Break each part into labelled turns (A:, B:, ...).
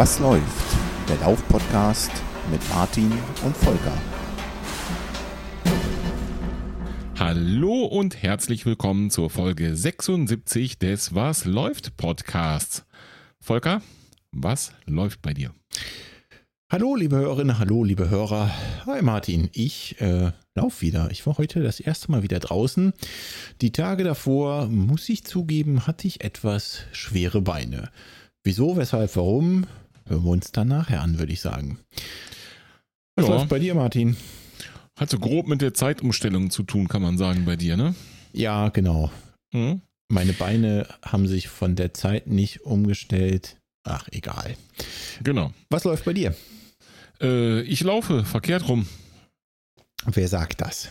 A: Was läuft? Der Lauf-Podcast mit Martin und Volker.
B: Hallo und herzlich willkommen zur Folge 76 des Was läuft Podcasts. Volker, was läuft bei dir?
A: Hallo, liebe Hörerinnen, hallo, liebe Hörer. Hi Martin, ich äh, laufe wieder. Ich war heute das erste Mal wieder draußen. Die Tage davor, muss ich zugeben, hatte ich etwas schwere Beine. Wieso, weshalb, warum? Hören wir uns dann nachher an, würde ich sagen. Was
B: Ja.
A: läuft bei dir, Martin?
B: Hat so grob mit der Zeitumstellung zu tun, kann man sagen, bei dir, ne?
A: Ja, genau.
B: Hm?
A: Meine Beine haben sich von der Zeit nicht umgestellt. Ach, egal.
B: Genau.
A: Was läuft bei dir?
B: Äh, ich laufe verkehrt rum.
A: Wer sagt das?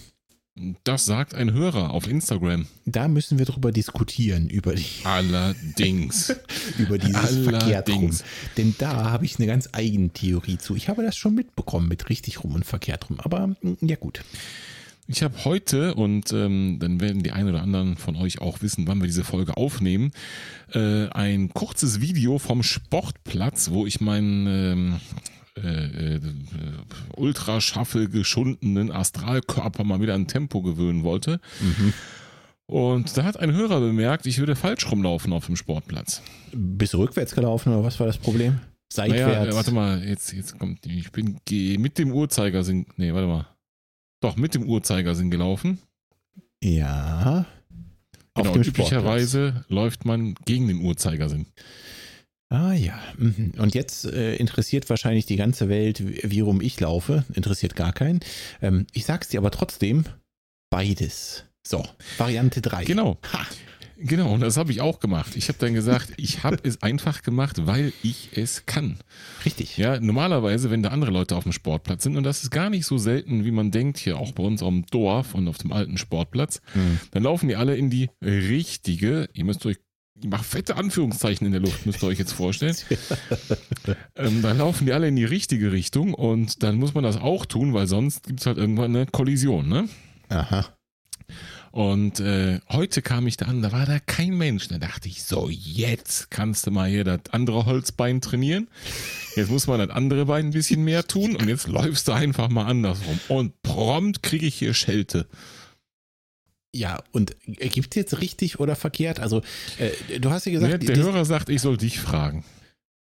B: Das sagt ein Hörer auf Instagram.
A: Da müssen wir drüber diskutieren, über, die,
B: Allerdings.
A: über dieses.
B: Allerdings.
A: Denn da habe ich eine ganz eigene Theorie zu. Ich habe das schon mitbekommen mit richtig rum und verkehrt rum. Aber mm, ja gut.
B: Ich habe heute, und ähm, dann werden die einen oder anderen von euch auch wissen, wann wir diese Folge aufnehmen, äh, ein kurzes Video vom Sportplatz, wo ich meinen ähm, äh, äh, ultraschaffel geschundenen Astralkörper mal wieder an Tempo gewöhnen wollte.
A: Mhm.
B: Und da hat ein Hörer bemerkt, ich würde falsch rumlaufen auf dem Sportplatz.
A: Bist du rückwärts gelaufen oder was war das Problem? Seitwärts.
B: Naja, warte mal, jetzt, jetzt kommt, ich bin mit dem Uhrzeigersinn, nee, warte mal. Doch, mit dem Uhrzeigersinn gelaufen.
A: Ja. Auf
B: Genau, üblicherweise läuft man gegen den Uhrzeigersinn.
A: Ah ja. Mhm. Und jetzt äh, interessiert wahrscheinlich die ganze Welt, wie, wie rum ich laufe. Interessiert gar keinen. Ähm, ich sag's dir aber trotzdem, beides. So, Variante 3.
B: Genau. Genau, und das habe ich auch gemacht. Ich habe dann gesagt, ich habe es einfach gemacht, weil ich es kann.
A: Richtig.
B: Ja, normalerweise, wenn da andere Leute auf dem Sportplatz sind, und das ist gar nicht so selten, wie man denkt, hier auch bei uns am Dorf und auf dem alten Sportplatz,
A: Hm.
B: dann laufen die alle in die richtige, ihr müsst euch, ich mache fette Anführungszeichen in der Luft, müsst ihr euch jetzt vorstellen. ähm, dann laufen die alle in die richtige Richtung und dann muss man das auch tun, weil sonst gibt es halt irgendwann eine Kollision, ne?
A: Aha.
B: Und äh, heute kam ich da an, da war da kein Mensch. Da dachte ich, so, jetzt kannst du mal hier das andere Holzbein trainieren. Jetzt muss man das andere Bein ein bisschen mehr tun und jetzt läufst du einfach mal andersrum. Und prompt kriege ich hier Schelte.
A: Ja, und gibt es jetzt richtig oder verkehrt? Also, äh, du hast ja gesagt,
B: Ne, der Hörer sagt, ich soll dich fragen.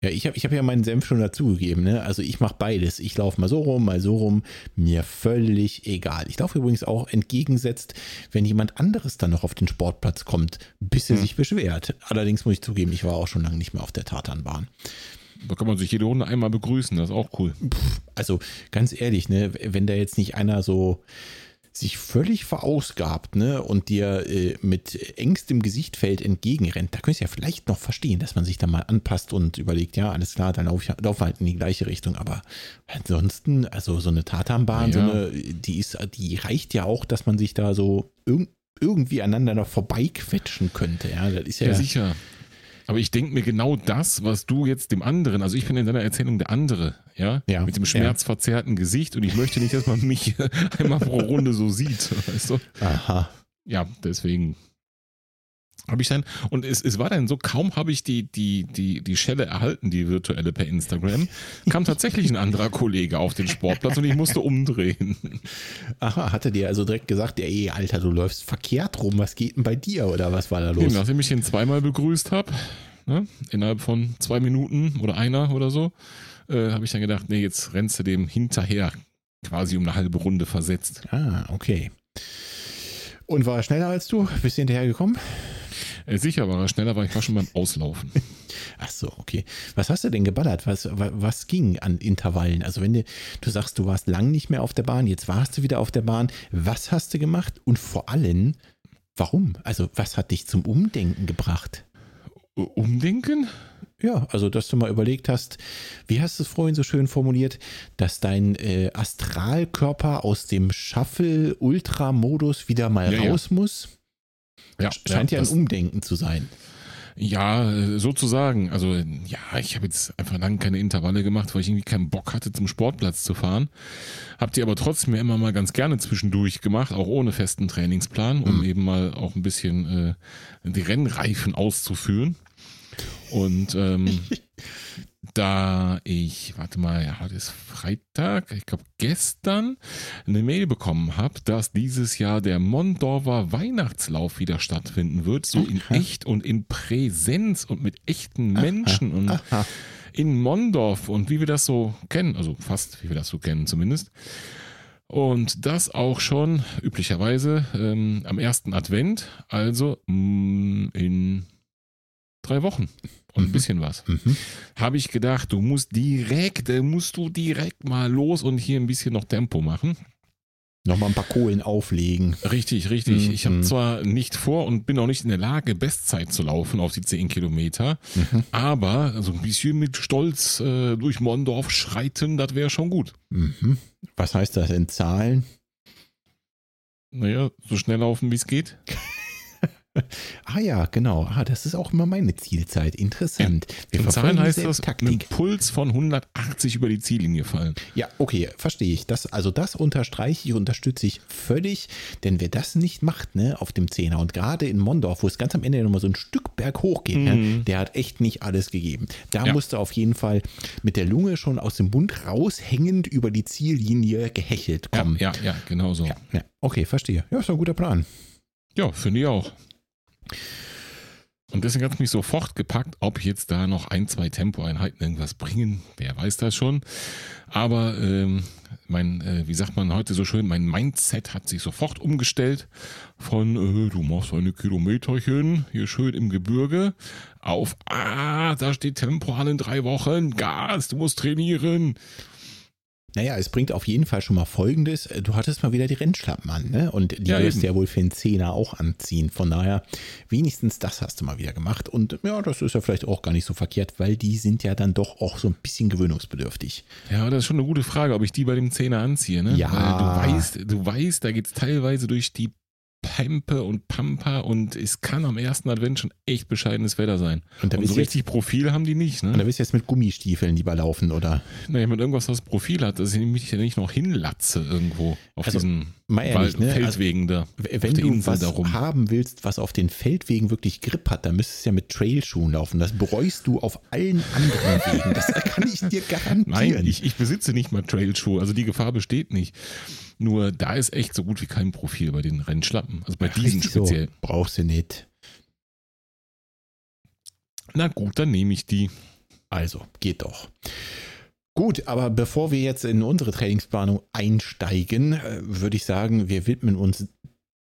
A: Ja, ich habe ich hab ja meinen Senf schon dazugegeben. Ne? Also ich mache beides. Ich laufe mal so rum, mal so rum. Mir völlig egal. Ich laufe übrigens auch entgegensetzt, wenn jemand anderes dann noch auf den Sportplatz kommt, bis er
B: Hm.
A: sich beschwert. Allerdings muss ich zugeben, ich war auch schon lange nicht mehr auf der Tatanbahn.
B: Da kann man sich jede Runde einmal begrüßen, das ist auch cool.
A: Also ganz ehrlich, ne, wenn da jetzt nicht einer so sich völlig verausgabt, ne, und dir äh, mit engstem Gesichtfeld entgegenrennt, da könntest du ja vielleicht noch verstehen, dass man sich da mal anpasst und überlegt, ja, alles klar, dann laufe ich laufe halt in die gleiche Richtung. Aber ansonsten, also so eine Tatanbahn, so
B: Ja.
A: eine, die ist, die reicht ja auch, dass man sich da so irg irgendwie aneinander noch vorbeiquetschen könnte. Ja, das ist ja,
B: Ja, sicher. Aber ich denke mir genau das, was du jetzt dem anderen, also ich bin in deiner Erzählung der andere, ja,
A: Ja,
B: mit dem
A: ja.
B: schmerzverzerrten Gesicht und ich möchte nicht, dass man mich einmal pro Runde so sieht, weißt du?
A: aha.
B: Ja, deswegen habe ich dann, und es, es war dann so, kaum habe ich die, die, die, die Schelle erhalten, die virtuelle per Instagram, kam tatsächlich ein anderer Kollege auf den Sportplatz und ich musste umdrehen.
A: Aha, hatte dir also direkt gesagt, ey, Alter, du läufst verkehrt rum, was geht denn bei dir oder was war da los?
B: Nachdem ich ihn zweimal begrüßt habe, ne, innerhalb von zwei Minuten oder einer oder so, äh, habe ich dann gedacht, nee, jetzt rennst du dem hinterher, quasi um eine halbe Runde versetzt.
A: Ah, okay. Und war er schneller als du? Bist du hinterher gekommen?
B: Äh, sicher war er schneller, weil ich war schon beim Auslaufen.
A: Ach so, okay. Was hast du denn geballert? Was, wa- was ging an Intervallen? Also wenn du, du sagst, du warst lang nicht mehr auf der Bahn, jetzt warst du wieder auf der Bahn. Was hast du gemacht? Und vor allem, warum? Also was hat dich zum Umdenken gebracht?
B: Umdenken?
A: Ja, also dass du mal überlegt hast, wie hast du es vorhin so schön formuliert, dass dein äh, Astralkörper aus dem Shuffle-Ultra-Modus wieder mal
B: Ja, ja.
A: raus muss.
B: Ja,
A: Scheint ja, ein Umdenken zu sein.
B: Ja, äh, sozusagen. Also ja, ich habe jetzt einfach lang keine Intervalle gemacht, weil ich irgendwie keinen Bock hatte, zum Sportplatz zu fahren. Hab die aber trotzdem immer mal ganz gerne zwischendurch gemacht, auch ohne festen Trainingsplan, um
A: Mhm.
B: eben mal auch ein bisschen äh, die Rennreifen auszuführen. Und ähm, da ich, warte mal, ja, heute ist Freitag, ich glaube gestern eine Mail bekommen habe, dass dieses Jahr der Mondorfer Weihnachtslauf wieder stattfinden wird, so in echt und in Präsenz und mit echten Menschen und in Mondorf und wie wir das so kennen, also fast wie wir das so kennen zumindest. Und das auch schon üblicherweise ähm, am ersten Advent, also mh, in drei Wochen und ein
A: Mhm.
B: bisschen was.
A: Mhm.
B: Habe ich gedacht, du musst direkt, äh, musst du direkt mal los und hier ein bisschen noch Tempo machen.
A: Nochmal ein paar Kohlen auflegen.
B: Richtig, richtig.
A: Mhm.
B: Ich habe zwar nicht vor und bin auch nicht in der Lage, Bestzeit zu laufen auf die 10 Kilometer,
A: Mhm.
B: aber so ein bisschen mit Stolz äh, durch Mondorf schreiten, das wäre schon gut.
A: Mhm. Was heißt das in Zahlen?
B: Naja, so schnell laufen, wie es geht.
A: Ah ja, genau. Ah, das ist auch immer meine Zielzeit. Interessant. Wir verfolgen
B: Zahlen heißt das,
A: Taktik.
B: einem Puls von 180 über die Ziellinie fallen.
A: Ja, okay, verstehe ich. Das, also das unterstreiche ich, unterstütze ich völlig, denn wer das nicht macht, ne, auf dem Zehner und gerade in Mondorf, wo es ganz am Ende nochmal so ein Stück berghoch geht, ne,
B: Mhm.
A: der hat echt nicht alles gegeben. Da
B: Ja.
A: musste auf jeden Fall mit der Lunge schon aus dem Mund raushängend über die Ziellinie gehechelt
B: Ja,
A: kommen.
B: ja, ja, genau so.
A: ja, ja. Okay, verstehe. Ja, ist ein guter Plan.
B: Ja, finde ich auch. Und deswegen hat es mich sofort gepackt, ob jetzt da noch ein, zwei Tempoeinheiten irgendwas bringen. Wer weiß das schon. Aber ähm, mein, äh, wie sagt man heute so schön, mein Mindset hat sich sofort umgestellt von äh, du machst eine Kilometerchen hier schön im Gebirge auf ah, da steht Tempo an in drei Wochen, Gas, du musst trainieren.
A: Naja, es bringt auf jeden Fall schon mal Folgendes. Du hattest mal wieder die Rennschlappen an, ne? Und die
B: Ja,
A: wirst du ja wohl für einen Zehner auch anziehen. Von daher, wenigstens das hast du mal wieder gemacht. Und ja, das ist ja vielleicht auch gar nicht so verkehrt, weil die sind ja dann doch auch so ein bisschen gewöhnungsbedürftig.
B: Ja, das ist schon eine gute Frage, ob ich die bei dem Zehner anziehe. Ne?
A: Ja.
B: Weil du weißt, du weißt, da geht's teilweise durch die Pampe und Pampa und es kann am ersten Advent schon echt bescheidenes Wetter sein.
A: Und
B: Und so
A: du jetzt,
B: richtig Profil haben die nicht.
A: und da
B: Ne?
A: bist du jetzt mit Gummistiefeln lieber laufen, oder?
B: Naja, mit irgendwas, was Profil hat, dass ich mich ja nicht noch hinlatze irgendwo auf
A: Also,
B: diesen
A: ehrlich,
B: Wald-
A: ne? Also,
B: Feldwegen da.
A: wenn du
B: Insel
A: was
B: darum.
A: haben willst, was auf den Feldwegen wirklich Grip hat, dann müsstest du ja mit Trailschuhen laufen. Das bereust du auf allen anderen Wegen. Das kann ich dir garantieren.
B: Nein, ich, ich besitze nicht mal Trailschuhe, also die Gefahr besteht nicht. Nur da ist echt so gut wie kein Profil bei den Rennschlappen. Also bei diesen
A: Richtig so.
B: speziell.
A: Brauchst du nicht.
B: Na gut, dann nehme ich die.
A: Also, geht doch. Gut, aber bevor wir jetzt in unsere Trainingsplanung einsteigen, äh, würde ich sagen, wir widmen uns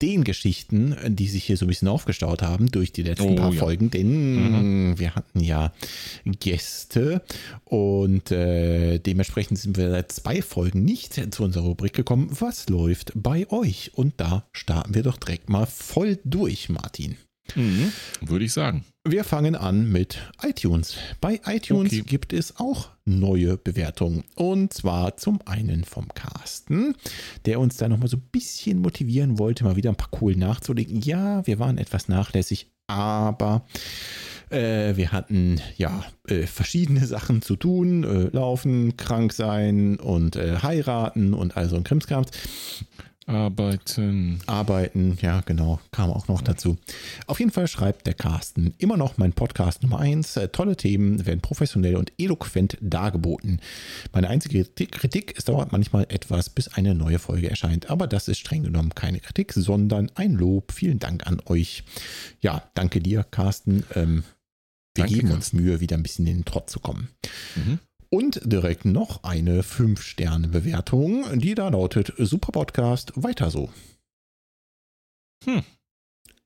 A: den Geschichten, die sich hier so ein bisschen aufgestaut haben durch die letzten
B: Oh,
A: paar
B: ja.
A: Folgen, denn wir hatten ja Gäste und äh, dementsprechend sind wir seit zwei Folgen nicht zu unserer Rubrik gekommen. Was läuft bei euch? Und da starten wir doch direkt mal voll durch, Martin.
B: Mhm, würde ich sagen.
A: Wir fangen an mit iTunes. Bei iTunes
B: Okay.
A: gibt es auch neue Bewertungen. Und zwar zum einen vom Carsten, der uns da nochmal so ein bisschen motivieren wollte, mal wieder ein paar Kohlen nachzulegen. Ja, wir waren etwas nachlässig, aber äh, wir hatten ja äh, verschiedene Sachen zu tun. Äh, laufen, krank sein und äh, heiraten und all so ein Krimskrams.
B: Arbeiten.
A: Arbeiten, ja, genau, kam auch noch dazu. Auf jeden Fall schreibt der Carsten immer noch mein Podcast Nummer 1. Tolle Themen werden professionell und eloquent dargeboten. Meine einzige Kritik- es dauert manchmal etwas, bis eine neue Folge erscheint. Aber das ist streng genommen keine Kritik, sondern ein Lob. Vielen Dank an euch. Ja, danke dir, Carsten. Ähm, wir
B: Danke,
A: geben uns. Mühe, wieder ein bisschen in den Trott zu kommen.
B: Mhm.
A: Und direkt noch eine 5-Sterne-Bewertung, die da lautet: Super Podcast, weiter so.
B: Hm.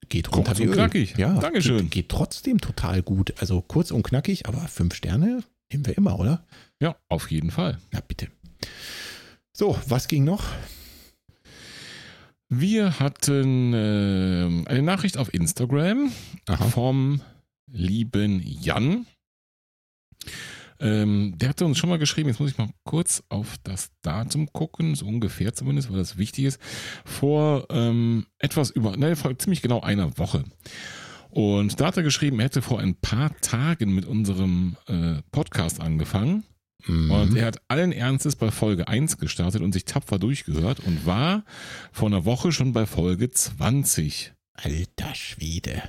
A: Geht runter
B: Kurz
A: wie
B: und
A: Öl.
B: knackig.
A: Ja,
B: Dankeschön.
A: Geht, geht trotzdem total gut. Also kurz und knackig, aber 5 Sterne nehmen wir immer, oder?
B: Ja, auf jeden Fall.
A: Na bitte. So, was ging noch?
B: Wir hatten ähm, eine Nachricht auf Instagram
A: Aha.
B: vom lieben Jan. Ähm, der hatte uns schon mal geschrieben, jetzt muss ich mal kurz auf das Datum gucken, so ungefähr zumindest, weil das wichtig ist, vor ähm, etwas über, ne, vor ziemlich genau einer Woche. Und da hat er geschrieben, er hätte vor ein paar Tagen mit unserem äh, Podcast angefangen
A: Mhm.
B: und er hat allen Ernstes bei Folge 1 gestartet und sich tapfer durchgehört und war vor einer Woche schon bei Folge 20.
A: Alter Schwede.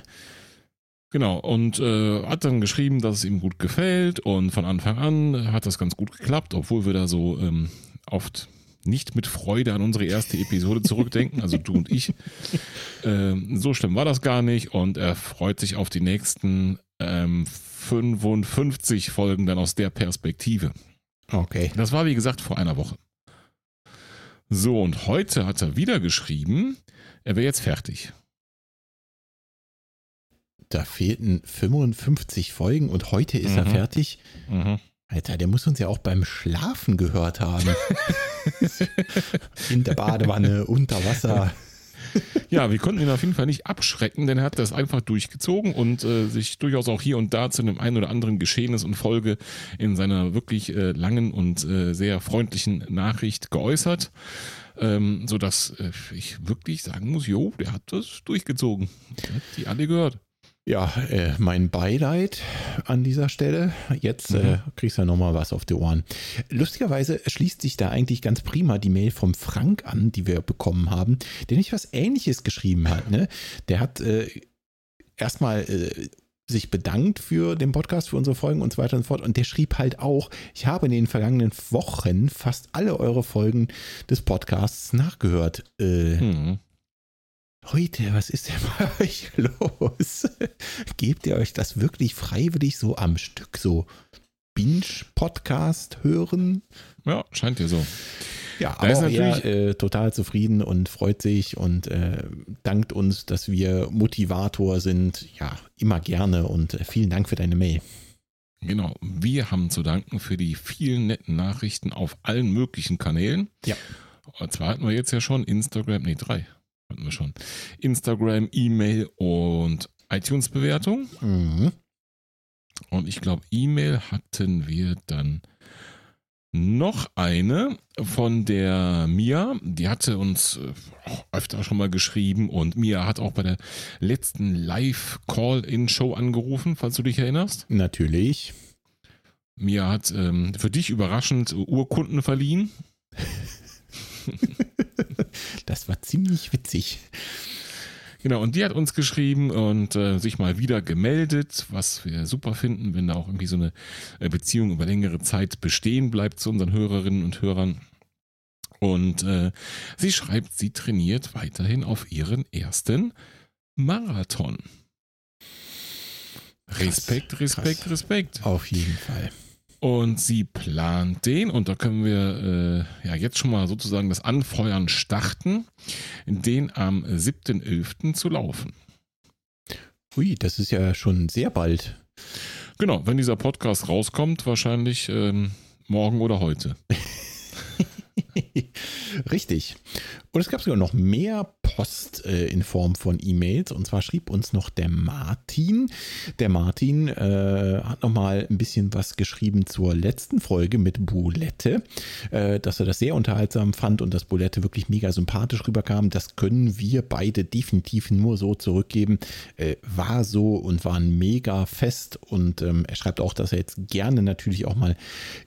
B: Genau, und äh, hat dann geschrieben, dass es ihm gut gefällt und von Anfang an hat das ganz gut geklappt, obwohl wir da so ähm, oft nicht mit Freude an unsere erste Episode zurückdenken, also du und ich. Äh, so schlimm war das gar nicht und er freut sich auf die nächsten ähm, 55 Folgen dann aus der Perspektive.
A: Okay.
B: Das war wie gesagt vor einer Woche. So, und heute hat er wieder geschrieben, er wäre jetzt fertig.
A: Da fehlten 55 Folgen und heute ist er
B: Mhm.
A: fertig.
B: Mhm.
A: Alter, der muss uns ja auch beim Schlafen gehört haben. In der Badewanne, unter Wasser.
B: Ja, wir konnten ihn auf jeden Fall nicht abschrecken, denn er hat das einfach durchgezogen und äh, sich durchaus auch hier und da zu einem einen oder anderen Geschehnis und Folge in seiner wirklich äh, langen und äh, sehr freundlichen Nachricht geäußert. Ähm, so dass äh, ich wirklich sagen muss, jo, der hat das durchgezogen. Der hat die alle gehört.
A: Ja, äh, mein Beileid an dieser Stelle. Jetzt äh, kriegst du ja nochmal was auf die Ohren. Lustigerweise schließt sich da eigentlich ganz prima die Mail vom Frank an, die wir bekommen haben, der nicht was Ähnliches geschrieben hat. Ne? Der hat äh, erstmal äh, sich bedankt für den Podcast, für unsere Folgen und so weiter und so fort. Und der schrieb halt auch, ich habe in den vergangenen Wochen fast alle eure Folgen des Podcasts nachgehört. Äh,
B: Hm.
A: Leute, was ist denn bei euch los? Gebt ihr euch das wirklich freiwillig so am Stück, so Binge-Podcast hören?
B: Ja, scheint dir so.
A: Ja,
B: Da ist
A: aber er
B: natürlich-
A: äh, total zufrieden und freut sich und äh, dankt uns, dass wir Motivator sind. Ja, immer gerne und äh, vielen Dank für deine Mail.
B: Genau, wir haben zu danken für die vielen netten Nachrichten auf allen möglichen Kanälen.
A: Ja.
B: Und zwar hatten wir jetzt ja schon Instagram, nee, drei hatten wir schon. Instagram, E-Mail und iTunes-Bewertung.
A: Mhm.
B: Und ich glaube, E-Mail hatten wir dann noch eine von der Mia. Die hatte uns äh, öfter schon mal geschrieben und Mia hat auch bei der letzten Live-Call-In-Show angerufen, falls du dich erinnerst.
A: Natürlich.
B: Mia hat ähm, für dich überraschend Urkunden verliehen.
A: Das war ziemlich witzig.
B: Genau, und die hat uns geschrieben und äh, sich mal wieder gemeldet, was wir super finden, wenn da auch irgendwie so eine äh, Beziehung über längere Zeit bestehen bleibt zu unseren Hörerinnen und Hörern. Und äh, sie schreibt, sie trainiert weiterhin auf ihren ersten Marathon. Respekt, Respekt,
A: krass.
B: Respekt.
A: Auf jeden Fall.
B: Und sie plant den, und da können wir äh, ja jetzt schon mal sozusagen das Anfeuern starten, den am 7.11. zu laufen.
A: Ui, das ist ja schon sehr bald.
B: Genau, wenn dieser Podcast rauskommt, wahrscheinlich ähm, morgen oder heute.
A: Richtig. Und es gab sogar noch mehr Post äh, in Form von E-Mails. Und zwar schrieb uns noch der Martin. Der Martin äh, hat noch mal ein bisschen was geschrieben zur letzten Folge mit Bulette, äh, dass er das sehr unterhaltsam fand und dass Bulette wirklich mega sympathisch rüberkam. Das können wir beide definitiv nur so zurückgeben. Äh, war so und war ein mega Fest. Und ähm, er schreibt auch, dass er jetzt gerne natürlich auch mal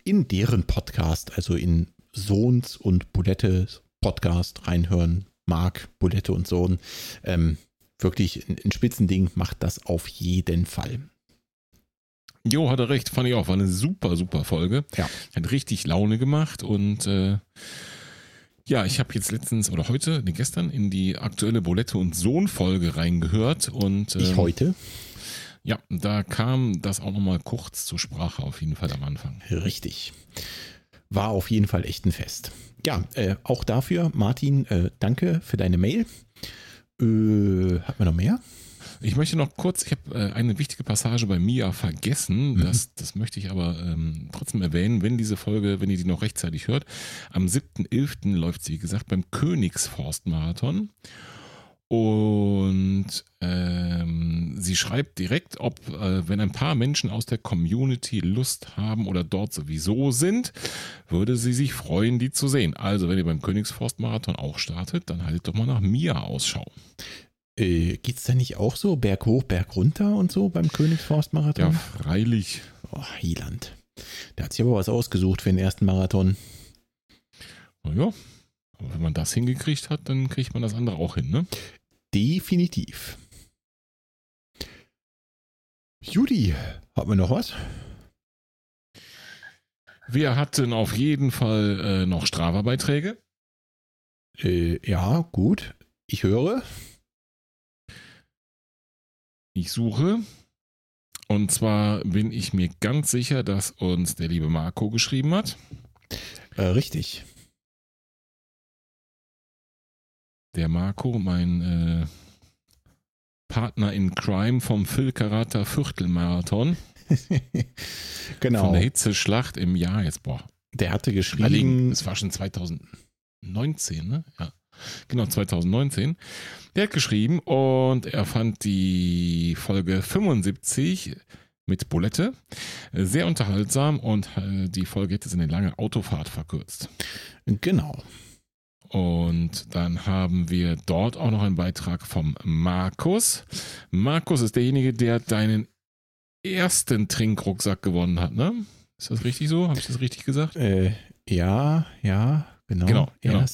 A: in deren Podcast, also in Sohns und Bulettes Podcast reinhören mag, Bulette und Sohn. Ähm, wirklich ein, ein Spitzending, macht das auf jeden Fall.
B: Jo, hat er recht, fand ich auch. War eine super, super Folge.
A: Ja.
B: Hat richtig Laune gemacht und äh, ja, ich habe jetzt letztens oder heute, nee, gestern in die aktuelle Bolette und Sohn-Folge reingehört und
A: Ich
B: ähm,
A: heute.
B: Ja, da kam das auch nochmal kurz zur Sprache auf jeden Fall am Anfang.
A: Richtig. War auf jeden Fall echt ein Fest. Ja, äh, auch dafür, Martin, äh, danke für deine Mail. Äh, hat man noch mehr?
B: Ich möchte noch kurz, ich habe äh, eine wichtige Passage bei Mia vergessen.
A: Mhm.
B: Das, das möchte ich aber ähm, trotzdem erwähnen, wenn diese Folge, wenn ihr die noch rechtzeitig hört. Am 7.11. läuft sie, wie gesagt, beim Königsforst-Marathon. Und ähm, sie schreibt direkt, ob, äh, wenn ein paar Menschen aus der Community Lust haben oder dort sowieso sind, würde sie sich freuen, die zu sehen. Also, wenn ihr beim Königsforst-Marathon auch startet, dann haltet doch mal nach Mia Ausschau.
A: Äh, geht's da nicht auch so berg hoch, berg runter und so beim
B: Ja,
A: Königsforstmarathon?
B: freilich.
A: Oh, Hieland. Der hat sich aber was ausgesucht für den ersten Marathon.
B: Naja, aber wenn man das hingekriegt hat, dann kriegt man das andere auch hin, ne?
A: Definitiv. Judy, haben wir noch was?
B: Wir hatten auf jeden Fall äh, noch Strava-Beiträge.
A: Äh, ja, gut. Ich höre.
B: Ich suche. Und zwar bin ich mir ganz sicher, dass uns der liebe Marco geschrieben hat.
A: Äh, richtig.
B: Der Marco, mein äh, Partner in Crime vom Phil Viertelmarathon.
A: genau.
B: Von der Hitzeschlacht im Jahr jetzt, boah.
A: Der hatte geschrieben.
B: Es war schon 2019, ne? Ja. Genau, 2019. Der hat geschrieben und er fand die Folge 75 mit Bulette sehr unterhaltsam und äh, die Folge hätte eine lange Autofahrt verkürzt.
A: Genau.
B: Und dann haben wir dort auch noch einen Beitrag vom Markus. Markus ist derjenige, der deinen ersten Trinkrucksack gewonnen hat, ne? Ist das richtig so? Habe ich das richtig gesagt?
A: Äh, ja, ja, genau.
B: Genau. genau.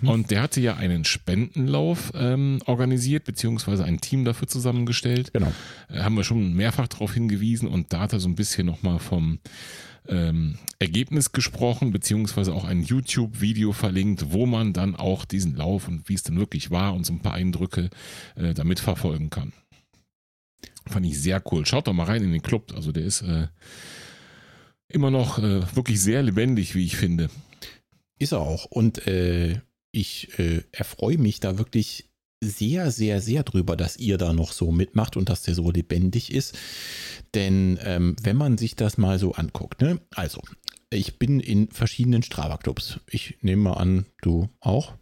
B: Mhm. Und der hatte ja einen Spendenlauf ähm, organisiert, beziehungsweise ein Team dafür zusammengestellt.
A: Genau.
B: Äh, haben wir schon mehrfach darauf hingewiesen und da hat er so ein bisschen nochmal vom ähm, Ergebnis gesprochen, beziehungsweise auch ein YouTube-Video verlinkt, wo man dann auch diesen Lauf und wie es denn wirklich war und so ein paar Eindrücke äh, damit verfolgen kann. Fand ich sehr cool. Schaut doch mal rein in den Club. Also der ist äh, immer noch äh, wirklich sehr lebendig, wie ich finde.
A: Ist er auch. Und äh, ich äh, erfreue mich da wirklich sehr, sehr, sehr drüber, dass ihr da noch so mitmacht und dass der so lebendig ist. Denn ähm, wenn man sich das mal so anguckt, ne? also ich bin in verschiedenen Strava-Clubs. Ich nehme mal an, du auch.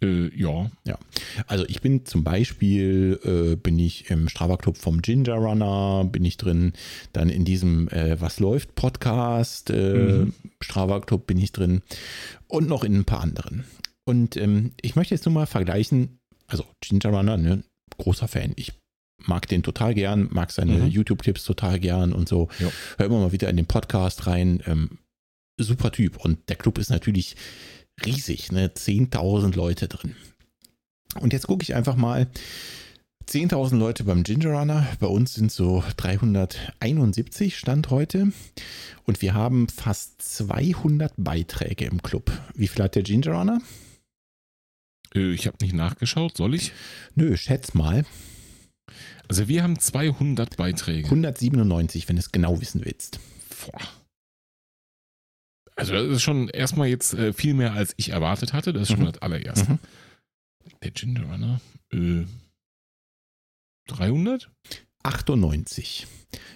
B: Äh, ja.
A: Ja. Also ich bin zum Beispiel, äh, bin ich im Strava Club vom Ginger Runner, bin ich drin, dann in diesem äh, Was läuft Podcast, äh, mhm. Strava Club bin ich drin und noch in ein paar anderen. Und ähm, ich möchte jetzt nur mal vergleichen, also Ginger Runner, ne, großer Fan. Ich mag den total gern, mag seine mhm. YouTube-Clips total gern und so. Ja. Hör immer mal wieder in den Podcast rein. Ähm, super Typ. Und der Club ist natürlich riesig, ne? 10.000 Leute drin. Und jetzt gucke ich einfach mal. 10.000 Leute beim Ginger Runner. Bei uns sind so 371 Stand heute. Und wir haben fast 200 Beiträge im Club. Wie viel hat der Ginger Runner?
B: Äh, ich habe nicht nachgeschaut. Soll ich?
A: Nö, schätz mal.
B: Also wir haben 200 Beiträge.
A: 197, wenn du es genau wissen willst. Boah.
B: Also das ist schon erstmal jetzt äh, viel mehr, als ich erwartet hatte. Das ist schon mhm. das allererste. Mhm. Der Ginger Runner. Äh, 300?
A: 98.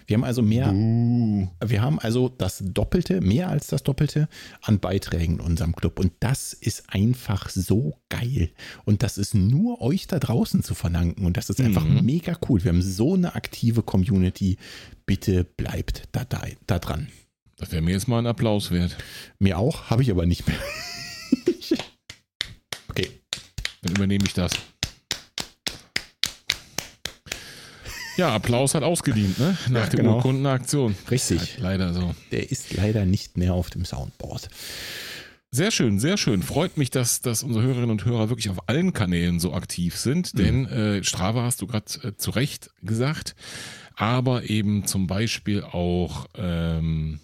A: Wir haben also mehr, uh. wir haben also das Doppelte, mehr als das Doppelte an Beiträgen in unserem Club. Und das ist einfach so geil. Und das ist nur euch da draußen zu verdanken. Und das ist einfach mhm. mega cool. Wir haben so eine aktive Community. Bitte bleibt da, da, da dran.
B: Das wäre mir jetzt mal ein Applaus wert.
A: Mir auch, habe ich aber nicht mehr.
B: okay. Dann übernehme ich das. Ja, Applaus hat ausgedient, ne? Nach ja, der genau. Urkundenaktion.
A: Richtig.
B: Halt leider so.
A: Der ist leider nicht mehr auf dem Soundboard.
B: Sehr schön, sehr schön. Freut mich, dass, dass unsere Hörerinnen und Hörer wirklich auf allen Kanälen so aktiv sind, mhm. denn äh, Strava hast du gerade äh, zu Recht gesagt, aber eben zum Beispiel auch ähm,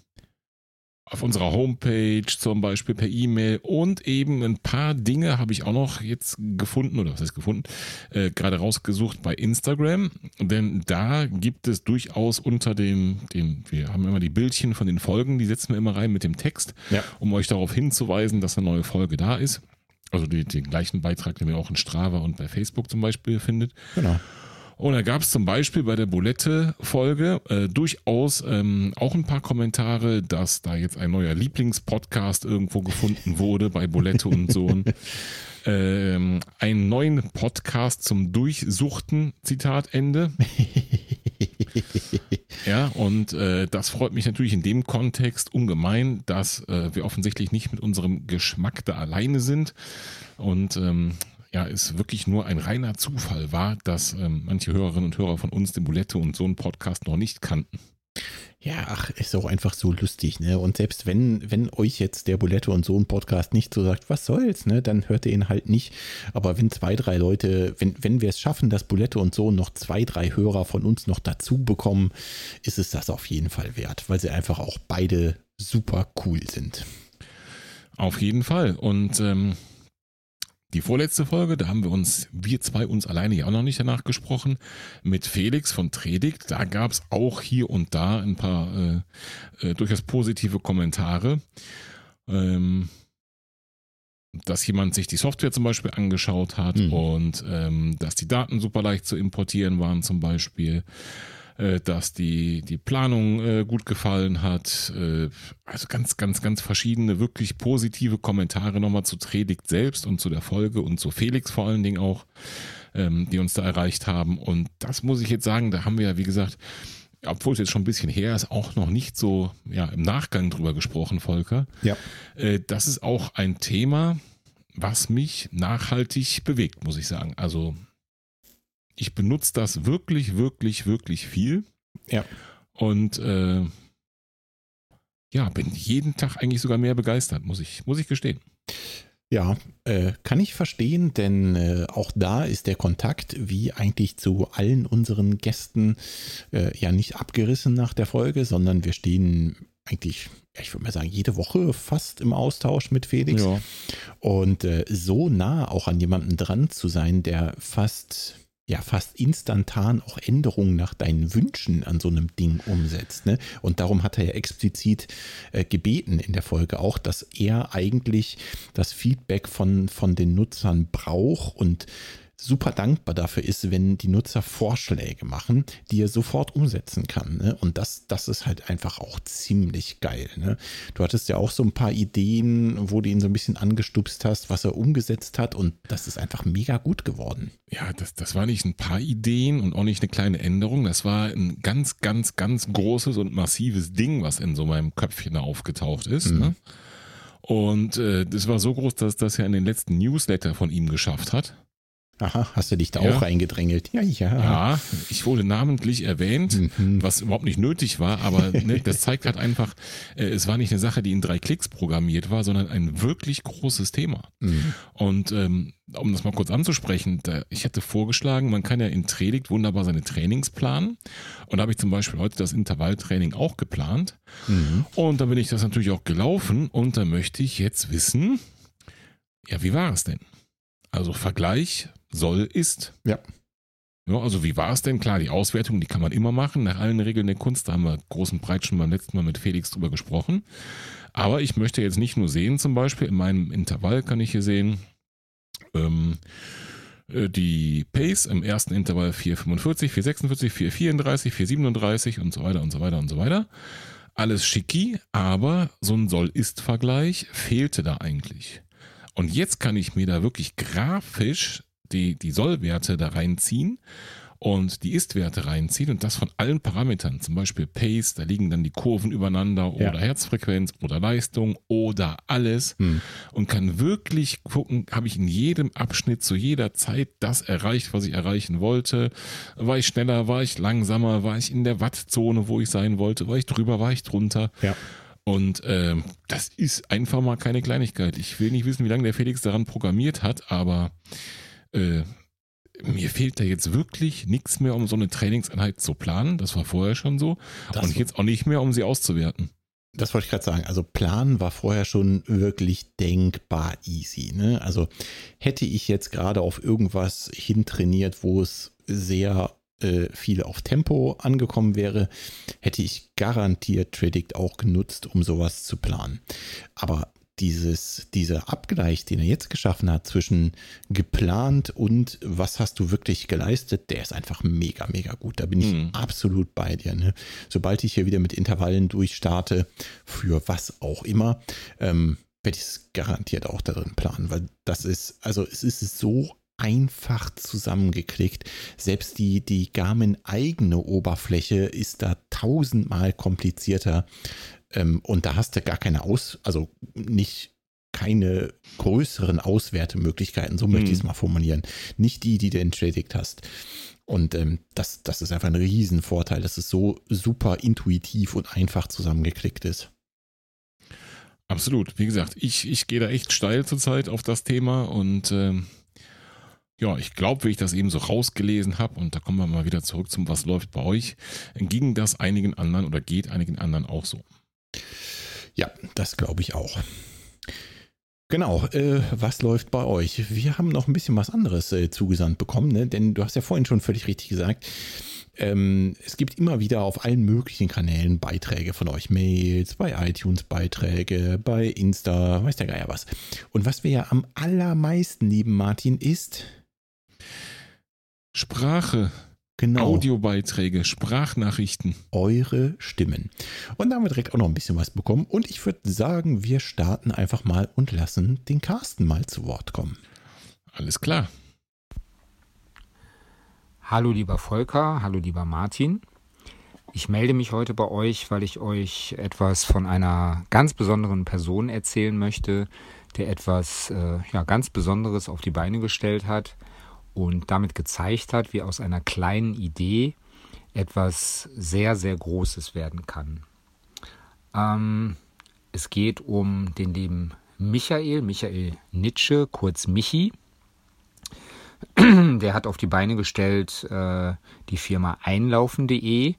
B: auf unserer Homepage, zum Beispiel per E-Mail und eben ein paar Dinge habe ich auch noch jetzt gefunden, oder was heißt gefunden, äh, gerade rausgesucht bei Instagram, denn da gibt es durchaus unter den, den, wir haben immer die Bildchen von den Folgen, die setzen wir immer rein mit dem Text, ja. um euch darauf hinzuweisen, dass eine neue Folge da ist. Also die, den gleichen Beitrag, den ihr auch in Strava und bei Facebook zum Beispiel findet.
A: Genau.
B: Und da gab es zum Beispiel bei der Bulette-Folge äh, durchaus ähm, auch ein paar Kommentare, dass da jetzt ein neuer Lieblingspodcast irgendwo gefunden wurde bei Bulette und Sohn. Ähm, einen neuen Podcast zum Durchsuchten, Zitat Ende. ja, und äh, das freut mich natürlich in dem Kontext ungemein, dass äh, wir offensichtlich nicht mit unserem Geschmack da alleine sind. Und ähm, ja, es wirklich nur ein reiner Zufall war, dass ähm, manche Hörerinnen und Hörer von uns den Bulette und so einen Podcast noch nicht kannten.
A: Ja, ach, ist auch einfach so lustig, ne? Und selbst wenn, wenn euch jetzt der Bulette und Sohn Podcast nicht so sagt, was soll's, ne, dann hört ihr ihn halt nicht. Aber wenn zwei, drei Leute, wenn, wenn wir es schaffen, dass Bulette und Sohn noch zwei, drei Hörer von uns noch dazu bekommen, ist es das auf jeden Fall wert, weil sie einfach auch beide super cool sind.
B: Auf jeden Fall. Und ähm, die vorletzte Folge, da haben wir uns, wir zwei uns alleine ja auch noch nicht danach gesprochen, mit Felix von Tredikt. Da gab es auch hier und da ein paar äh, äh, durchaus positive Kommentare. Ähm, dass jemand sich die Software zum Beispiel angeschaut hat mhm. und ähm, dass die Daten super leicht zu importieren waren zum Beispiel. Äh, dass die, die Planung äh, gut gefallen hat. Äh, also ganz, ganz, ganz verschiedene, wirklich positive Kommentare nochmal zu Tredikt selbst und zu der Folge und zu Felix vor allen Dingen auch, ähm, die uns da erreicht haben. Und das muss ich jetzt sagen, da haben wir ja, wie gesagt, obwohl es jetzt schon ein bisschen her ist, auch noch nicht so ja, im Nachgang drüber gesprochen, Volker.
A: Ja.
B: das ist auch ein Thema, was mich nachhaltig bewegt, muss ich sagen. Also ich benutze das wirklich, wirklich, wirklich viel.
A: Ja.
B: Und äh, ja, bin jeden Tag eigentlich sogar mehr begeistert, muss ich, muss ich gestehen.
A: Ja, äh, kann ich verstehen, denn äh, auch da ist der Kontakt, wie eigentlich zu allen unseren Gästen, äh, ja nicht abgerissen nach der Folge, sondern wir stehen eigentlich, ich würde mal sagen, jede Woche fast im Austausch mit Felix. Ja. Und äh, so nah auch an jemanden dran zu sein, der fast ja fast instantan auch Änderungen nach deinen Wünschen an so einem Ding umsetzt. Ne? Und darum hat er ja explizit äh, gebeten in der Folge auch, dass er eigentlich das Feedback von, von den Nutzern braucht und super dankbar dafür ist, wenn die Nutzer Vorschläge machen, die er sofort umsetzen kann. Ne? Und das, das ist halt einfach auch ziemlich geil. Ne? Du hattest ja auch so ein paar Ideen, wo du ihn so ein bisschen angestupst hast, was er umgesetzt hat und das ist einfach mega gut geworden.
B: Ja, das, das war nicht ein paar Ideen und auch nicht eine kleine Änderung. Das war ein ganz, ganz, ganz großes und massives Ding, was in so meinem Köpfchen aufgetaucht ist. Mhm. Ne? Und äh, das war so groß, dass das ja in den letzten Newsletter von ihm geschafft hat.
A: Aha, hast du dich da ja. auch reingedrängelt?
B: Ja, ja. Ja, ich wurde namentlich erwähnt, mhm. was überhaupt nicht nötig war, aber ne, das zeigt halt einfach, äh, es war nicht eine Sache, die in drei Klicks programmiert war, sondern ein wirklich großes Thema. Mhm. Und ähm, um das mal kurz anzusprechen, da, ich hätte vorgeschlagen, man kann ja in Tredikt wunderbar seine Trainings planen. Und da habe ich zum Beispiel heute das Intervalltraining auch geplant. Mhm. Und da bin ich das natürlich auch gelaufen und da möchte ich jetzt wissen, ja, wie war es denn? Also Vergleich soll, ist.
A: Ja.
B: Ja, also wie war es denn? Klar, die Auswertung, die kann man immer machen, nach allen Regeln der Kunst. Da haben wir großen Breit schon beim letzten Mal mit Felix drüber gesprochen. Aber ich möchte jetzt nicht nur sehen, zum Beispiel in meinem Intervall kann ich hier sehen, ähm, äh, die Pace im ersten Intervall 4,45, 4,46, 4,34, 4,37 und so weiter und so weiter und so weiter. Alles schicki, aber so ein Soll-Ist-Vergleich fehlte da eigentlich. Und jetzt kann ich mir da wirklich grafisch die, die Sollwerte da reinziehen und die Ist-Werte reinziehen und das von allen Parametern, zum Beispiel Pace, da liegen dann die Kurven übereinander oder ja. Herzfrequenz oder Leistung oder alles hm. und kann wirklich gucken, habe ich in jedem Abschnitt zu jeder Zeit das erreicht, was ich erreichen wollte. War ich schneller, war ich langsamer, war ich in der Wattzone, wo ich sein wollte, war ich drüber, war ich drunter.
A: Ja.
B: Und äh, das ist einfach mal keine Kleinigkeit. Ich will nicht wissen, wie lange der Felix daran programmiert hat, aber äh, mir fehlt da jetzt wirklich nichts mehr, um so eine Trainingseinheit zu planen. Das war vorher schon so. Das und jetzt auch nicht mehr, um sie auszuwerten.
A: Das wollte ich gerade sagen. Also Planen war vorher schon wirklich denkbar easy. Ne? Also hätte ich jetzt gerade auf irgendwas hintrainiert, wo es sehr äh, viel auf Tempo angekommen wäre, hätte ich garantiert Predict auch genutzt, um sowas zu planen. Aber dieses, dieser Abgleich, den er jetzt geschaffen hat zwischen geplant und was hast du wirklich geleistet, der ist einfach mega, mega gut. Da bin ich mhm. absolut bei dir. Ne? Sobald ich hier wieder mit Intervallen durchstarte, für was auch immer, ähm, werde ich es garantiert auch darin planen, weil das ist, also es ist so einfach zusammengeklickt. Selbst die, die Garmin eigene Oberfläche ist da tausendmal komplizierter. Ähm, und da hast du gar keine Aus, also nicht keine größeren Auswertemöglichkeiten, so möchte ich es mhm. mal formulieren. Nicht die, die du entschädigt hast. Und ähm, das, das ist einfach ein Riesenvorteil, dass es so super intuitiv und einfach zusammengeklickt ist.
B: Absolut. Wie gesagt, ich, ich gehe da echt steil zurzeit auf das Thema und ähm, ja, ich glaube, wie ich das eben so rausgelesen habe, und da kommen wir mal wieder zurück zum Was läuft bei euch, ging das einigen anderen oder geht einigen anderen auch so.
A: Ja, das glaube ich auch. Genau, äh, was läuft bei euch? Wir haben noch ein bisschen was anderes äh, zugesandt bekommen, ne? denn du hast ja vorhin schon völlig richtig gesagt, ähm, es gibt immer wieder auf allen möglichen Kanälen Beiträge von euch, Mails, bei iTunes Beiträge, bei Insta, weiß der Geier was. Und was wir ja am allermeisten lieben, Martin, ist
B: Sprache. Genau. Audiobeiträge, Sprachnachrichten.
A: Eure Stimmen. Und da haben wir direkt auch noch ein bisschen was bekommen. Und ich würde sagen, wir starten einfach mal und lassen den Carsten mal zu Wort kommen.
B: Alles klar.
C: Hallo lieber Volker, hallo lieber Martin. Ich melde mich heute bei euch, weil ich euch etwas von einer ganz besonderen Person erzählen möchte, der etwas äh, ja, ganz Besonderes auf die Beine gestellt hat und damit gezeigt hat, wie aus einer kleinen Idee etwas sehr, sehr Großes werden kann. Ähm, es geht um den lieben Michael, Michael Nitsche, kurz Michi. Der hat auf die Beine gestellt äh, die Firma einlaufen.de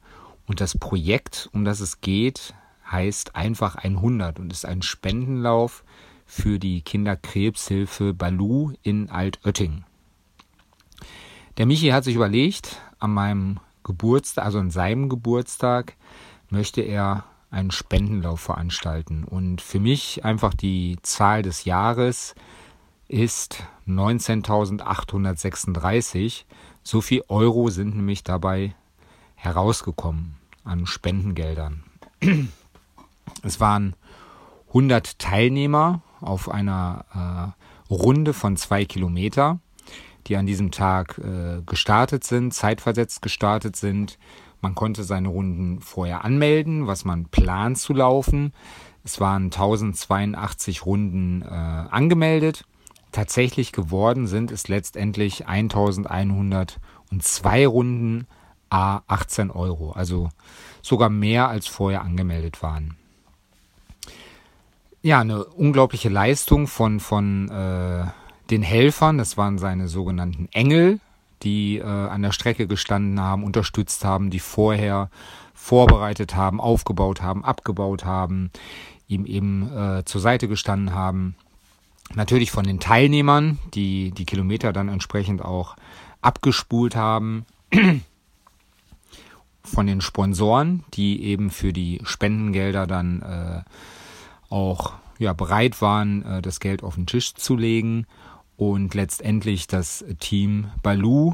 C: und das Projekt, um das es geht, heißt einfach 100 und ist ein Spendenlauf für die Kinderkrebshilfe Balu in Altötting. Der Michi hat sich überlegt, an meinem Geburtstag, also an seinem Geburtstag, möchte er einen Spendenlauf veranstalten. Und für mich einfach die Zahl des Jahres ist 19.836. So viel Euro sind nämlich dabei herausgekommen an Spendengeldern. Es waren 100 Teilnehmer auf einer äh, Runde von zwei Kilometer die an diesem Tag äh, gestartet sind, zeitversetzt gestartet sind. Man konnte seine Runden vorher anmelden, was man plant zu laufen. Es waren 1082 Runden äh, angemeldet. Tatsächlich geworden sind es letztendlich 1102 Runden a 18 Euro. Also sogar mehr als vorher angemeldet waren. Ja, eine unglaubliche Leistung von, von äh, den Helfern, das waren seine sogenannten Engel, die äh, an der Strecke gestanden haben, unterstützt haben, die vorher vorbereitet haben, aufgebaut haben, abgebaut haben, ihm eben äh, zur Seite gestanden haben. Natürlich von den Teilnehmern, die die Kilometer dann entsprechend auch abgespult haben. von den Sponsoren, die eben für die Spendengelder dann äh, auch ja, bereit waren, äh, das Geld auf den Tisch zu legen und letztendlich das Team Balu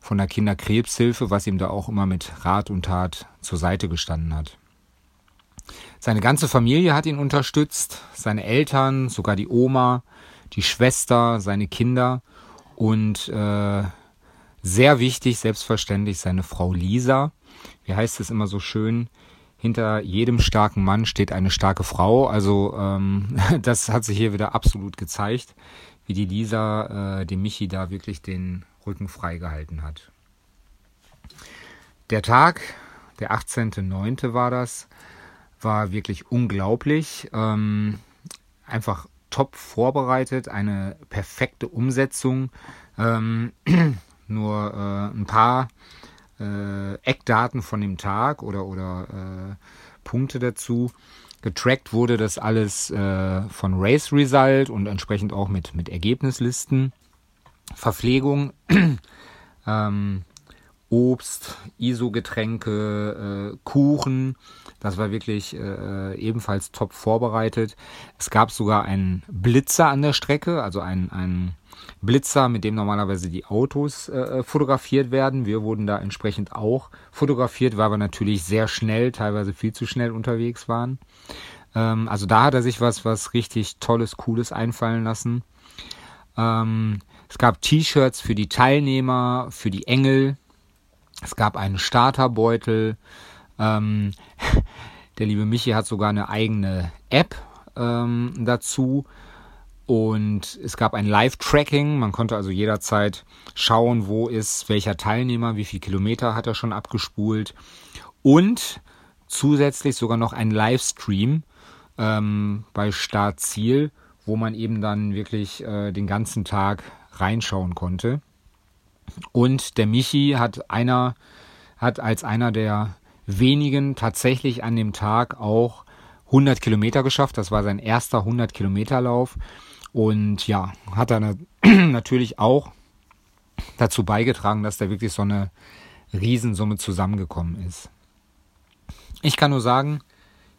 C: von der Kinderkrebshilfe, was ihm da auch immer mit Rat und Tat zur Seite gestanden hat. Seine ganze Familie hat ihn unterstützt, seine Eltern, sogar die Oma, die Schwester, seine Kinder und äh, sehr wichtig, selbstverständlich, seine Frau Lisa. Wie heißt es immer so schön? Hinter jedem starken Mann steht eine starke Frau. Also ähm, das hat sich hier wieder absolut gezeigt wie die Lisa äh, dem Michi da wirklich den Rücken freigehalten hat. Der Tag, der 18.09. war das, war wirklich unglaublich. Ähm, einfach top vorbereitet, eine perfekte Umsetzung. Ähm, nur äh, ein paar äh, Eckdaten von dem Tag oder, oder äh, Punkte dazu. Getrackt wurde das alles äh, von Race Result und entsprechend auch mit, mit Ergebnislisten. Verpflegung, ähm, Obst, ISO-Getränke, äh, Kuchen. Das war wirklich äh, ebenfalls top vorbereitet. Es gab sogar einen Blitzer an der Strecke, also ein, ein Blitzer, mit dem normalerweise die Autos äh, fotografiert werden. Wir wurden da entsprechend auch fotografiert, weil wir natürlich sehr schnell, teilweise viel zu schnell unterwegs waren. Ähm, also da hat er sich was, was richtig Tolles, Cooles einfallen lassen. Ähm, es gab T-Shirts für die Teilnehmer, für die Engel. Es gab einen Starterbeutel. Ähm, der liebe Michi hat sogar eine eigene App ähm, dazu Und es gab ein Live-Tracking. Man konnte also jederzeit schauen, wo ist welcher Teilnehmer, wie viel Kilometer hat er schon abgespult. Und zusätzlich sogar noch ein Livestream ähm, bei Start-Ziel, wo man eben dann wirklich äh, den ganzen Tag reinschauen konnte. Und der Michi hat einer, hat als einer der wenigen tatsächlich an dem Tag auch 100 Kilometer geschafft. Das war sein erster 100 Kilometer Lauf. Und ja, hat er natürlich auch dazu beigetragen, dass da wirklich so eine Riesensumme zusammengekommen ist. Ich kann nur sagen,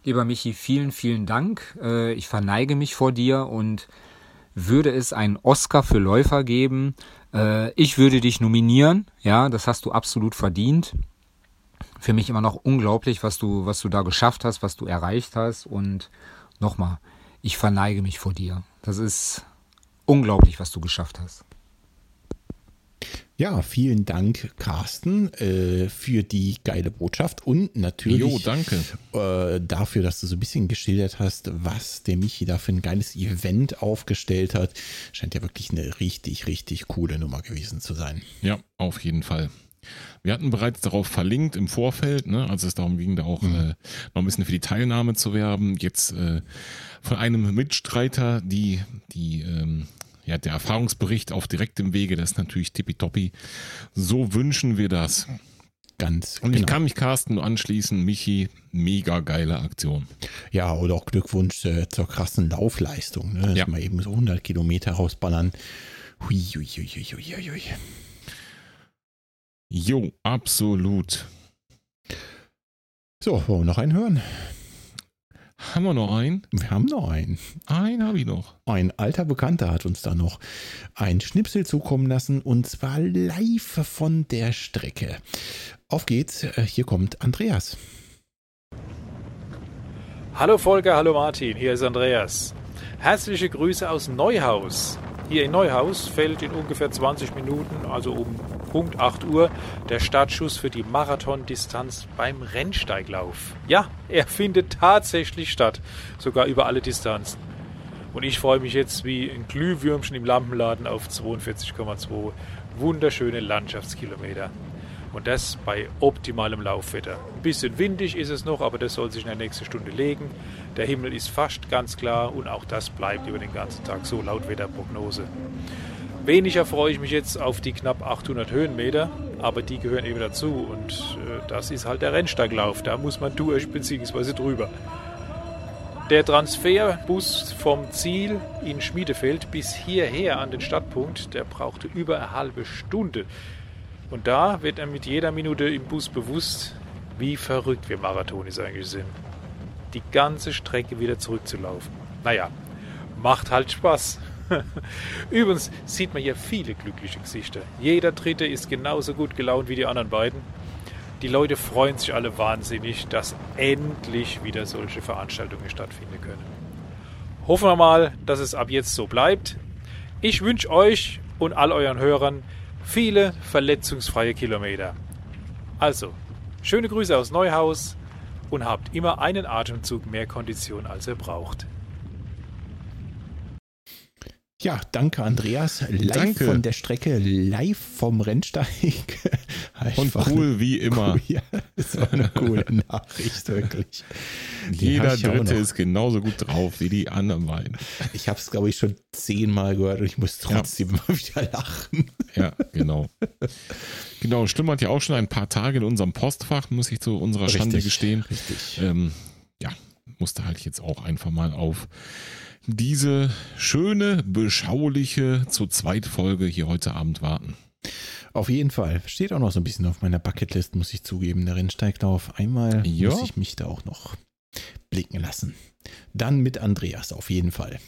C: lieber Michi, vielen, vielen Dank. Äh, ich verneige mich vor dir und würde es einen Oscar für Läufer geben. Äh, ich würde dich nominieren. Ja, das hast du absolut verdient. Für mich immer noch unglaublich, was du, was du da geschafft hast, was du erreicht hast. Und nochmal, ich verneige mich vor dir. Das ist unglaublich, was du geschafft hast.
A: Ja, vielen Dank, Carsten, äh, für die geile Botschaft und natürlich
B: jo, danke.
A: Äh, dafür, dass du so ein bisschen geschildert hast, was der Michi da für ein geiles Event aufgestellt hat. Scheint ja wirklich eine richtig, richtig coole Nummer gewesen zu sein.
B: Ja, auf jeden Fall. Wir hatten bereits darauf verlinkt im Vorfeld, ne, als es darum ging, da auch mhm. äh, noch ein bisschen für die Teilnahme zu werben. Jetzt äh, von einem Mitstreiter, die, die, ähm, ja, der Erfahrungsbericht auf direktem Wege, das ist natürlich tippitoppi. So wünschen wir das.
A: Ganz
B: Und genau. ich kann mich Carsten nur anschließen. Michi, mega geile Aktion.
A: Ja, oder auch Glückwunsch äh, zur krassen Laufleistung. Ne? Dass ja. mal eben so 100 Kilometer rausballern. Hui, hui, hui, hui, hui, hui.
B: Jo, absolut.
A: So, wollen wir noch einen hören?
B: Haben wir noch einen?
A: Wir haben noch einen.
B: Einen habe ich noch.
A: Ein alter Bekannter hat uns da noch ein Schnipsel zukommen lassen und zwar live von der Strecke. Auf geht's, äh, hier kommt Andreas.
D: Hallo Volker, hallo Martin, hier ist Andreas. Herzliche Grüße aus Neuhaus. Hier in Neuhaus fällt in ungefähr 20 Minuten, also um Punkt 8 Uhr, der Startschuss für die Marathondistanz beim Rennsteiglauf. Ja, er findet tatsächlich statt, sogar über alle Distanzen. Und ich freue mich jetzt wie ein Glühwürmchen im Lampenladen auf 42,2 wunderschöne Landschaftskilometer. Und das bei optimalem Laufwetter. Ein bisschen windig ist es noch, aber das soll sich in der nächsten Stunde legen. Der Himmel ist fast ganz klar und auch das bleibt über den ganzen Tag so laut Wetterprognose. Weniger freue ich mich jetzt auf die knapp 800 Höhenmeter, aber die gehören eben dazu und äh, das ist halt der Rennsteiglauf. Da muss man durch bzw. drüber. Der Transferbus vom Ziel in Schmiedefeld bis hierher an den Stadtpunkt, der brauchte über eine halbe Stunde. Und da wird er mit jeder Minute im Bus bewusst, wie verrückt wir Marathonis eigentlich sind. Die ganze Strecke wieder zurückzulaufen. Naja, macht halt Spaß. Übrigens sieht man hier viele glückliche Gesichter. Jeder Dritte ist genauso gut gelaunt wie die anderen beiden. Die Leute freuen sich alle wahnsinnig, dass endlich wieder solche Veranstaltungen stattfinden können. Hoffen wir mal, dass es ab jetzt so bleibt. Ich wünsche euch und all euren Hörern viele verletzungsfreie Kilometer. Also, schöne Grüße aus Neuhaus und habt immer einen Atemzug mehr Kondition, als ihr braucht.
A: Ja, danke Andreas. Live danke. von der Strecke, live vom Rennsteig.
B: Und cool wie immer. Cool,
A: ja, das war eine coole Nachricht, wirklich.
B: Die Jeder Dritte ist genauso gut drauf wie die anderen beiden.
A: Ich habe es, glaube ich, schon zehnmal gehört und ich muss trotzdem ja. mal wieder lachen.
B: Ja, genau. Genau, Stimme hat ja auch schon ein paar Tage in unserem Postfach, muss ich zu unserer Schande richtig, gestehen.
A: Richtig.
B: Ähm, ja, musste halt jetzt auch einfach mal auf diese schöne, beschauliche zu zweit Folge hier heute Abend warten.
A: Auf jeden Fall. Steht auch noch so ein bisschen auf meiner Bucketlist, muss ich zugeben. Der Rennsteiglauf. Einmal ja. muss ich mich da auch noch blicken lassen. Dann mit Andreas, auf jeden Fall.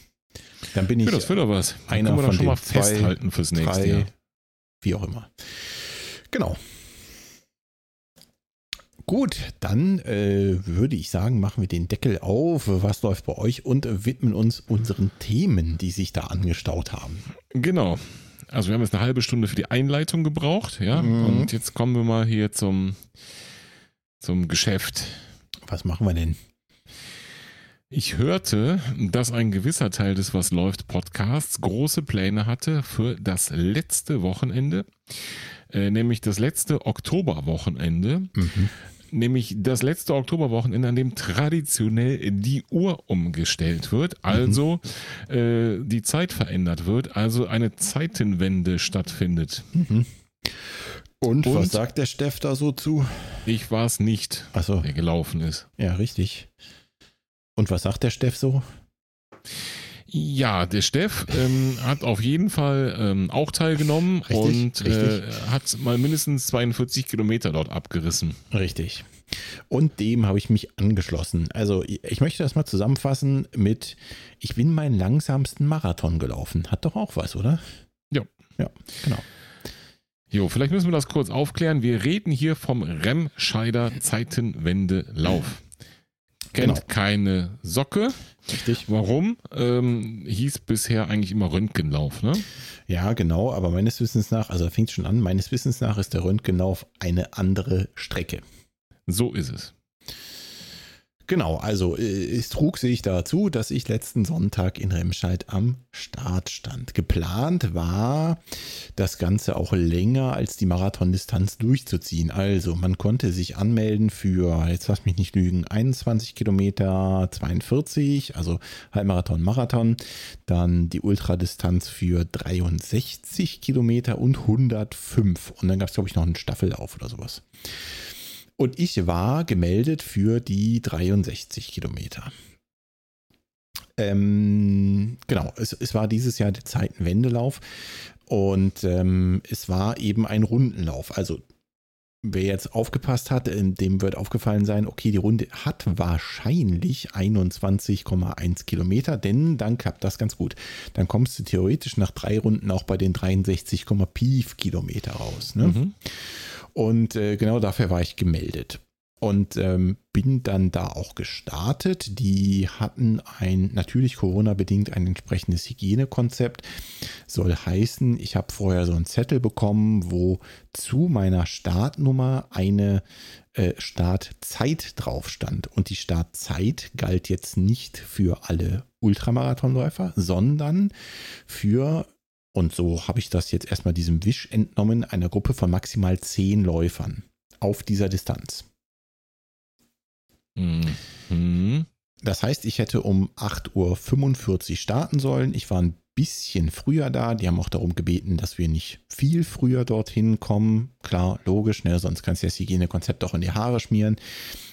A: Dann bin ich. Ja,
B: das wird doch was.
A: Dann einer können wir
B: von schon
A: mal
B: festhalten fürs nächste Jahr.
A: Wie auch immer. Genau. Gut, dann äh, würde ich sagen, machen wir den Deckel auf. Was läuft bei euch und widmen uns unseren Themen, die sich da angestaut haben.
B: Genau. Also wir haben jetzt eine halbe Stunde für die Einleitung gebraucht, ja. Mhm. Und jetzt kommen wir mal hier zum, zum Geschäft.
A: Was machen wir denn?
B: Ich hörte, dass ein gewisser Teil des Was läuft Podcasts große Pläne hatte für das letzte Wochenende, äh, nämlich das letzte Oktoberwochenende.
A: Mhm.
B: Nämlich das letzte Oktoberwochenende, an dem traditionell die Uhr umgestellt wird, also äh, die Zeit verändert wird, also eine Zeitenwende stattfindet.
A: Mhm. Und,
B: Und?
A: was sagt der Steff da so zu?
B: Ich war es nicht,
A: Achso,
B: der gelaufen ist.
A: ja, richtig. Und was sagt der Steff so?
B: Ja, der Steff ähm, hat auf jeden Fall ähm, auch teilgenommen
A: Richtig,
B: und Äh,
A: richtig.
B: hat mal mindestens 42 Kilometer dort abgerissen.
A: Richtig. Und dem habe ich mich angeschlossen. Also ich möchte das mal zusammenfassen mit, ich bin meinen langsamsten Marathon gelaufen. Hat doch auch was, oder?
B: Ja.
A: Ja, genau.
B: Jo, vielleicht müssen wir das kurz aufklären. Wir reden hier vom Remscheider Zeitenwende Lauf. Kennt
A: Genau.
B: keine Socke.
A: Richtig.
B: Warum? Ähm, hieß bisher eigentlich immer Röntgenlauf, ne?
A: Ja, genau, aber meines Wissens nach, also fängt schon an, meines Wissens nach ist der Röntgenlauf eine andere Strecke.
B: So ist es.
A: Genau, also äh, es trug sich dazu, dass ich letzten Sonntag in Remscheid am Start stand. Geplant war, das Ganze auch länger als die Marathondistanz durchzuziehen. Also man konnte sich anmelden für, jetzt lass mich nicht lügen, 21 Kilometer 42, also Halbmarathon, Marathon. Dann die Ultradistanz für 63 Kilometer und 105. Und dann gab es, glaube ich, noch einen Staffellauf oder sowas. Und ich war gemeldet für die 63 Kilometer. Ähm, genau, es, es war dieses Jahr der Zeitenwendelauf und ähm, es war eben ein Rundenlauf. Also wer jetzt aufgepasst hat, äh, dem wird aufgefallen sein, okay, die Runde hat wahrscheinlich 21,1 Kilometer, denn dann klappt das ganz gut. Dann kommst du theoretisch nach drei Runden auch bei den 63, Pief Kilometer raus. Ne?
B: Mhm.
A: Und äh, genau dafür war ich gemeldet. Und ähm, bin dann da auch gestartet. Die hatten ein, natürlich Corona-bedingt, ein entsprechendes Hygienekonzept. Soll heißen, ich habe vorher so einen Zettel bekommen, wo zu meiner Startnummer eine äh, Startzeit drauf stand. Und die Startzeit galt jetzt nicht für alle Ultramarathonläufer, sondern für und so habe ich das jetzt erstmal diesem Wisch entnommen, einer Gruppe von maximal zehn Läufern auf dieser Distanz.
B: Mhm.
A: Das heißt, ich hätte um 8.45 Uhr starten sollen. Ich war ein bisschen früher da. Die haben auch darum gebeten, dass wir nicht viel früher dorthin kommen. Klar, logisch, ne? sonst kannst du das Hygienekonzept auch in die Haare schmieren.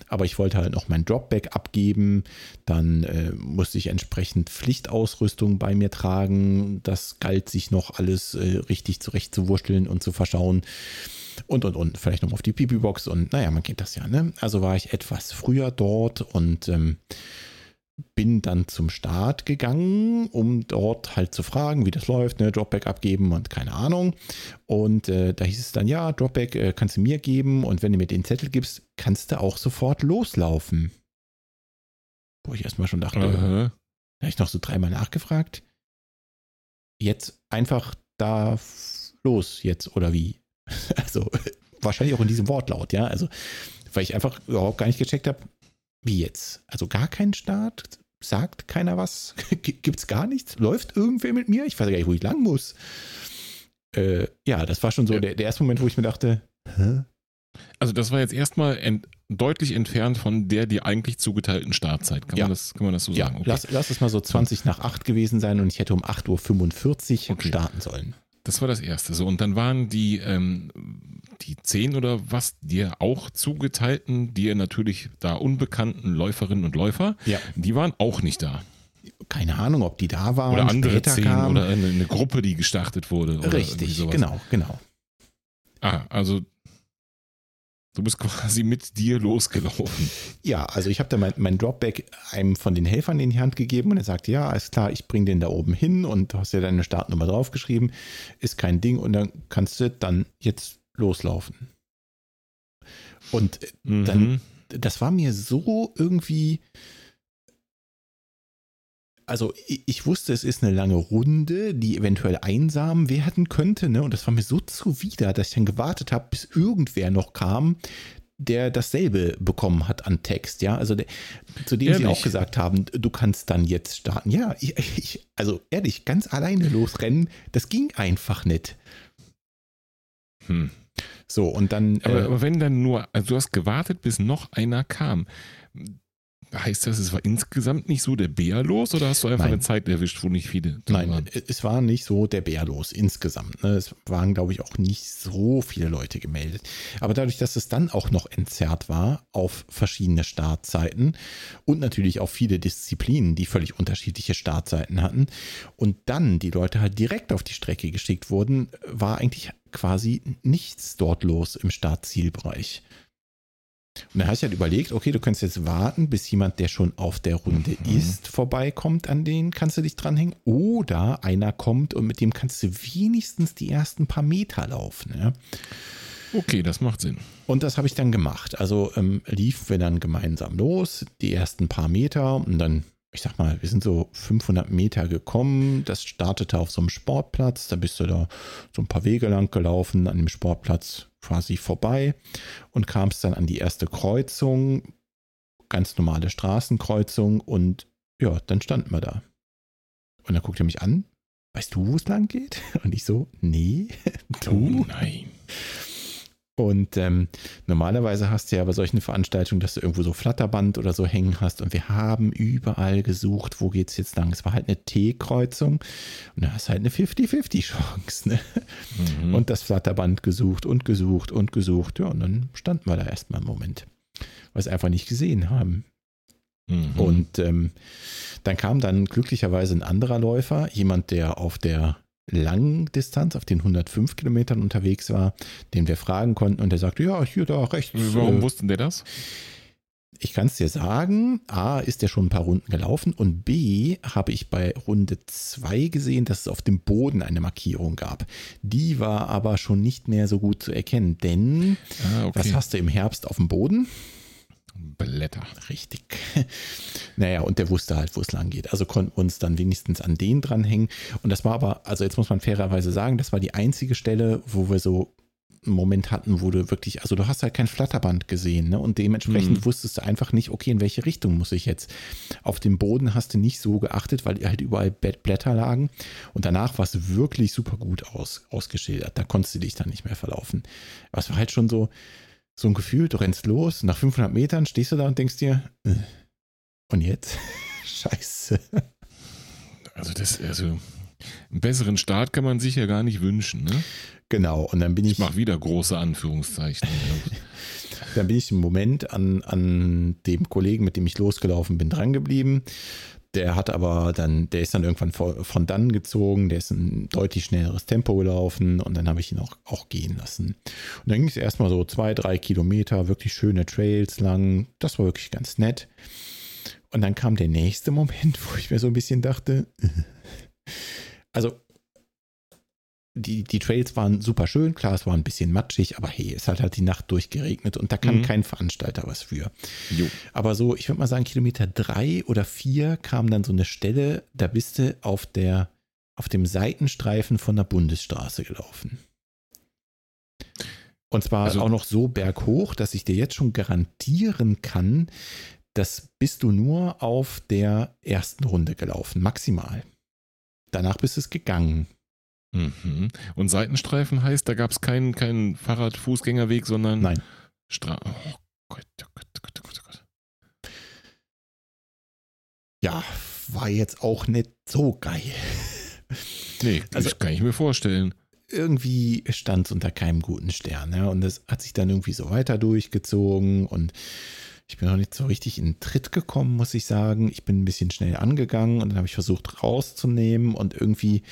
A: Aber ich wollte halt noch mein Dropback abgeben. Dann äh, musste ich entsprechend Pflichtausrüstung bei mir tragen. Das galt sich noch alles äh, richtig zurechtzuwurschteln und zu verschauen. Und, und, und. Vielleicht noch auf die Pipi-Box. Und naja, man kennt das ja. Ne? Also war ich etwas früher dort und ähm, bin dann zum Start gegangen, um dort halt zu fragen, wie das läuft, ne, Dropback abgeben und keine Ahnung. Und äh, da hieß es dann, ja, Dropback äh, kannst du mir geben und wenn du mir den Zettel gibst, kannst du auch sofort loslaufen. Wo ich erstmal schon dachte,
B: Aha.
A: da habe ich noch so dreimal nachgefragt. Jetzt einfach da los jetzt oder wie? Also wahrscheinlich auch in diesem Wortlaut, ja. Also weil ich einfach überhaupt gar nicht gecheckt habe, wie jetzt? Also gar kein Start? Sagt keiner was? Gibt's gar nichts? Läuft irgendwer mit mir? Ich weiß gar nicht, wo ich lang muss. Äh, ja, das war schon so
B: Ja.
A: der, der erste Moment, wo ich mir dachte, hä?
B: Also das war jetzt erstmal ent deutlich entfernt von der die eigentlich zugeteilten Startzeit. Kann,
A: Ja.
B: man, das, kann man das so
A: Ja,
B: sagen? Okay.
A: lass, lass es mal so 20 nach 8 gewesen sein und ich hätte um 8.45 Uhr
B: Okay.
A: starten sollen.
B: Das war das Erste. So, und dann waren die, ähm, die zehn oder was dir auch zugeteilten, dir natürlich da unbekannten Läuferinnen und Läufer,
A: Ja.
B: die waren auch nicht da.
A: Keine Ahnung, ob die da waren,
B: Oder andere zehn
A: kamen.
B: oder eine, eine Gruppe, die gestartet wurde.
A: Richtig, genau, genau.
B: Ah, also du bist quasi mit dir losgelaufen.
A: Ja, also ich habe da mein, mein Dropback einem von den Helfern in die Hand gegeben und er sagte, ja, ist klar, ich bringe den da oben hin und du hast ja deine Startnummer draufgeschrieben, ist kein Ding und dann kannst du dann jetzt loslaufen. Und äh, Dann-
B: Mhm.
A: das war mir so irgendwie. Also ich, wusste, es ist eine lange Runde, die eventuell einsam werden könnte, ne? Und das war mir so zuwider, dass ich dann gewartet habe, bis irgendwer noch kam, der dasselbe bekommen hat an Text, ja, also der, zu dem
B: Ehrlich?
A: sie auch gesagt haben, du kannst dann jetzt starten. Ja, ich, ich, also ehrlich, ganz alleine losrennen, das ging einfach nicht.
B: Hm.
A: So, und dann.
B: Aber,
A: äh,
B: aber wenn dann nur, also du hast gewartet, bis noch einer kam. Heißt das, es war insgesamt nicht so der Bär los oder hast du einfach
A: Nein.
B: eine Zeit erwischt, wo nicht viele
A: Nein,
B: waren?
A: es war nicht so der Bär los insgesamt. Ne? Es waren, glaube ich, auch nicht so viele Leute gemeldet. Aber dadurch, dass es dann auch noch entzerrt war auf verschiedene Startzeiten und natürlich auch viele Disziplinen, die völlig unterschiedliche Startzeiten hatten und dann die Leute halt direkt auf die Strecke geschickt wurden, war eigentlich quasi nichts dort los im Startzielbereich. Und dann habe ich halt überlegt, okay, du könntest jetzt warten, bis jemand, der schon auf der Runde
B: Mhm.
A: ist, vorbeikommt, an den kannst du dich dranhängen. Oder einer kommt und mit dem kannst du wenigstens die ersten paar Meter laufen. Ja?
B: Okay, das macht Sinn.
A: Und das habe ich dann gemacht. Also ähm, liefen wir dann gemeinsam los, die ersten paar Meter und dann, ich sag mal, wir sind so 500 Meter gekommen. Das startete auf so einem Sportplatz. Da bist du da so ein paar Wege lang gelaufen, an dem Sportplatz quasi vorbei und kamst dann an die erste Kreuzung, ganz normale Straßenkreuzung und ja, dann standen wir da. Und dann guckt er mich an. Weißt du, wo es lang geht? Und ich so, nee, du?
B: Oh nein.
A: Und ähm, normalerweise hast du ja bei solchen Veranstaltungen, dass du irgendwo so Flatterband oder so hängen hast. Und wir haben überall gesucht, wo geht's jetzt lang. Es war halt eine T-Kreuzung und da hast du halt eine 50-50-Chance. Ne?
B: Mhm.
A: Und das Flatterband gesucht und gesucht und gesucht. Ja, und dann standen wir da erstmal einen Moment, weil wir es einfach nicht gesehen haben.
B: Mhm.
A: Und ähm, dann kam dann glücklicherweise ein anderer Läufer, jemand, der auf der langen Distanz, auf den 105 Kilometern unterwegs war, den wir fragen konnten und der sagte, ja, hier da rechts.
B: Warum
A: äh,
B: wusste der das?
A: ich kann es dir sagen, A, ist der schon ein paar Runden gelaufen und B, habe ich bei Runde 2 gesehen, dass es auf dem Boden eine Markierung gab. Die war aber schon nicht mehr so gut zu erkennen, denn
B: Ah, okay.
A: was hast du im Herbst auf dem Boden?
B: Blätter.
A: Richtig. Naja, und der wusste halt, wo es lang geht. Also konnten wir uns dann wenigstens an den dranhängen. Und das war aber, also jetzt muss man fairerweise sagen, das war die einzige Stelle, wo wir so einen Moment hatten, wo du wirklich, also du hast halt kein Flatterband gesehen, ne? Und dementsprechend
B: Mhm.
A: wusstest du einfach nicht, okay, in welche Richtung muss ich jetzt. Auf dem Boden hast du nicht so geachtet, weil halt überall Blätter lagen. Und danach war es wirklich super gut aus, ausgeschildert. Da konntest du dich dann nicht mehr verlaufen. Aber es war halt schon so, so ein Gefühl, du rennst los, nach 500 Metern stehst du da und denkst dir, äh, und jetzt? Scheiße.
B: Also das, also einen besseren Start kann man sich ja gar nicht wünschen. Ne?
A: Genau, und dann bin
B: Ich
A: ich,
B: mache wieder große Anführungszeichen.
A: dann bin ich im Moment an, an dem Kollegen, mit dem ich losgelaufen bin, drangeblieben. Der hat aber dann, der ist dann irgendwann von, dann gezogen, der ist ein deutlich schnelleres Tempo gelaufen und dann habe ich ihn auch, auch gehen lassen. Und dann ging es erstmal so zwei, drei Kilometer, wirklich schöne Trails lang. Das war wirklich ganz nett. Und dann kam der nächste Moment, wo ich mir so ein bisschen dachte, also die, die Trails waren super schön, klar, es war ein bisschen matschig, aber hey, es hat halt die Nacht durchgeregnet und da kann
B: Mhm.
A: kein Veranstalter was für.
B: jo.
A: Aber so, ich würde mal sagen, Kilometer drei oder vier kam dann so eine Stelle, da bist du auf der, auf dem Seitenstreifen von der Bundesstraße gelaufen. Und zwar
B: Also-
A: auch noch so berghoch, dass ich dir jetzt schon garantieren kann, das bist du nur auf der ersten Runde gelaufen, maximal. Danach bist es gegangen.
B: Mhm. Und Seitenstreifen heißt, da gab es keinen keinen Fahrrad-Fußgängerweg, sondern
A: Nein.
B: Stra oh Gott, oh Gott, oh Gott, oh Gott, oh Gott.
A: Ja, war jetzt auch nicht so geil.
B: Nee,
A: Also-
B: das kann ich mir vorstellen.
A: irgendwie stand es unter keinem guten Stern. Ja? Und das hat sich dann irgendwie so weiter durchgezogen und ich bin noch nicht so richtig in den Tritt gekommen, muss ich sagen. Ich bin ein bisschen schnell angegangen und dann habe ich versucht rauszunehmen und irgendwie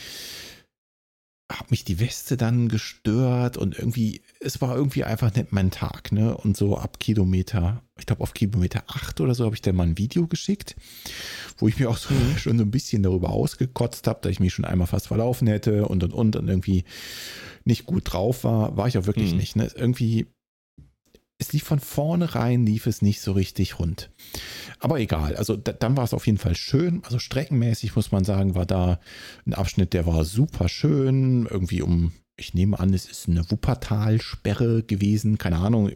A: hat mich die Weste dann gestört und irgendwie, es war irgendwie einfach nicht mein Tag, ne? Und so ab Kilometer, ich glaube auf Kilometer 8 oder so habe ich dann mal ein Video geschickt, wo ich mir auch so schon so ein bisschen darüber ausgekotzt habe, dass ich mich schon einmal fast verlaufen hätte und und und und irgendwie nicht gut drauf war, war ich auch wirklich
B: Mhm.
A: nicht, ne? Irgendwie es lief von vornherein, lief es nicht so richtig rund. Aber egal, also da, dann war es auf jeden Fall schön. Also streckenmäßig muss man sagen, war da ein Abschnitt, der war super schön. Irgendwie um, ich nehme an, es ist eine Wuppertalsperre gewesen, keine Ahnung.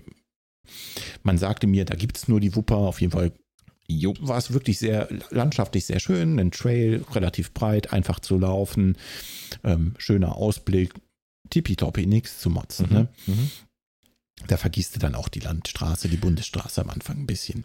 A: Man sagte mir, da gibt es nur die Wupper. Auf jeden Fall
B: Jo.
A: war es wirklich sehr landschaftlich sehr schön. Ein Trail, relativ breit, einfach zu laufen. Ähm, schöner Ausblick. Tippitoppi, nichts zu motzen. Ne?
B: Mhm.
A: Da vergisst du dann auch die Landstraße, die Bundesstraße am Anfang ein bisschen.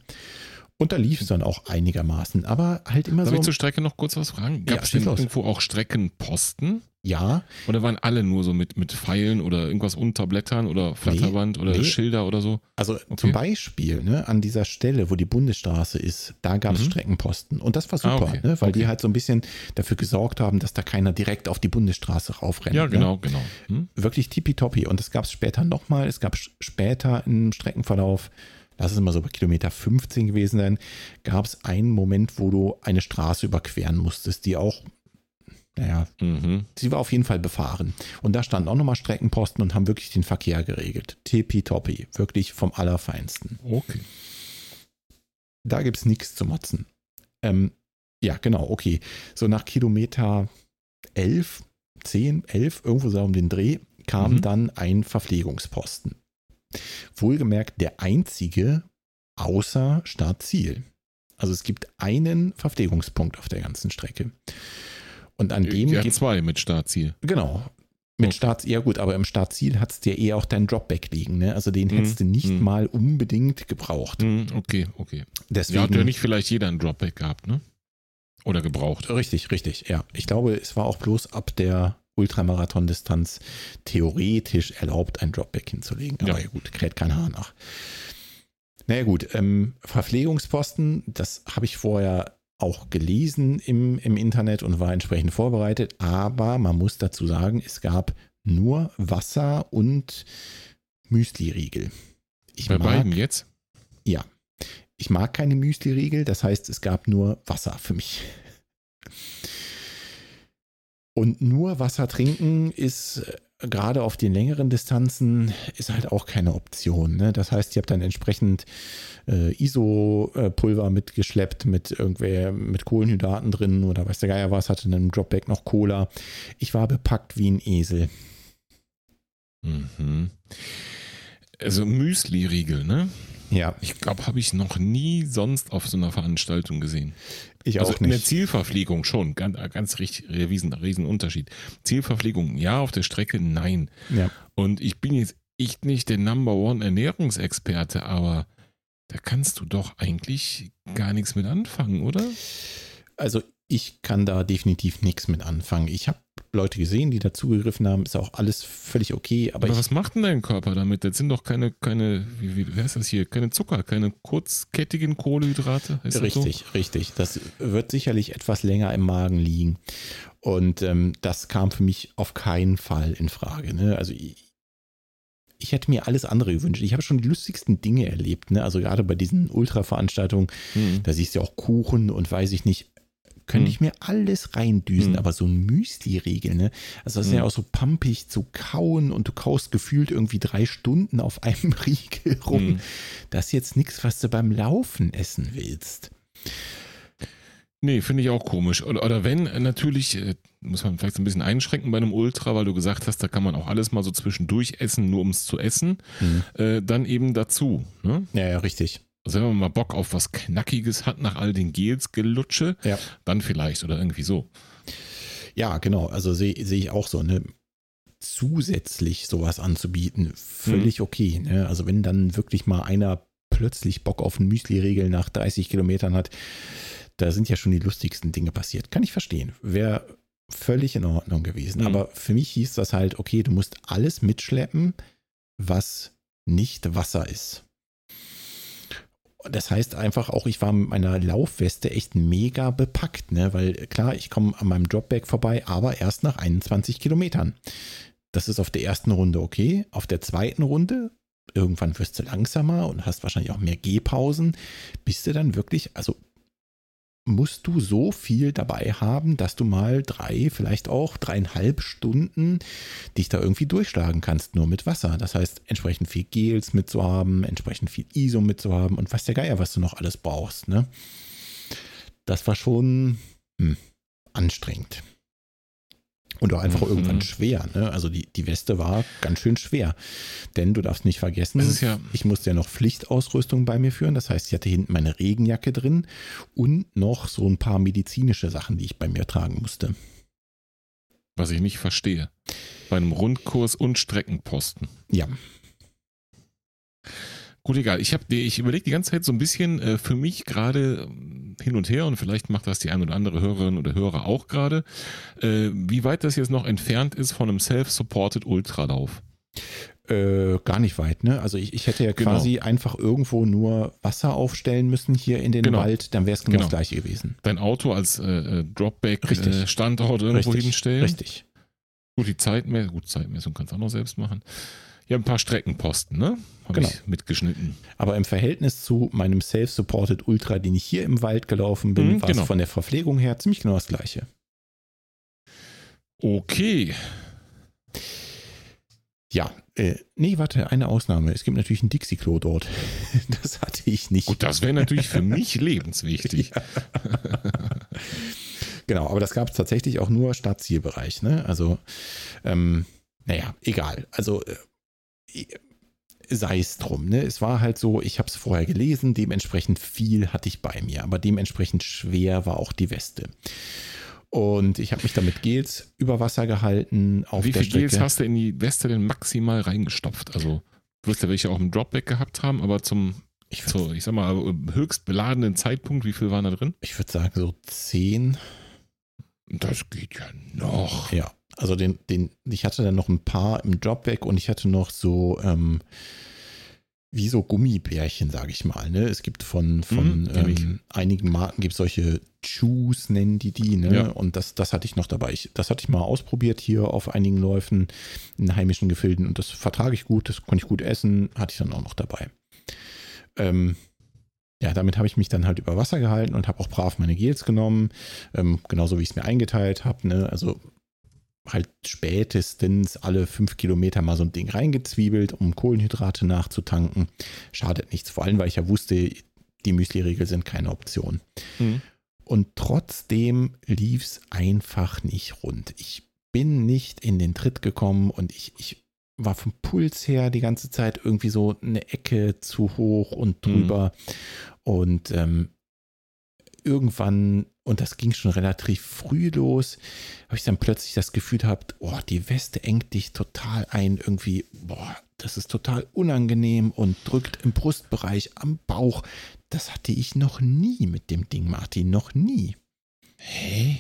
A: Und da lief es dann auch einigermaßen, aber halt immer
B: Darf
A: so.
B: ich zur Strecke noch kurz was fragen?
A: Ja,
B: Gab es denn
A: los.
B: irgendwo auch Streckenposten?
A: ja,
B: Oder waren alle nur so mit, mit Pfeilen oder irgendwas Unterblättern oder Flatterband oder
A: nee.
B: Schilder oder so?
A: also
B: Okay.
A: zum Beispiel ne, an dieser Stelle, wo die Bundesstraße ist, da gab es
B: Mhm.
A: Streckenposten. Und das war
B: Ah,
A: super,
B: okay.
A: ne, weil die
B: Okay.
A: halt so ein bisschen dafür gesorgt haben, dass da keiner direkt auf die Bundesstraße raufrennt.
B: Ja,
A: Ne?
B: genau, genau. Hm?
A: wirklich tippitoppi. Und das gab es später nochmal. Es gab später im Streckenverlauf, lass es mal so bei Kilometer 15 gewesen sein, gab es einen Moment, wo du eine Straße überqueren musstest, die auch, naja,
B: Mhm.
A: sie war auf jeden Fall befahren. Und da standen auch nochmal Streckenposten und haben wirklich den Verkehr geregelt. Tippitoppi, wirklich vom Allerfeinsten.
B: Okay.
A: Da gibt es nichts zu motzen. Ähm, ja, genau, okay. So nach Kilometer 11, 10, 11, irgendwo so um den Dreh, kam
B: Mhm.
A: dann ein Verpflegungsposten. Wohlgemerkt der einzige außer Startziel. Also es gibt einen Verpflegungspunkt auf der ganzen Strecke. Und an dem
B: ja, zwei mit Startziel.
A: Genau. Mit
B: Okay.
A: Starts, ja gut, aber im Startziel hat es dir eher auch dein Dropback liegen, ne? Also den
B: Mhm.
A: hättest du nicht
B: Mhm.
A: mal unbedingt gebraucht.
B: Hm, okay, okay.
A: Deswegen,
B: Ja, hat ja nicht vielleicht jeder ein Dropback gehabt, ne? Oder gebraucht.
A: Richtig, richtig, ja. Ich glaube, es war auch bloß ab der Ultramarathon-Distanz theoretisch erlaubt, ein Dropback hinzulegen. Aber
B: Ja.
A: ja, gut, kräht kein Haar nach. Naja gut, ähm, Verpflegungsposten, das habe ich vorher auch gelesen im, im Internet und war entsprechend vorbereitet. Aber man muss dazu sagen, es gab nur Wasser und Müsli-Riegel. Ich
B: Bei
A: mag,
B: beiden jetzt?
A: Ja. Ich mag keine Müsli-Riegel, das heißt, es gab nur Wasser für mich. Und nur Wasser trinken ist äh, gerade auf den längeren Distanzen ist halt auch keine Option. Ne? Das heißt, ihr habt dann entsprechend äh, ISO-Pulver mitgeschleppt mit irgendwer mit Kohlenhydraten drin oder weiß der Geier was, hatte in einem Dropback noch Cola. Ich war bepackt wie ein Esel.
B: Mhm. Also Müsli-Riegel, ne?
A: Ja,
B: Ich glaube, habe ich noch nie sonst auf so einer Veranstaltung gesehen.
A: ich
B: also
A: auch
B: in der
A: nicht.
B: Zielverpflegung schon, ganz, ganz richtig, riesen, riesen Unterschied. Zielverpflegung, ja, auf der Strecke, nein.
A: Ja.
B: Und ich bin jetzt echt nicht der Number One Ernährungsexperte, aber da kannst du doch eigentlich gar nichts mit anfangen, oder?
A: Also ich kann da definitiv nichts mit anfangen. Ich habe Leute gesehen, die dazugegriffen haben, ist auch alles völlig okay, aber,
B: Aber, was macht denn dein Körper damit? Das sind doch keine, keine, wie, wie, wer ist das hier? Keine Zucker, keine kurzkettigen Kohlenhydrate. Heißt das so?
A: richtig, richtig. Das wird sicherlich etwas länger im Magen liegen. Und ähm, das kam für mich auf keinen Fall in Frage. Ne? Also ich, ich hätte mir alles andere gewünscht. Ich habe schon die lustigsten Dinge erlebt. Ne? Also gerade bei diesen Ultra-Veranstaltungen,
B: Mhm.
A: da siehst du auch Kuchen und weiß ich nicht. Könnte
B: Hm.
A: ich mir alles reindüsen,
B: Hm.
A: aber so ein Müsli-Riegel, ne? Also das ist
B: Hm.
A: ja auch so pumpig zu kauen und du kaust gefühlt irgendwie drei Stunden auf einem Riegel rum.
B: Hm.
A: Das ist jetzt nichts, was du beim Laufen essen willst.
B: Nee, finde ich auch komisch. Oder, oder wenn, äh, natürlich, äh, muss man vielleicht so ein bisschen einschränken bei einem Ultra, weil du gesagt hast, da kann man auch alles mal so zwischendurch essen, nur um es zu essen, äh, dann eben dazu. Ne?
A: Ja, ja, richtig.
B: Also wenn man mal Bock auf was Knackiges hat nach all den Gels gelutsche,
A: Ja.
B: dann vielleicht oder irgendwie so.
A: Ja, genau. Also sehe sehe ich auch so, ne? Zusätzlich sowas anzubieten, völlig okay. Ne? Also wenn dann wirklich mal einer plötzlich Bock auf ein Müsli-Regel nach 30 Kilometern hat, da sind ja schon die lustigsten Dinge passiert. Kann ich verstehen. Wäre völlig in Ordnung gewesen.
B: Mhm.
A: Aber für mich hieß das halt, okay, du musst alles mitschleppen, was nicht Wasser ist. Das heißt einfach auch, ich war mit meiner Laufweste echt mega bepackt, ne? Weil klar, ich komme an meinem Dropback vorbei, aber erst nach 21 Kilometern. Das ist auf der ersten Runde okay. Auf der zweiten Runde, irgendwann wirst du langsamer und hast wahrscheinlich auch mehr Gehpausen, bist du dann wirklich, also musst du so viel dabei haben, dass du mal drei, vielleicht auch dreieinhalb Stunden dich da irgendwie durchschlagen kannst, nur mit Wasser. Das heißt, entsprechend viel Gels mitzuhaben, entsprechend viel ISO mitzuhaben und was der Geier, was du noch alles brauchst. Ne? Das war schon hm, anstrengend. Und auch einfach
B: Mhm.
A: irgendwann schwer. Ne? Also die, die Weste war ganz schön schwer. Denn du darfst nicht vergessen,
B: ja-
A: ich musste ja noch Pflichtausrüstung bei mir führen. Das heißt, ich hatte hinten meine Regenjacke drin und noch so ein paar medizinische Sachen, die ich bei mir tragen musste.
B: Was ich nicht verstehe. Bei einem Rundkurs und Streckenposten.
A: Ja,
B: Gut, egal. Ich, hab ich überlege die ganze Zeit so ein bisschen äh, für mich gerade ähm, hin und her und vielleicht macht das die ein oder andere Hörerin oder Hörer auch gerade, äh, wie weit das jetzt noch entfernt ist von einem Self-Supported Ultralauf.
A: Äh, gar nicht weit, ne? Also ich, ich hätte ja
B: Genau.
A: quasi einfach irgendwo nur Wasser aufstellen müssen hier in den
B: Genau.
A: Wald, dann wäre es genau,
B: Genau.
A: das gleiche gewesen.
B: Dein Auto als äh, äh,
A: Richtig.
B: Dropback-Standort irgendwo hinstellen.
A: Richtig.
B: Gut, die Zeitmessung, gut, Zeitmessung kannst du auch noch selbst machen. Ja, ein paar Streckenposten, ne? Habe
A: Genau.
B: ich mitgeschnitten.
A: Aber im Verhältnis zu meinem Self-Supported Ultra, den ich hier im Wald gelaufen bin,
B: Mhm,
A: war es
B: genau.
A: von der Verpflegung her ziemlich genau das gleiche.
B: Okay.
A: Ja, äh, nee, warte, eine Ausnahme. Es gibt natürlich ein Dixie-Klo dort. Das hatte ich nicht.
B: Gut, das wäre natürlich für mich lebenswichtig.
A: Genau, aber das gab es tatsächlich auch nur Stadtzielbereich. Ne? Also, ähm, naja, egal. Also, äh, sei es drum. Ne? Es war halt so, ich habe es vorher gelesen, dementsprechend viel hatte ich bei mir, aber dementsprechend schwer war auch die Weste. Und ich habe mich dann mit Gels über Wasser gehalten auf
B: Wie viel
A: Strecke.
B: Gels hast du in die Weste denn maximal reingestopft? Also, du wirst ja welche auch im Dropback gehabt haben, aber zum,
A: ich
B: so,
A: würde
B: ich sag mal, höchst beladenen Zeitpunkt, wie viel waren da drin?
A: ich würd sagen so zehn.
B: Das geht ja noch.
A: Ja, also den, den, ich hatte dann noch ein paar im Dropback und ich hatte noch so, ähm, wie so Gummibärchen, sage ich mal. Ne? Es gibt von, von
B: Mhm,
A: ähm, einigen Marken gibt solche Chews, nennen die die. Ne?
B: Ja.
A: Und das, das hatte ich noch dabei. Ich, das hatte ich mal ausprobiert hier auf einigen Läufen in heimischen Gefilden und das vertrage ich gut, das konnte ich gut essen, hatte ich dann auch noch dabei. Ähm, ja, damit habe ich mich dann halt über Wasser gehalten und habe auch brav meine Gels genommen, ähm, genauso wie ich es mir eingeteilt habe. Ne? Also halt spätestens alle fünf Kilometer mal so ein Ding reingezwiebelt, um Kohlenhydrate nachzutanken. Schadet nichts, vor allem, weil ich ja wusste, die Müsli-Riegel sind keine Option.
B: Mhm.
A: Und trotzdem lief es einfach nicht rund. Ich bin nicht in den Tritt gekommen und ich, ich war vom Puls her die ganze Zeit irgendwie so eine Ecke zu hoch und drüber. Und ähm, irgendwann, und das ging schon relativ früh los, habe ich dann plötzlich das Gefühl gehabt, oh, die Weste engt dich total ein, irgendwie, boah, das ist total unangenehm und drückt im Brustbereich, am Bauch. Das hatte ich noch nie mit dem Ding, Martin, noch nie.
B: Hä?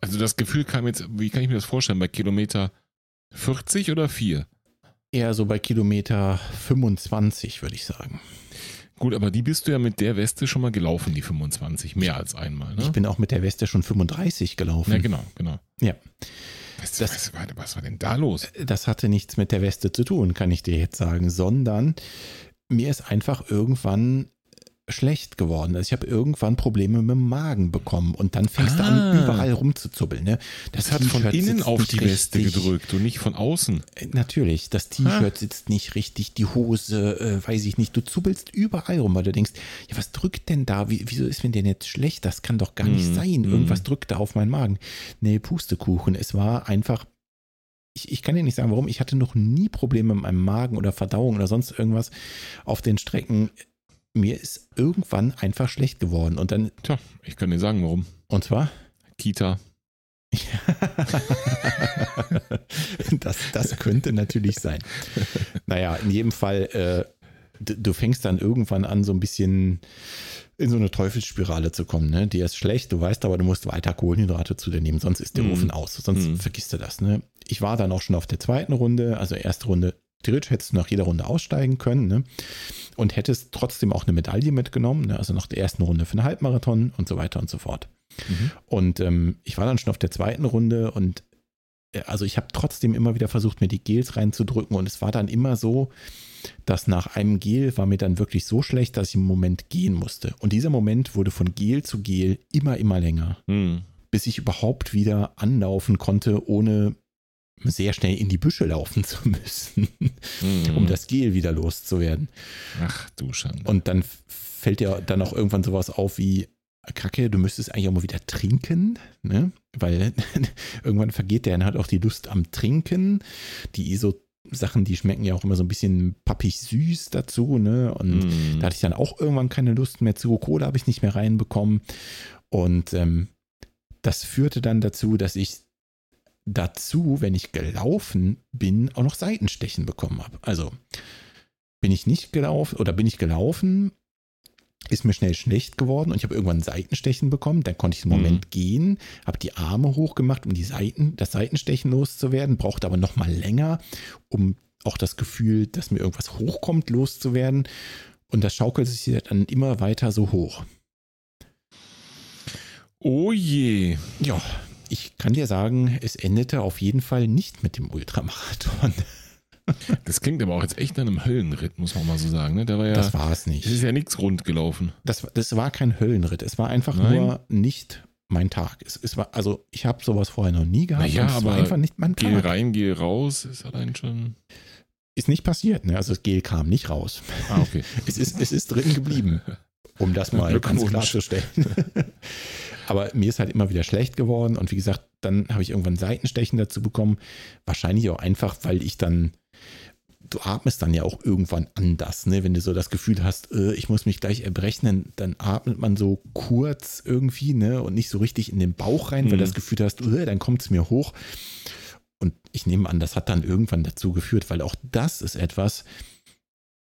B: Also das Gefühl kam jetzt, wie kann ich mir das vorstellen, bei Kilometer 40 oder 4?
A: Eher so bei Kilometer 25, würde ich sagen.
B: Gut, aber die bist du ja mit der Weste schon mal gelaufen, die 25, mehr als einmal, ne?
A: Ich bin auch mit der Weste schon 35 gelaufen.
B: ja, genau, genau.
A: Ja.
B: Was,
A: Das-
B: was, was war denn da los?
A: Das hatte nichts mit der Weste zu tun, kann ich dir jetzt sagen, sondern mir ist einfach irgendwann schlecht geworden. Also ich habe irgendwann Probleme mit dem Magen bekommen und dann fängst du an,
B: Ah.
A: überall rumzuzuppeln. Ne?
B: Das hat von innen auf die Weste
A: richtig.
B: gedrückt und nicht von außen.
A: Äh, Natürlich, das T-Shirt sitzt nicht richtig, die Hose, äh, weiß ich nicht. Du zuppelst überall rum, weil du denkst, ja, was drückt denn da? Wie, wieso ist mir denn jetzt schlecht? Das kann doch gar nicht
B: Mm,
A: sein.
B: mm.
A: Irgendwas drückt da auf meinen Magen. Nee, Pustekuchen. Es war einfach, ich, ich kann dir nicht sagen, warum. Ich hatte noch nie Probleme mit meinem Magen oder Verdauung oder sonst irgendwas auf den Strecken. Mir ist irgendwann einfach schlecht geworden. Und dann,
B: Tja, ich kann dir sagen, warum.
A: und zwar,
B: Kita.
A: das, das könnte natürlich sein. Naja, in jedem Fall, äh, du fängst dann irgendwann an, so ein bisschen in so eine Teufelsspirale zu kommen. Ne? Dir ist schlecht, du weißt aber, du musst weiter Kohlenhydrate zu dir nehmen, sonst ist der
B: Mhm.
A: Ofen aus. Sonst
B: Mhm.
A: vergisst du das. Ne? Ich war dann auch schon auf der zweiten Runde, also erste Runde. Theoretisch hättest du nach jeder Runde aussteigen können ne? und hättest trotzdem auch eine Medaille mitgenommen, ne? also nach der ersten Runde für einen Halbmarathon und so weiter und so fort.
B: Mhm.
A: Und ähm, ich war dann schon auf der zweiten Runde und äh, also ich habe trotzdem immer wieder versucht, mir die Gels reinzudrücken und es war dann immer so, dass nach einem Gel war mir dann wirklich so schlecht, dass ich im Moment gehen musste. Und dieser Moment wurde von Gel zu Gel immer, immer länger,
B: Hm.
A: bis ich überhaupt wieder anlaufen konnte, ohne sehr schnell in die Büsche laufen zu müssen,
B: Mhm.
A: um das Gel wieder loszuwerden.
B: Ach du Schande.
A: Und dann fällt dir dann auch irgendwann sowas auf wie, Kacke, du müsstest eigentlich auch mal wieder trinken, ne? Weil irgendwann vergeht der dann halt auch die Lust am Trinken. Die ISO Sachen, die schmecken ja auch immer so ein bisschen pappig süß dazu, ne? Und
B: Mm.
A: da hatte ich dann auch irgendwann keine Lust mehr zu. Cola habe ich nicht mehr reinbekommen. Und ähm, das führte dann dazu, dass ich dazu, wenn ich gelaufen bin, auch noch Seitenstechen bekommen habe. Also bin ich nicht gelaufen oder bin ich gelaufen, ist mir schnell schlecht geworden und ich habe irgendwann Seitenstechen bekommen. Dann konnte ich einen Moment gehen, habe die Arme hochgemacht, um die Seiten, das Seitenstechen loszuwerden, brauchte aber noch mal länger, um auch das Gefühl, dass mir irgendwas hochkommt, loszuwerden. Und das schaukelt sich dann immer weiter so hoch.
B: Oh je.
A: Ja, ich kann dir sagen, es endete auf jeden Fall nicht mit dem Ultramarathon.
B: Das klingt aber auch jetzt echt nach einem Höllenritt, muss man mal so sagen. Ne? War ja,
A: Das war es
B: es
A: nicht.
B: ist ja nichts rund gelaufen.
A: Das, das war kein Höllenritt. Es war einfach
B: Nein?
A: nur nicht mein Tag. Es, es war, also ich habe sowas vorher noch nie gehabt. Es war
B: aber
A: einfach nicht mein
B: Geh
A: Tag.
B: rein, geh raus, ist allein schon.
A: Ist nicht passiert. Ne? Also das Gel kam nicht raus.
B: Ah, okay.
A: Es ist, es ist drin geblieben. Um das mal ganz klarzustellen. Aber mir ist halt immer wieder schlecht geworden. Und wie gesagt, dann habe ich irgendwann Seitenstechen dazu bekommen. Wahrscheinlich auch einfach, weil ich dann, du atmest dann ja auch irgendwann anders. Ne? Wenn du so das Gefühl hast, äh, ich muss mich gleich erbrechen, dann atmet man so kurz irgendwie ne? und nicht so richtig in den Bauch rein, weil
B: Mhm.
A: du das Gefühl hast, äh, dann kommt es mir hoch. Und ich nehme an, das hat dann irgendwann dazu geführt, weil auch das ist etwas,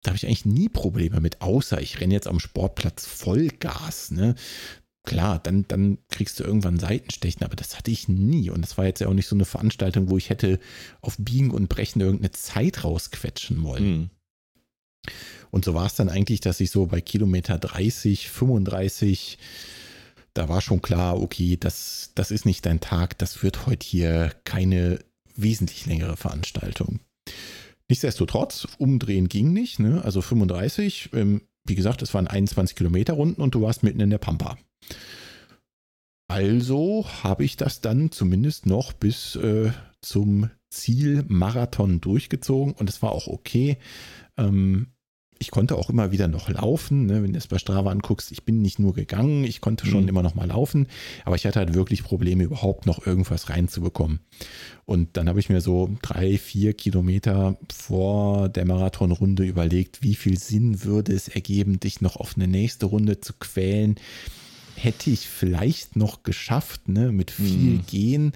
A: da habe ich eigentlich nie Probleme mit, außer ich renne jetzt am Sportplatz Vollgas. Ne? Klar, dann, dann kriegst du irgendwann Seitenstechen, aber das hatte ich nie. Und das war jetzt ja auch nicht so eine Veranstaltung, wo ich hätte auf Biegen und Brechen irgendeine Zeit rausquetschen wollen.
B: Hm.
A: Und so war es dann eigentlich, dass ich so bei Kilometer 30, 35, da war schon klar, okay, das, das ist nicht dein Tag, das wird heute hier keine wesentlich längere Veranstaltung. Nichtsdestotrotz, umdrehen ging nicht, ne? also 35, ähm, wie gesagt, es waren 21 Kilometer Runden und du warst mitten in der Pampa. Also habe ich das dann zumindest noch bis äh, zum Ziel Marathon durchgezogen und es war auch okay. Ähm, ich konnte auch immer wieder noch laufen. Ne? Wenn du es bei Strava anguckst, ich bin nicht nur gegangen, ich konnte schon
B: Mhm.
A: immer noch mal laufen, aber ich hatte halt wirklich Probleme, überhaupt noch irgendwas reinzubekommen. Und dann habe ich mir so drei, vier Kilometer vor der Marathonrunde überlegt, wie viel Sinn würde es ergeben, dich noch auf eine nächste Runde zu quälen. Hätte ich vielleicht noch geschafft, ne, mit viel
B: Mhm.
A: Gehen.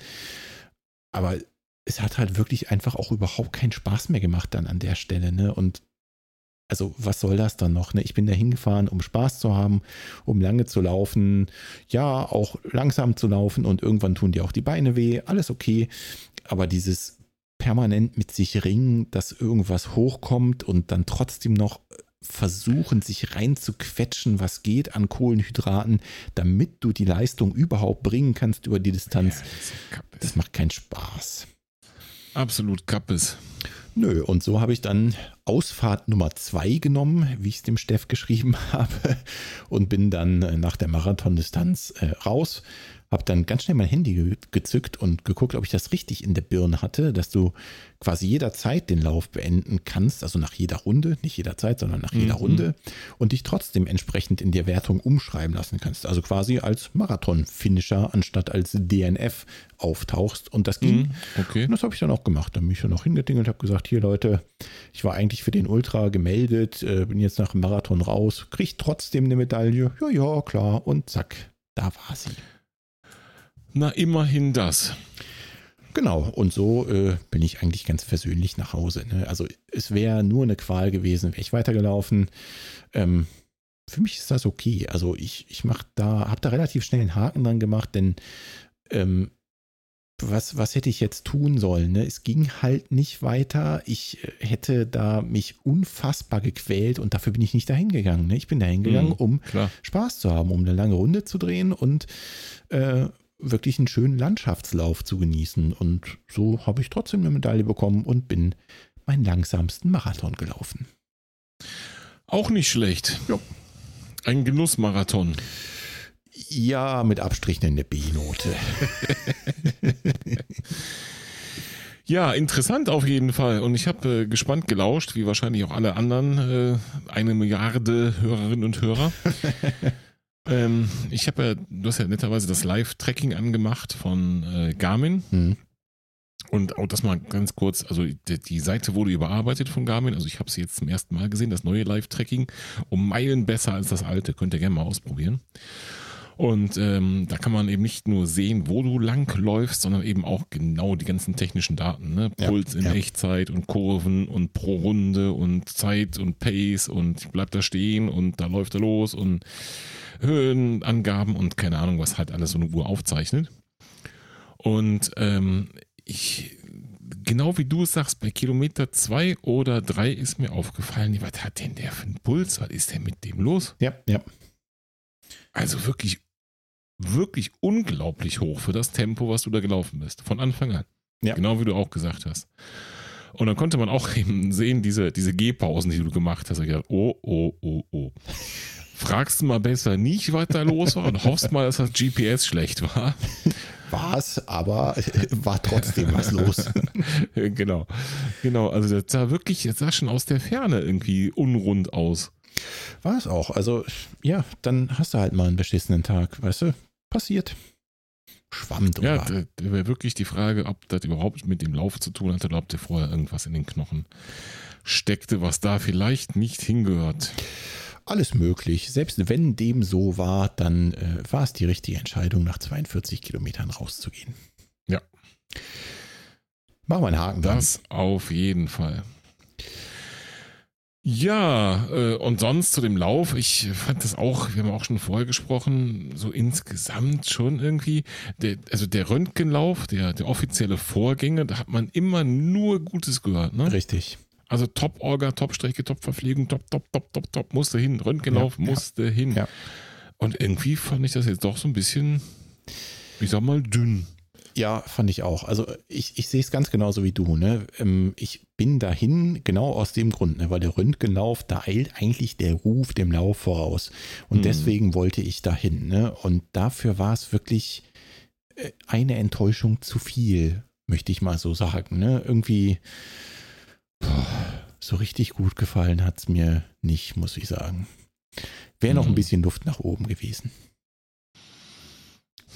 A: Aber es hat halt wirklich einfach auch überhaupt keinen Spaß mehr gemacht dann an der Stelle, ne? Und also was soll das dann noch? Ne? Ich bin da hingefahren, um Spaß zu haben, um lange zu laufen, ja, auch langsam zu laufen und irgendwann tun dir auch die Beine weh, alles okay. Aber dieses permanent mit sich ringen, dass irgendwas hochkommt und dann trotzdem noch versuchen, sich reinzuquetschen, was geht an Kohlenhydraten, damit du die Leistung überhaupt bringen kannst über die Distanz,
B: Ja, das
A: das macht keinen Spaß.
B: Absolut Kappes.
A: Nö, und so habe ich dann Ausfahrt Nummer zwei genommen, wie ich es dem Steff geschrieben habe, und bin dann äh, nach der Marathondistanz äh, raus. Habe dann ganz schnell mein Handy ge gezückt und geguckt, ob ich das richtig in der Birne hatte, dass du quasi jederzeit den Lauf beenden kannst, also nach jeder Runde, nicht jederzeit, sondern nach jeder
B: Mhm.
A: Runde und dich trotzdem entsprechend in der Wertung umschreiben lassen kannst. Also quasi als Marathon-Finisher anstatt als DNF auftauchst. Und das ging.
B: Hm, Okay.
A: Und das habe ich dann auch gemacht. Dann bin ich dann noch hingedingelt, habe gesagt, hier Leute, ich war eigentlich für den Ultra gemeldet, äh, bin jetzt nach dem Marathon raus, kriege trotzdem eine Medaille. Ja, ja, klar. Und zack, da war sie.
B: Na, immerhin das.
A: Genau, und so äh, bin ich eigentlich ganz versöhnlich nach Hause. Ne? Also es wäre nur eine Qual gewesen, wäre ich weitergelaufen. Ähm, für mich ist das okay. Also ich, ich mach da, habe da relativ schnell einen Haken dran gemacht, denn ähm, was, was hätte ich jetzt tun sollen? Ne? Es ging halt nicht weiter. Ich äh, hätte da mich unfassbar gequält und dafür bin ich nicht dahin gegangen. Ne? Ich bin dahin gegangen,
B: Mhm,
A: um
B: Klar.
A: Spaß zu haben, um eine lange Runde zu drehen und äh, wirklich einen schönen Landschaftslauf zu genießen. Und so habe ich trotzdem eine Medaille bekommen und bin meinen langsamsten Marathon gelaufen.
B: Auch nicht schlecht.
A: Ja.
B: Ein Genussmarathon.
A: Ja, mit Abstrichen in der B-Note.
B: Ja, interessant auf jeden Fall. Und ich habe äh, gespannt gelauscht, wie wahrscheinlich auch alle anderen, äh, eine Milliarde Hörerinnen und Hörer. Ähm, ich habe ja, du hast ja netterweise das Live-Tracking angemacht von äh, Garmin.
A: Hm.
B: Und auch das mal ganz kurz, also die, die Seite wurde überarbeitet von Garmin, also ich habe sie jetzt zum ersten Mal gesehen, das neue Live-Tracking, um Meilen besser als das alte, könnt ihr gerne mal ausprobieren. Und ähm, da kann man eben nicht nur sehen, wo du lang läufst, sondern eben auch genau die ganzen technischen Daten. Ne?
A: Ja,
B: Puls in
A: ja.
B: Echtzeit und Kurven und pro Runde und Zeit und Pace und bleibt da stehen und da läuft er los und Höhenangaben und keine Ahnung, was halt alles so eine Uhr aufzeichnet. Und ähm, ich, genau wie du es sagst, bei Kilometer zwei oder drei ist mir aufgefallen, was hat denn der für einen Puls? Was ist denn mit dem los?
A: Ja, ja.
B: Also wirklich, wirklich unglaublich hoch für das Tempo, was du da gelaufen bist. Von Anfang an.
A: Ja.
B: Genau wie du auch gesagt hast. Und dann konnte man auch eben sehen, diese, diese Gehpausen, die du gemacht hast. Ich gedacht, oh, oh, oh, oh. Fragst du mal besser nicht, was da los war und hoffst mal, dass das GPS schlecht war.
A: War es, aber war trotzdem was los.
B: genau. Genau. Also das sah wirklich, das sah schon aus der Ferne irgendwie unrund aus.
A: War es auch. Also, ja, dann hast du halt mal einen beschissenen Tag, weißt du? Passiert. Schwamm drüber.
B: Ja, da, wäre wirklich die Frage, ob das überhaupt mit dem Lauf zu tun hatte oder ob der vorher irgendwas in den Knochen steckte, was da vielleicht nicht hingehört.
A: Alles möglich. Selbst wenn dem so war, dann äh, war es die richtige Entscheidung, nach 42 Kilometern rauszugehen.
B: Ja.
A: Machen wir einen Haken dran.
B: Das auf jeden Fall. Ja, äh, und sonst zu dem Lauf, ich fand das auch, wir haben auch schon vorher gesprochen, so insgesamt schon irgendwie, der, also der Röntgenlauf, der, der offizielle Vorgänger, da hat man immer nur Gutes gehört. Ne?
A: Richtig.
B: Also Top-Orga, Top-Strecke, Top-Verpflegung, top, top, top, top, top, musste hin, Röntgenlauf
A: Ja, ja.
B: musste hin.
A: Ja.
B: Und irgendwie fand ich das jetzt doch so ein bisschen, ich sag mal, dünn.
A: Ja, fand ich auch. Also ich, ich sehe es ganz genauso wie du. Ne? Ähm, Ich bin dahin genau aus dem Grund, ne? weil der Röntgenlauf, da eilt eigentlich der Ruf dem Lauf voraus. Und
B: Mhm.
A: deswegen wollte ich dahin. Ne? Und dafür war es wirklich äh, eine Enttäuschung zu viel, möchte ich mal so sagen. Ne? Irgendwie so richtig gut gefallen hat es mir nicht, muss ich sagen. Wäre noch ein
B: Mhm.
A: bisschen Luft nach oben gewesen.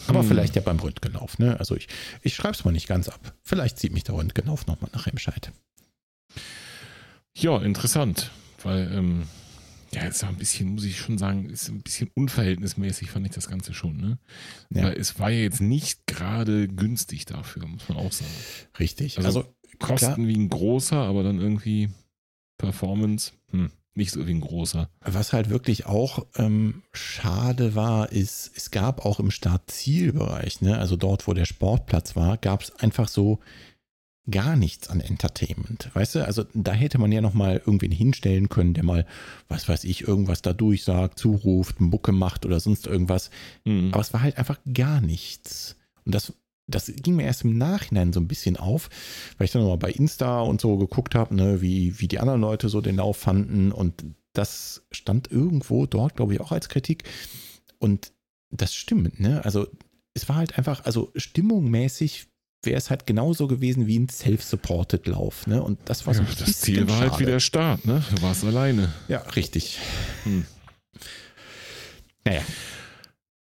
A: Aber
B: Hm.
A: vielleicht ja beim Röntgenlauf, ne? Also ich, ich schreibe es mal nicht ganz ab. Vielleicht zieht mich der Röntgenlauf nochmal nach Remscheid.
B: Ja, interessant, weil ähm, ja, ist ja ein bisschen, muss ich schon sagen, ist ein bisschen unverhältnismäßig, fand ich das Ganze schon. Ne?
A: Ja.
B: Weil es war ja jetzt nicht gerade günstig dafür, muss man auch sagen.
A: Richtig.
B: Also,
A: Also,
B: Kosten wie ein großer, aber dann irgendwie Performance, hm, nicht so wie ein großer.
A: was halt wirklich auch ähm, schade war, ist, es gab auch im Start-Ziel-Bereich, ne? also dort, wo der Sportplatz war, gab es einfach so gar nichts an Entertainment. Weißt du, also da hätte man ja nochmal irgendwen hinstellen können, der mal, was weiß ich, irgendwas da durchsagt, zuruft, eine Mucke macht oder sonst irgendwas.
B: Hm.
A: Aber es war halt einfach gar nichts. Und das, das ging mir erst im Nachhinein so ein bisschen auf, weil ich dann nochmal bei Insta und so geguckt habe, ne, wie, wie die anderen Leute so den Lauf fanden. Und das stand irgendwo dort, glaube ich, auch als Kritik. Und das stimmt, ne? Also es war halt einfach, also stimmungmäßig wäre es halt genauso gewesen wie ein Self-Supported Lauf, ne? Und das war so
B: Ja,
A: ein
B: das
A: bisschen
B: Ziel war halt
A: schade.
B: wieder Start, ne? Du warst alleine.
A: Ja, richtig.
B: Hm.
A: Naja,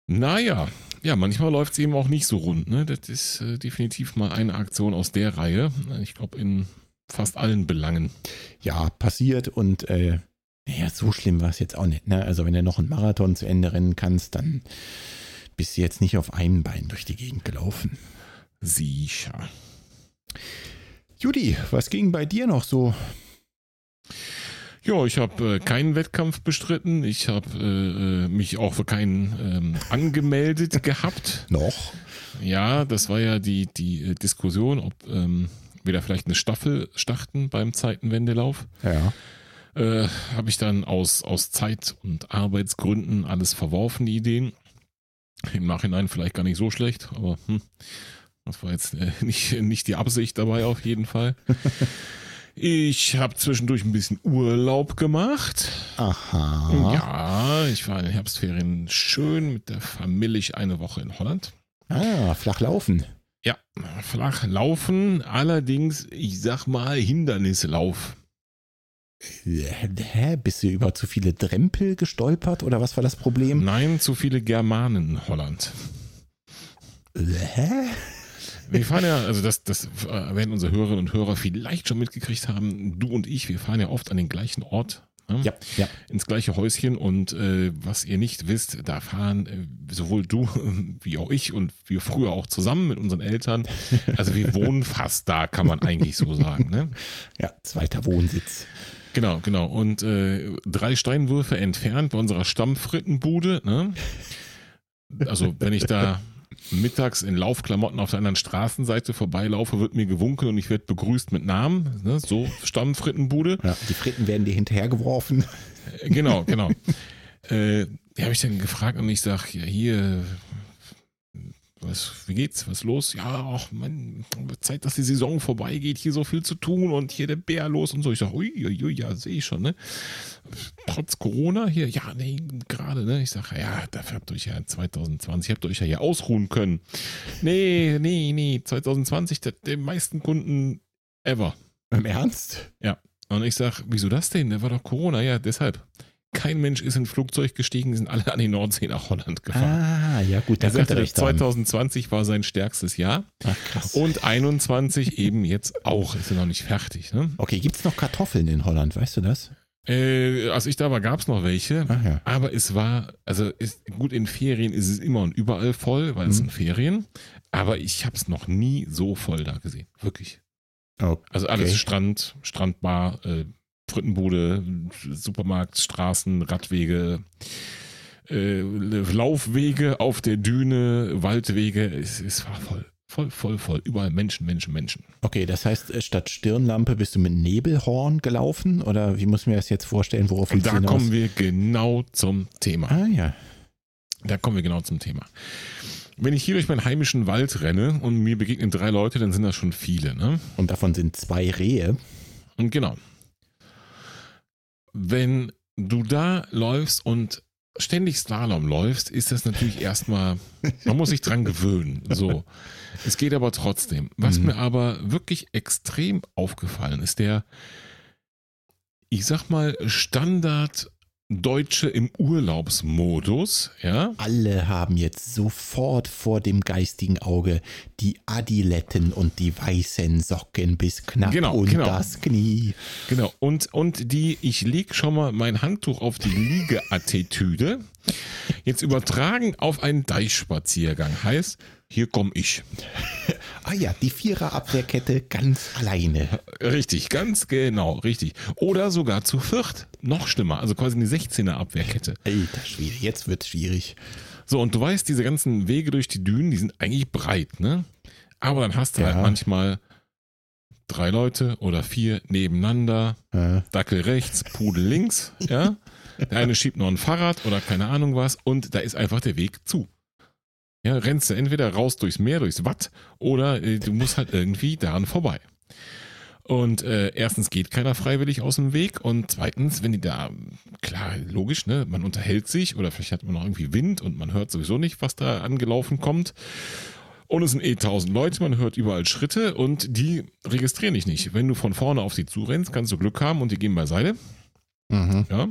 B: Naja, ja, manchmal läuft es eben auch nicht so rund. Ne? Das ist äh, definitiv mal eine Aktion aus der Reihe. Ich glaube, in fast allen Belangen.
A: ja, passiert und äh, naja, so schlimm war es jetzt auch nicht. Ne? Also wenn du noch einen Marathon zu Ende rennen kannst, dann bist du jetzt nicht auf einem Bein durch die Gegend gelaufen.
B: Sicher.
A: Judy, was ging bei dir noch so?
B: Ja, ich habe äh, keinen Wettkampf bestritten. Ich habe äh, äh, mich auch für keinen ähm, angemeldet gehabt.
A: Noch?
B: Ja, das war ja die, die äh, Diskussion, ob ähm, wir da vielleicht eine Staffel starten beim Zeitenwendelauf.
A: Ja.
B: Äh, habe ich dann aus, aus Zeit- und Arbeitsgründen alles verworfen, die Ideen. Im Nachhinein vielleicht gar nicht so schlecht, aber hm, das war jetzt äh, nicht, nicht die Absicht dabei auf jeden Fall. Ich habe zwischendurch ein bisschen Urlaub gemacht.
A: Aha.
B: Ja, ich war in den Herbstferien schön mit der Familie eine Woche in Holland.
A: Ah, flach laufen.
B: Ja, flach laufen, allerdings, ich sag mal, Hindernislauf.
A: Hä? Bist du über zu viele Drempel gestolpert oder was war das Problem?
B: Nein, zu viele Germanen in Holland.
A: Hä?
B: Wir fahren ja, also das, das äh, werden unsere Hörerinnen und Hörer vielleicht schon mitgekriegt haben, du und ich, wir fahren ja oft an den gleichen Ort. Ne?
A: Ja, ja.
B: Ins gleiche Häuschen und äh, was ihr nicht wisst, da fahren äh, sowohl du wie auch ich und wir früher auch zusammen mit unseren Eltern. Also wir wohnen fast da, kann man eigentlich so sagen. Ne?
A: Ja, zweiter Wohnsitz.
B: Genau, genau. Und äh, drei Steinwürfe entfernt bei unserer Stammfrittenbude. Ne? Also wenn ich da mittags in Laufklamotten auf der anderen Straßenseite vorbeilaufe, wird mir gewunken und ich werde begrüßt mit Namen. Ne? So Stammfrittenbude.
A: Ja, die Fritten werden dir hinterhergeworfen.
B: Äh, Genau, genau. äh, die habe ich dann gefragt und ich sage, ja hier, was, wie geht's, was ist los? Ja, ach man, Zeit, dass die Saison vorbeigeht, hier so viel zu tun und hier der Bär los und so. Ich sage, ui, ui, ui, ja, sehe ich schon, ne? Trotz Corona hier, ja, nee, gerade, ne? Ich sage, ja, dafür habt ihr euch ja 2020, habt ihr euch ja hier ausruhen können. Nee, nee, nee, 2020, der, der meisten Kunden ever.
A: Im Ernst?
B: Und ich sage, wieso das denn? Da war doch Corona. Ja, deshalb. Kein Mensch ist in ein Flugzeug gestiegen, die sind alle an die Nordsee nach Holland gefahren.
A: Ah, ja gut, da
B: er sagte,
A: recht haben.
B: 2020 war sein stärkstes Jahr
A: Ach, krass.
B: und 21 eben jetzt auch. Ist ja noch nicht fertig. Ne?
A: Okay, gibt es noch Kartoffeln in Holland, weißt du das?
B: Äh, als ich da war, gab es noch welche.
A: Ach ja.
B: Aber es war, also ist, gut, in Ferien ist es immer und überall voll, weil es
A: Mhm.
B: sind Ferien. Aber ich habe es noch nie so voll da gesehen. Wirklich.
A: Okay.
B: Also alles Strand, Strandbar, äh, Frittenbude, Supermarkt, Straßen, Radwege, äh, Laufwege auf der Düne, Waldwege. Es, es war voll. Voll, voll, voll. Überall Menschen, Menschen, Menschen.
A: Okay, das heißt, äh, statt Stirnlampe bist du mit Nebelhorn gelaufen? Oder wie muss ich mir das jetzt vorstellen? Worauf willst
B: da kommen wir genau zum Thema.
A: Ah ja.
B: Da kommen wir genau zum Thema. Wenn ich hier durch meinen heimischen Wald renne und mir begegnen drei Leute, dann sind das schon viele. Ne?
A: Und davon sind zwei Rehe.
B: Und genau. Wenn du da läufst und ständig Slalom läufst, ist das natürlich erstmal, man muss sich dran gewöhnen. So. Es geht aber trotzdem. Was
A: Mhm.
B: mir aber wirklich extrem aufgefallen ist, der, ich sag mal, Standard Deutsche im Urlaubsmodus, ja,
A: Alle haben jetzt sofort vor dem geistigen Auge die Adiletten und die weißen Socken bis knapp
B: Genau,
A: unter
B: genau.
A: das Knie.
B: Genau, und, und die, ich leg schon mal mein Handtuch auf die Liegeattitüde. Jetzt übertragen auf einen Deichspaziergang. Heißt, hier komme ich.
A: Ah ja, die Viererabwehrkette ganz alleine.
B: Richtig, ganz genau, richtig. Oder sogar zu viert. Noch schlimmer, also quasi eine 16er Abwehrkette.
A: Alter Schwede, jetzt wird's schwierig.
B: So, und du weißt, diese ganzen Wege durch die Dünen, die sind eigentlich breit, ne? Aber dann hast du
A: Ja.
B: halt manchmal drei Leute oder vier nebeneinander,
A: Äh,
B: Dackel rechts, Pudel links, ja. Der eine schiebt noch ein Fahrrad oder keine Ahnung was und da ist einfach der Weg zu. Ja, rennst du entweder raus durchs Meer, durchs Watt oder äh, du musst halt irgendwie daran vorbei. Und äh, erstens geht keiner freiwillig aus dem Weg und zweitens, wenn die da, klar, logisch, ne, man unterhält sich oder vielleicht hat man noch irgendwie Wind und man hört sowieso nicht, was da angelaufen kommt. Und es sind eh tausend Leute, man hört überall Schritte und die registrieren dich nicht. Wenn du von vorne auf sie zurennst, kannst du Glück haben und die gehen beiseite.
A: mhm,
B: Ja.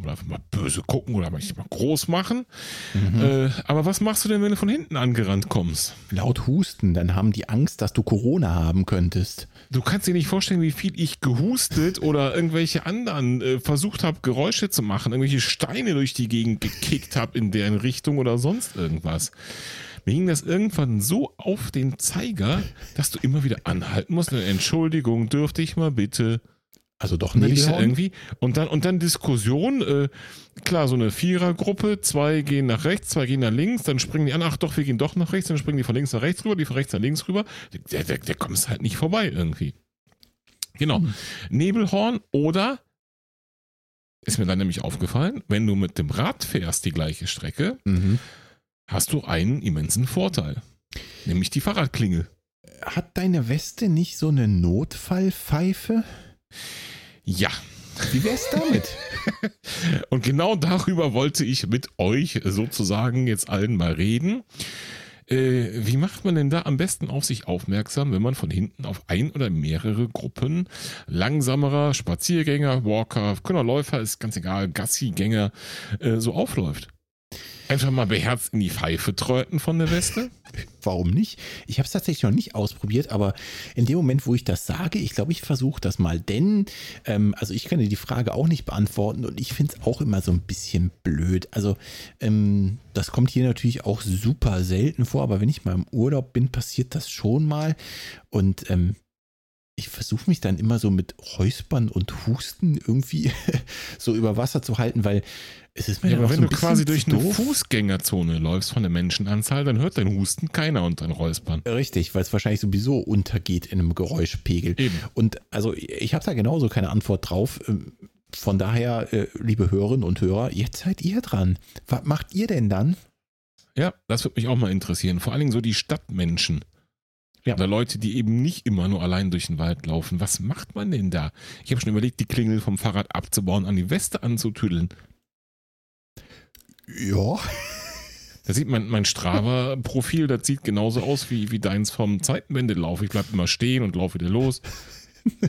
B: Oder einfach mal böse gucken oder manchmal groß machen.
A: mhm.
B: Äh, aber was machst du denn, wenn du von hinten angerannt kommst?
A: Laut husten, dann haben die Angst, dass du Corona haben könntest.
B: Du kannst dir nicht vorstellen, wie viel ich gehustet oder irgendwelche anderen äh, versucht habe, Geräusche zu machen, irgendwelche Steine durch die Gegend gekickt habe in deren Richtung oder sonst irgendwas. Mir ging das irgendwann so auf den Zeiger, dass du immer wieder anhalten musst. Entschuldigung, dürfte ich mal bitte.
A: Also doch
B: ich
A: Nebelhorn?
B: irgendwie, und dann, und dann Diskussion, äh, klar, so eine Vierergruppe, zwei gehen nach rechts, zwei gehen nach links, dann springen die an, ach doch, wir gehen doch nach rechts, dann springen die von links nach rechts rüber, die von rechts nach links rüber. Der, der, der kommst halt nicht vorbei irgendwie. Genau. Nebelhorn oder, ist mir dann nämlich aufgefallen, wenn du mit dem Rad fährst die gleiche Strecke,
A: Mhm.
B: hast du einen immensen Vorteil. Nämlich die Fahrradklingel.
A: Hat deine Weste nicht so eine Notfallpfeife?
B: Ja,
A: Wie wär's damit?
B: Und genau darüber wollte ich mit euch sozusagen jetzt allen mal reden. Äh, wie macht man denn da am besten auf sich aufmerksam, wenn man von hinten auf ein oder mehrere Gruppen langsamerer Spaziergänger, Walker, Läufer, ist ganz egal, Gassigänger, äh, so aufläuft? Einfach mal beherzt in die Pfeife tröten von der Weste?
A: Warum nicht? Ich habe es tatsächlich noch nicht ausprobiert, aber in dem Moment, wo ich das sage, ich glaube, ich versuche das mal. Denn, ähm, also ich kann dir die Frage auch nicht beantworten und ich finde es auch immer so ein bisschen blöd. Also, ähm, das kommt hier natürlich auch super selten vor, aber wenn ich mal im Urlaub bin, passiert das schon mal. Und ähm, ich versuche mich dann immer so mit Räuspern und Husten irgendwie so über Wasser zu halten, weil es ist mir
B: Ja, aber wenn
A: so
B: du quasi durch eine
A: doof.
B: Fußgängerzone läufst von der Menschenanzahl, dann hört dein Husten keiner und dein Räuspern.
A: Richtig, weil es wahrscheinlich sowieso untergeht in einem Geräuschpegel.
B: Eben.
A: Und also ich habe da genauso keine Antwort drauf. Ähm, Von daher, äh, liebe Hörerinnen und Hörer, jetzt seid ihr dran. Was macht ihr denn dann?
B: Ja, das würde mich auch mal interessieren. Vor allen Dingen so die Stadtmenschen.
A: Ja.
B: Oder Leute, die eben nicht immer nur allein durch den Wald laufen. Was macht man denn da? Ich habe schon überlegt, die Klingel vom Fahrrad abzubauen, an die Weste anzutüddeln.
A: Ja.
B: Da sieht man mein Strava-Profil, das sieht genauso aus wie, wie deins vom Zeitenwendelauf. Ich bleib immer stehen und laufe wieder los.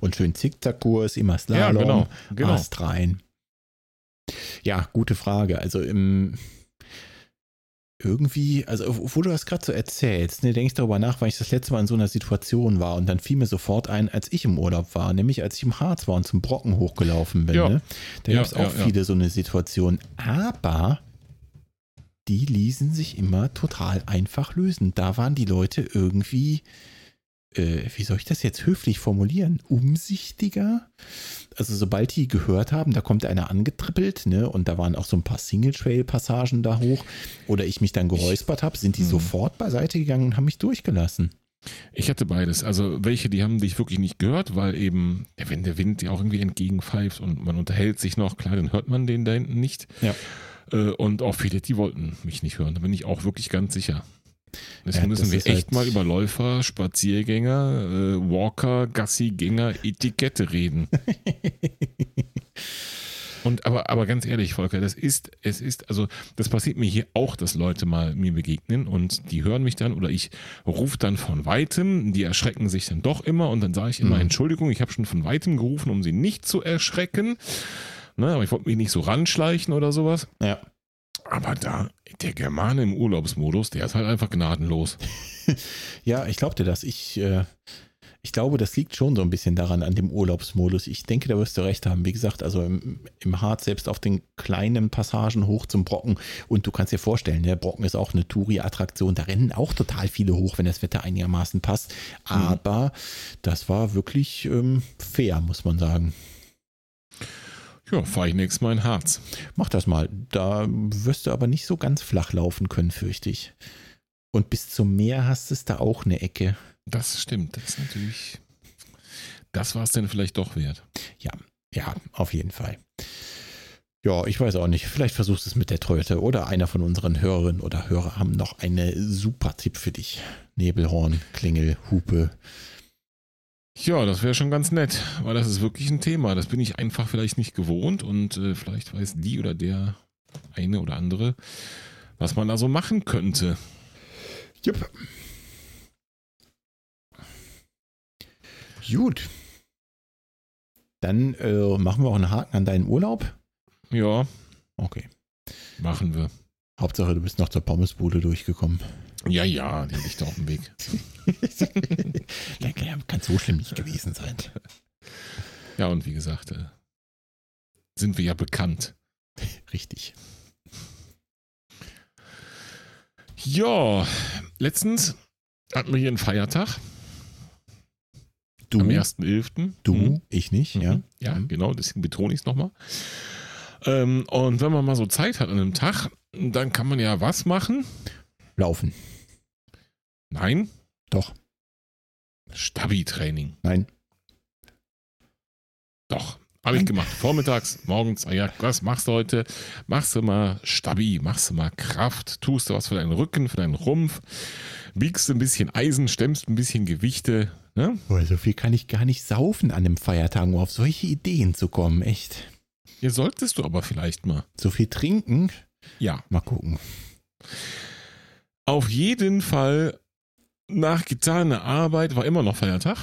A: Und schön Zickzackkurs, immer Slalom,
B: Ja, genau, genau.
A: Ast rein. Ja, gute Frage. Also im irgendwie, also wo du das gerade so erzählst, ne, denke ich darüber nach, weil ich das letzte Mal in so einer Situation war und dann fiel mir sofort ein, als ich im Urlaub war, nämlich als ich im Harz war und zum Brocken hochgelaufen bin.
B: Ja.
A: Ne? Da
B: Ja,
A: gab es auch
B: ja, ja.
A: viele so eine Situation. Aber die ließen sich immer total einfach lösen. Da waren die Leute irgendwie, äh, wie soll ich das jetzt höflich formulieren, umsichtiger. Also sobald die gehört haben, da kommt einer angetrippelt, ne, und da waren auch so ein paar Single-Trail-Passagen da hoch, oder ich mich dann geräuspert habe, sind die
B: Hm.
A: sofort beiseite gegangen und haben mich durchgelassen.
B: Ich hatte beides. Also welche, die haben dich wirklich nicht gehört, weil eben, wenn der Wind dir auch irgendwie entgegenpfeift und man unterhält sich noch, klar, dann hört man den da hinten nicht.
A: Ja.
B: Äh, Und auch viele, die wollten mich nicht hören. Da bin ich auch wirklich ganz sicher. Deswegen
A: Ja,
B: müssen wir
A: ist
B: echt
A: halt-
B: mal über Läufer, Spaziergänger, äh, Walker, Gassigänger, Etikette reden. Und aber, aber ganz ehrlich, Volker, das ist, es ist, also das passiert mir hier auch, dass Leute mal mir begegnen und die hören mich dann oder ich rufe dann von weitem, die erschrecken sich dann doch immer und dann sage ich immer,
A: Mhm.
B: Entschuldigung, ich habe schon von weitem gerufen, um sie nicht zu erschrecken. Ne, aber ich wollte mich nicht so ranschleichen oder sowas.
A: Ja.
B: Aber da, der Germane im Urlaubsmodus, der ist halt einfach gnadenlos.
A: Ja, ich glaube dir das. Ich, äh, ich glaube, das liegt schon so ein bisschen daran, an dem Urlaubsmodus. Ich denke, da wirst du recht haben. Wie gesagt, also im, im Harz, selbst auf den kleinen Passagen hoch zum Brocken. Und du kannst dir vorstellen, der Brocken ist auch eine Touri-Attraktion. Da rennen auch total viele hoch, wenn das Wetter einigermaßen passt. Aber das war wirklich ähm, fair, muss man sagen.
B: Ja, fahre ich nächstes Mal in Harz.
A: Mach das mal. Da wirst du aber nicht so ganz flach laufen können, fürchte ich. Und bis zum Meer hast es da auch eine Ecke.
B: Das stimmt, das ist natürlich. Das war es denn vielleicht doch wert.
A: Ja, auf jeden Fall. Ja, ich weiß auch nicht. Vielleicht versuchst du es mit der Tröte oder einer von unseren Hörerinnen oder Hörer haben noch einen super Tipp für dich. Nebelhorn, Klingel, Hupe.
B: Ja, das wäre schon ganz nett, weil das ist wirklich ein Thema. Das bin ich einfach vielleicht nicht gewohnt und äh, vielleicht weiß die oder der eine oder andere, was man da so machen könnte.
A: Jupp. Gut. Dann äh, machen wir auch einen Haken an deinen Urlaub.
B: Ja,
A: Okay.
B: machen wir.
A: Hauptsache, du bist noch zur Pommesbude durchgekommen.
B: Ja, ja, die liegt auf dem Weg.
A: Ja, kann so schlimm nicht gewesen sein.
B: Ja, und wie gesagt, äh, sind wir ja bekannt.
A: Richtig.
B: Ja, letztens hatten wir hier einen Feiertag
A: Du,
B: am 1.11.
A: du,
B: Mhm.
A: ich nicht, ja.
B: Mhm. Ja,
A: Mhm.
B: genau, deswegen betone ich es nochmal. Ähm, und wenn man mal so Zeit hat an einem Tag, dann kann man ja was machen?
A: Laufen.
B: Nein,
A: Doch.
B: Stabi-Training.
A: Nein.
B: Doch, habe ich gemacht. Vormittags, morgens, ah ja, was machst du heute? Machst du mal Stabi, machst du mal Kraft, tust du was für deinen Rücken, für deinen Rumpf, biegst du ein bisschen Eisen, stemmst ein bisschen Gewichte. Ne?
A: Boah, so viel kann ich gar nicht saufen an einem Feiertag, um auf solche Ideen zu kommen. Echt.
B: Hier solltest du aber vielleicht mal.
A: So viel trinken?
B: Ja,
A: Mal gucken.
B: Auf jeden Fall, nach getaner Arbeit war immer noch Feiertag.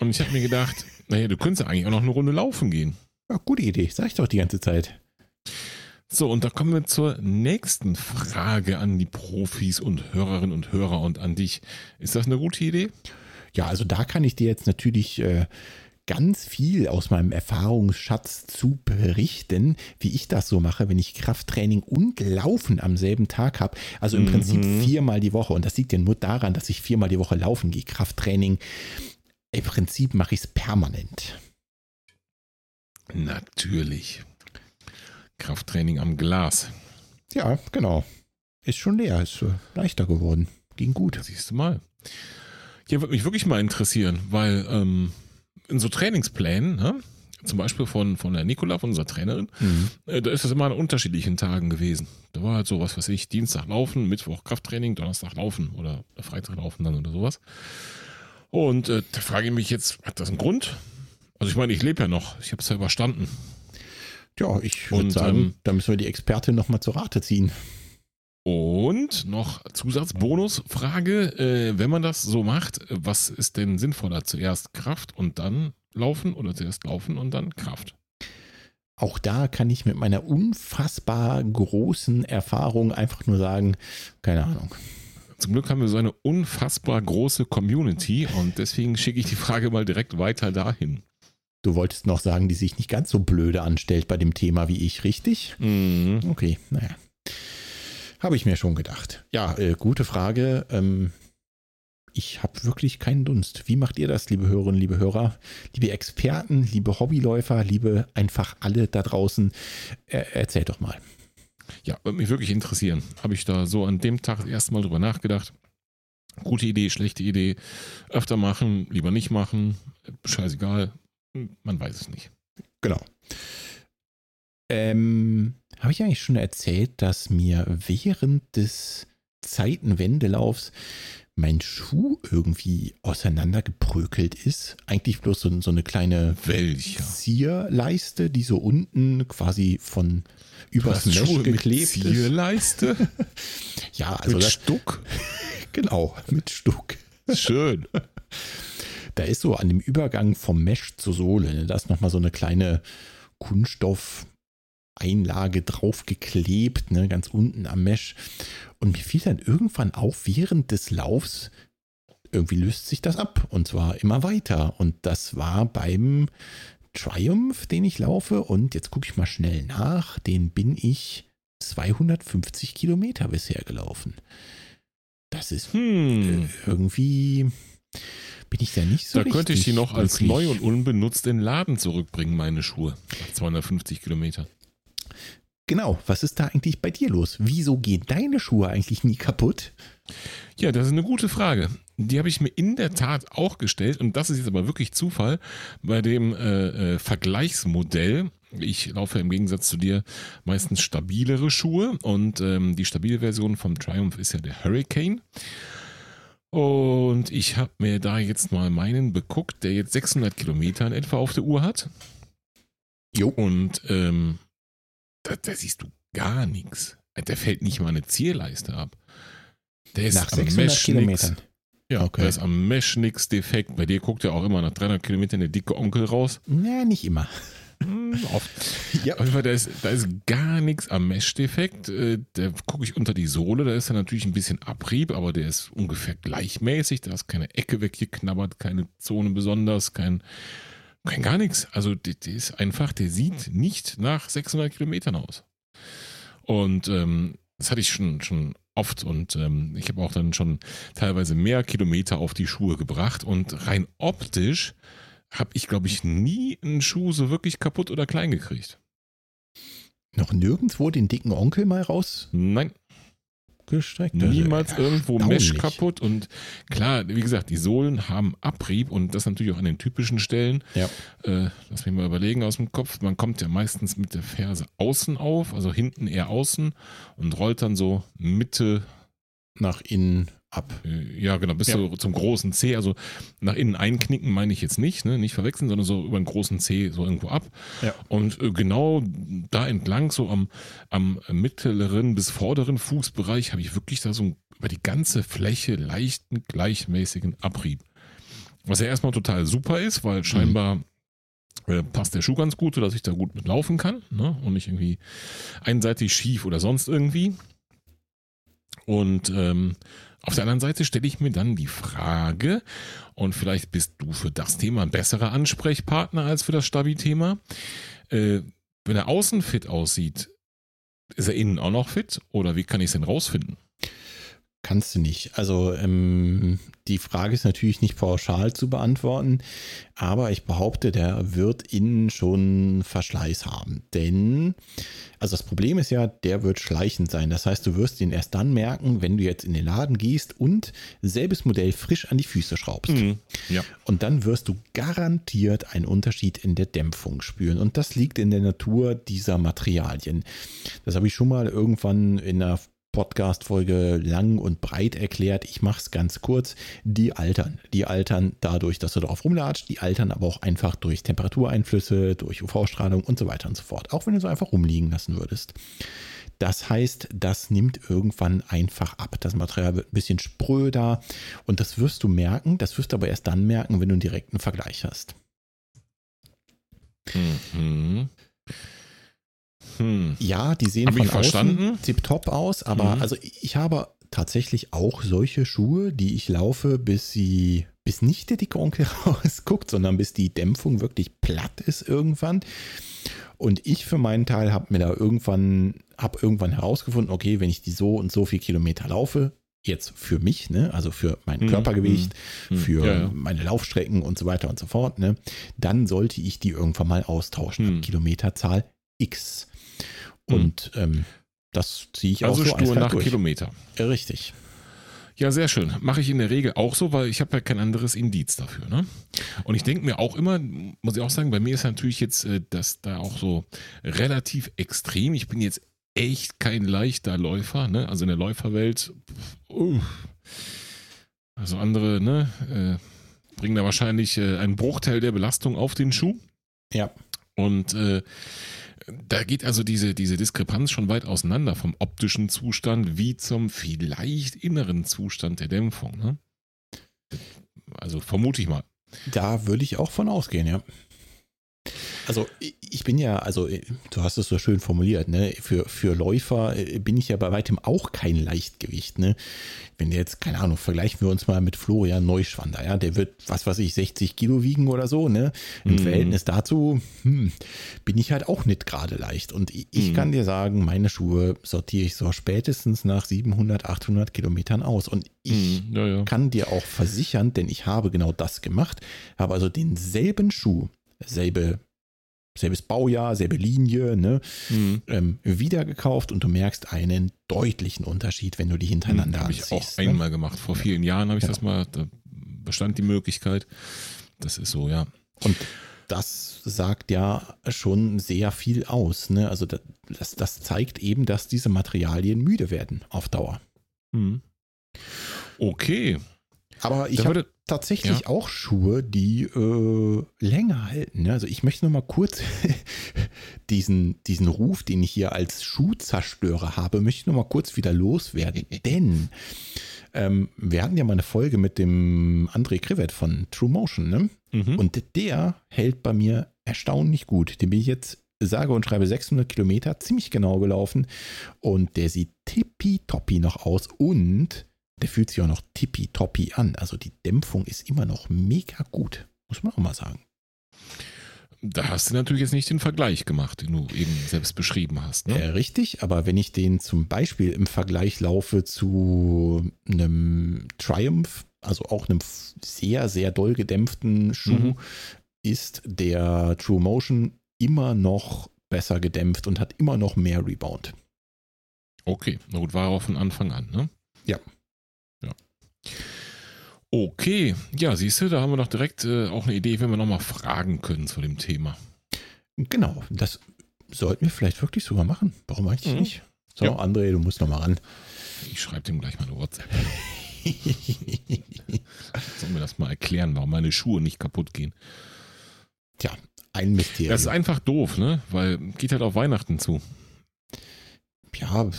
B: Und ich habe mir gedacht, naja, du könntest ja eigentlich auch noch eine Runde laufen gehen.
A: Ja, gute Idee, sag ich doch die ganze Zeit.
B: So, und da kommen wir zur nächsten Frage an die Profis und Hörerinnen und Hörer und an dich. Ist das eine gute Idee?
A: Ja, also da kann ich dir jetzt natürlich äh, ganz viel aus meinem Erfahrungsschatz zu berichten, wie ich das so mache, wenn ich Krafttraining und Laufen am selben Tag habe. Also im
B: Mhm.
A: Prinzip viermal die Woche. Und das liegt ja nur daran, dass ich viermal die Woche laufen gehe. Krafttraining, im Prinzip mache ich es permanent.
B: Natürlich. Krafttraining am Glas.
A: Ja, genau. Ist schon leer, ist äh, leichter geworden. Ging gut.
B: Siehst du mal. Ja, würde mich wirklich mal interessieren, weil ähm, in so Trainingsplänen, ne, zum Beispiel von, von der Nicola, von unserer Trainerin,
A: Mhm.
B: äh, da ist das immer an unterschiedlichen Tagen gewesen. Da war halt so, was weiß ich, Dienstag laufen, Mittwoch Krafttraining, Donnerstag laufen oder Freitag laufen dann oder sowas. Und äh, da frage ich mich jetzt, hat das einen Grund? Also ich meine, ich lebe ja noch, ich habe es ja überstanden.
A: Ja, ich würde sagen,
B: ähm,
A: da müssen wir die Expertin nochmal zur Rate ziehen.
B: Und noch Zusatzbonusfrage, äh, wenn man das so macht, was ist denn sinnvoller? Zuerst Kraft und dann Laufen oder zuerst Laufen und dann Kraft?
A: Auch da kann ich mit meiner unfassbar großen Erfahrung einfach nur sagen, keine Ahnung.
B: Zum Glück haben wir so eine unfassbar große Community und deswegen schicke ich die Frage mal direkt weiter dahin.
A: Du wolltest noch sagen, die sich nicht ganz so blöde anstellt bei dem Thema wie ich, richtig?
B: Mhm.
A: Okay, naja. Habe ich mir schon gedacht. Ja, äh, gute Frage. Ähm, ich habe wirklich keinen Dunst. Wie macht ihr das, liebe Hörerinnen, liebe Hörer, liebe Experten, liebe Hobbyläufer, liebe einfach alle da draußen? Äh, erzählt doch mal.
B: Ja, würde mich wirklich interessieren. Habe ich da so an dem Tag erstmal drüber nachgedacht. Gute Idee, schlechte Idee. Öfter machen, lieber nicht machen. Scheißegal. Man weiß es nicht.
A: Genau. Ähm, habe ich eigentlich schon erzählt, dass mir während des Zeitenwendelaufs mein Schuh irgendwie auseinandergebrökelt ist? Eigentlich bloß so, so eine kleine
B: Welcher?
A: Zierleiste, die so unten quasi von übers Mesh
B: Schuhe mit
A: geklebt ist.
B: Zierleiste?
A: Ja, also
B: mit
A: das,
B: Stuck?
A: genau, mit Stuck.
B: Schön.
A: Da ist so an dem Übergang vom Mesh zur Sohle, ne, da ist nochmal so eine kleine Kunststoffeinlage draufgeklebt, ne, ganz unten am Mesh. Und mir fiel dann irgendwann auf, während des Laufs, irgendwie löst sich das ab und zwar immer weiter. Und das war beim Triumph, den ich laufe. Und jetzt gucke ich mal schnell nach. Den bin ich 250 Kilometer bisher gelaufen. Das ist
B: Hm.
A: äh, irgendwie bin ich da nicht so
B: Da könnte ich die noch als neu und unbenutzt in den Laden zurückbringen, meine Schuhe. Nach 250 Kilometer.
A: Genau, was ist da eigentlich bei dir los? Wieso gehen deine Schuhe eigentlich nie kaputt?
B: Ja, das ist eine gute Frage. Die habe ich mir in der Tat auch gestellt und das ist jetzt aber wirklich Zufall bei dem äh, äh, Vergleichsmodell. Ich laufe im Gegensatz zu dir meistens stabilere Schuhe und ähm, die stabile Version vom Triumph ist ja der Hurricane. Und ich habe mir da jetzt mal meinen beguckt, der jetzt 600 Kilometer in etwa auf der Uhr hat.
A: Jo.
B: Und ähm, da, da siehst du gar nichts. Der fällt nicht mal eine Zierleiste ab. Der ist
A: Nach
B: am
A: 600
B: Mesh nix.
A: Kilometern.
B: Ja,
A: Okay.
B: da ist am Mesh nix defekt. Bei dir guckt ja auch immer nach 300 Kilometern der dicke Onkel raus.
A: Ja, nicht immer.
B: Hm, oft.
A: Ja.
B: Auf jeden Fall, da ist, da ist gar nichts am Mesh defekt. Äh, Da gucke ich unter die Sohle, da ist dann natürlich ein bisschen Abrieb, aber der ist ungefähr gleichmäßig. Da ist keine Ecke weggeknabbert, keine Zone besonders, kein, kein gar nichts. Also der, der ist einfach, der sieht nicht nach 600 Kilometern aus. Und ähm, das hatte ich schon, schon oft und ähm, ich habe auch dann schon teilweise mehr Kilometer auf die Schuhe gebracht und rein optisch habe ich, glaube ich, nie einen Schuh so wirklich kaputt oder klein gekriegt.
A: Noch nirgendwo den dicken Onkel mal
B: Nein,
A: rausgestreckt?
B: niemals
A: Also,
B: irgendwo. Mesh kaputt und klar, wie gesagt, die Sohlen haben Abrieb und das natürlich auch an den typischen Stellen.
A: Ja.
B: Äh, lass mich mal überlegen aus dem Kopf. Man kommt ja meistens mit der Ferse außen auf, also hinten eher außen und rollt dann so Mitte
A: Nach innen ab.
B: Äh, Ja, genau, bis
A: Ja.
B: so zum großen C, also nach innen einknicken meine ich jetzt nicht, ne? nicht verwechseln, sondern so über den großen C so irgendwo ab.
A: Ja.
B: Und äh, genau da entlang, so am, am mittleren bis vorderen Fußbereich, habe ich wirklich da so ein- über die ganze Fläche leichten, gleichmäßigen Abrieb. Was ja erstmal total super ist, weil scheinbar äh, passt der Schuh ganz gut, sodass ich da gut mitlaufen kann ne? und nicht irgendwie einseitig schief oder sonst irgendwie. Und ähm, auf der anderen Seite stelle ich mir dann die Frage, und vielleicht bist du für das Thema ein besserer Ansprechpartner als für das Stabi-Thema. Äh, wenn er außen fit aussieht, ist er innen auch noch fit? Oder wie kann ich es denn rausfinden?
A: Kannst du nicht. Also ähm, die Frage ist natürlich nicht pauschal zu beantworten, aber ich behaupte, der wird innen schon Verschleiß haben. Denn, also das Problem ist ja, der wird schleichend sein. Das heißt, du wirst ihn erst dann merken, wenn du jetzt in den Laden gehst und selbes Modell frisch an die Füße schraubst.
B: Ja.
A: Und dann wirst du garantiert einen Unterschied in der Dämpfung spüren. Und das liegt in der Natur dieser Materialien. Das habe ich schon mal irgendwann in einer Podcast-Folge lang und breit erklärt. Ich mache es ganz kurz. Die altern. Die altern dadurch, dass du drauf rumlatscht. Die altern aber auch einfach durch Temperatureinflüsse, durch UV-Strahlung und so weiter und so fort. Auch wenn du so einfach rumliegen lassen würdest. Das heißt, das nimmt irgendwann einfach ab. Das Material wird ein bisschen spröder und das wirst du merken. Das wirst du aber erst dann merken, wenn du einen direkten Vergleich hast.
B: Mhm. Hm.
A: Ja, die sehen
B: Hab
A: von außen tipptopp aus, aber
B: Mhm.
A: also ich habe tatsächlich auch solche Schuhe, die ich laufe, bis sie, bis nicht der dicke Onkel rausguckt, sondern bis die Dämpfung wirklich platt ist irgendwann. Und ich für meinen Teil habe mir da irgendwann, habe irgendwann herausgefunden, okay, wenn ich die so und so viel Kilometer laufe, jetzt für mich, ne, also für mein
B: Mhm,
A: Körpergewicht,
B: mhm.
A: für
B: Ja, ja.
A: meine Laufstrecken und so weiter und so fort, ne, dann sollte ich die irgendwann mal austauschen.
B: Mhm.
A: Kilometerzahl X. Und ähm, das ziehe ich
B: Also
A: auch so
B: stur nach
A: durch.
B: Kilometer.
A: Richtig.
B: Ja, sehr schön. Mache ich in der Regel auch so, weil ich habe ja kein anderes Indiz dafür. Ne? Und ich denke mir auch immer, muss ich auch sagen, bei mir ist natürlich jetzt äh, das da auch so relativ extrem. Ich bin jetzt echt kein leichter Läufer. Ne? Also in der Läuferwelt, uh. also andere ne, äh, bringen da wahrscheinlich äh, einen Bruchteil der Belastung auf den Schuh.
A: Ja.
B: Und äh, da geht also diese, diese Diskrepanz schon weit auseinander vom optischen Zustand wie zum vielleicht inneren Zustand der Dämpfung. Ne? Also vermute ich mal.
A: Da würde ich auch von ausgehen, ja. Also ich- bin ja, also du hast es so schön formuliert, ne? Für, für Läufer äh, bin ich ja bei weitem auch kein Leichtgewicht, ne? Wenn der jetzt, keine Ahnung, vergleichen wir uns mal mit Florian Neuschwander, ja, der wird, was weiß ich, 60 Kilo wiegen oder so, ne? Im
B: Mhm.
A: Verhältnis dazu hm, bin ich halt auch nicht gerade leicht. Und ich, ich
B: Mhm.
A: kann dir sagen, meine Schuhe sortiere ich so spätestens nach 700, 800 Kilometern aus. Und ich
B: Hm, ja, ja.
A: kann dir auch versichern, denn ich habe genau das gemacht, habe also denselben Schuh, selbe, selbes Baujahr, selbe Linie, ne,
B: Hm.
A: ähm, wieder gekauft und du merkst einen deutlichen Unterschied, wenn du die hintereinander
B: Habe ich auch
A: ne?
B: einmal gemacht. Vor vielen Jahren habe ich
A: Ja.
B: das mal, da bestand die Möglichkeit. Das ist so, ja.
A: Und das sagt ja schon sehr viel aus. Ne? Also das, das, zeigt eben, dass diese Materialien müde werden auf Dauer.
B: Hm. Okay.
A: Aber ich habe tatsächlich auch Schuhe, die äh, länger halten. Also ich möchte noch mal kurz diesen, diesen Ruf, den ich hier als Schuhzerstörer habe, möchte ich noch mal kurz wieder loswerden. Denn ähm, wir hatten ja mal eine Folge mit dem André Krivet von True Motion. Ne?
B: mhm.
A: Und der hält bei mir erstaunlich gut. Den bin ich jetzt sage und schreibe 600 Kilometer, ziemlich genau gelaufen. Und der sieht tippitoppi noch aus und der fühlt sich auch noch tippitoppi an. Also die Dämpfung ist immer noch mega gut. Muss man auch mal sagen.
B: da hast du natürlich jetzt nicht den Vergleich gemacht, den du eben selbst beschrieben hast. Ne?
A: Äh, richtig, aber wenn ich den zum Beispiel im Vergleich laufe zu einem Triumph, also auch einem sehr, sehr doll gedämpften Schuh,
B: Mhm.
A: ist der True Motion immer noch besser gedämpft und hat immer noch mehr Rebound.
B: Okay, na gut, war auch von Anfang an, ne?
A: Ja.
B: Okay, ja, siehst du, da haben wir doch direkt äh, auch eine Idee, wenn wir nochmal fragen können zu dem Thema.
A: Genau, das sollten wir vielleicht wirklich sogar machen. Warum eigentlich
B: Mhm.
A: nicht? So,
B: Ja.
A: André, du musst noch mal ran.
B: Ich schreibe dem gleich mal eine WhatsApp. Sollen wir das mal erklären, warum meine Schuhe nicht kaputt gehen?
A: Tja, ein Mysterium.
B: Das ist einfach doof, ne? Weil geht halt auf Weihnachten zu.
A: ja,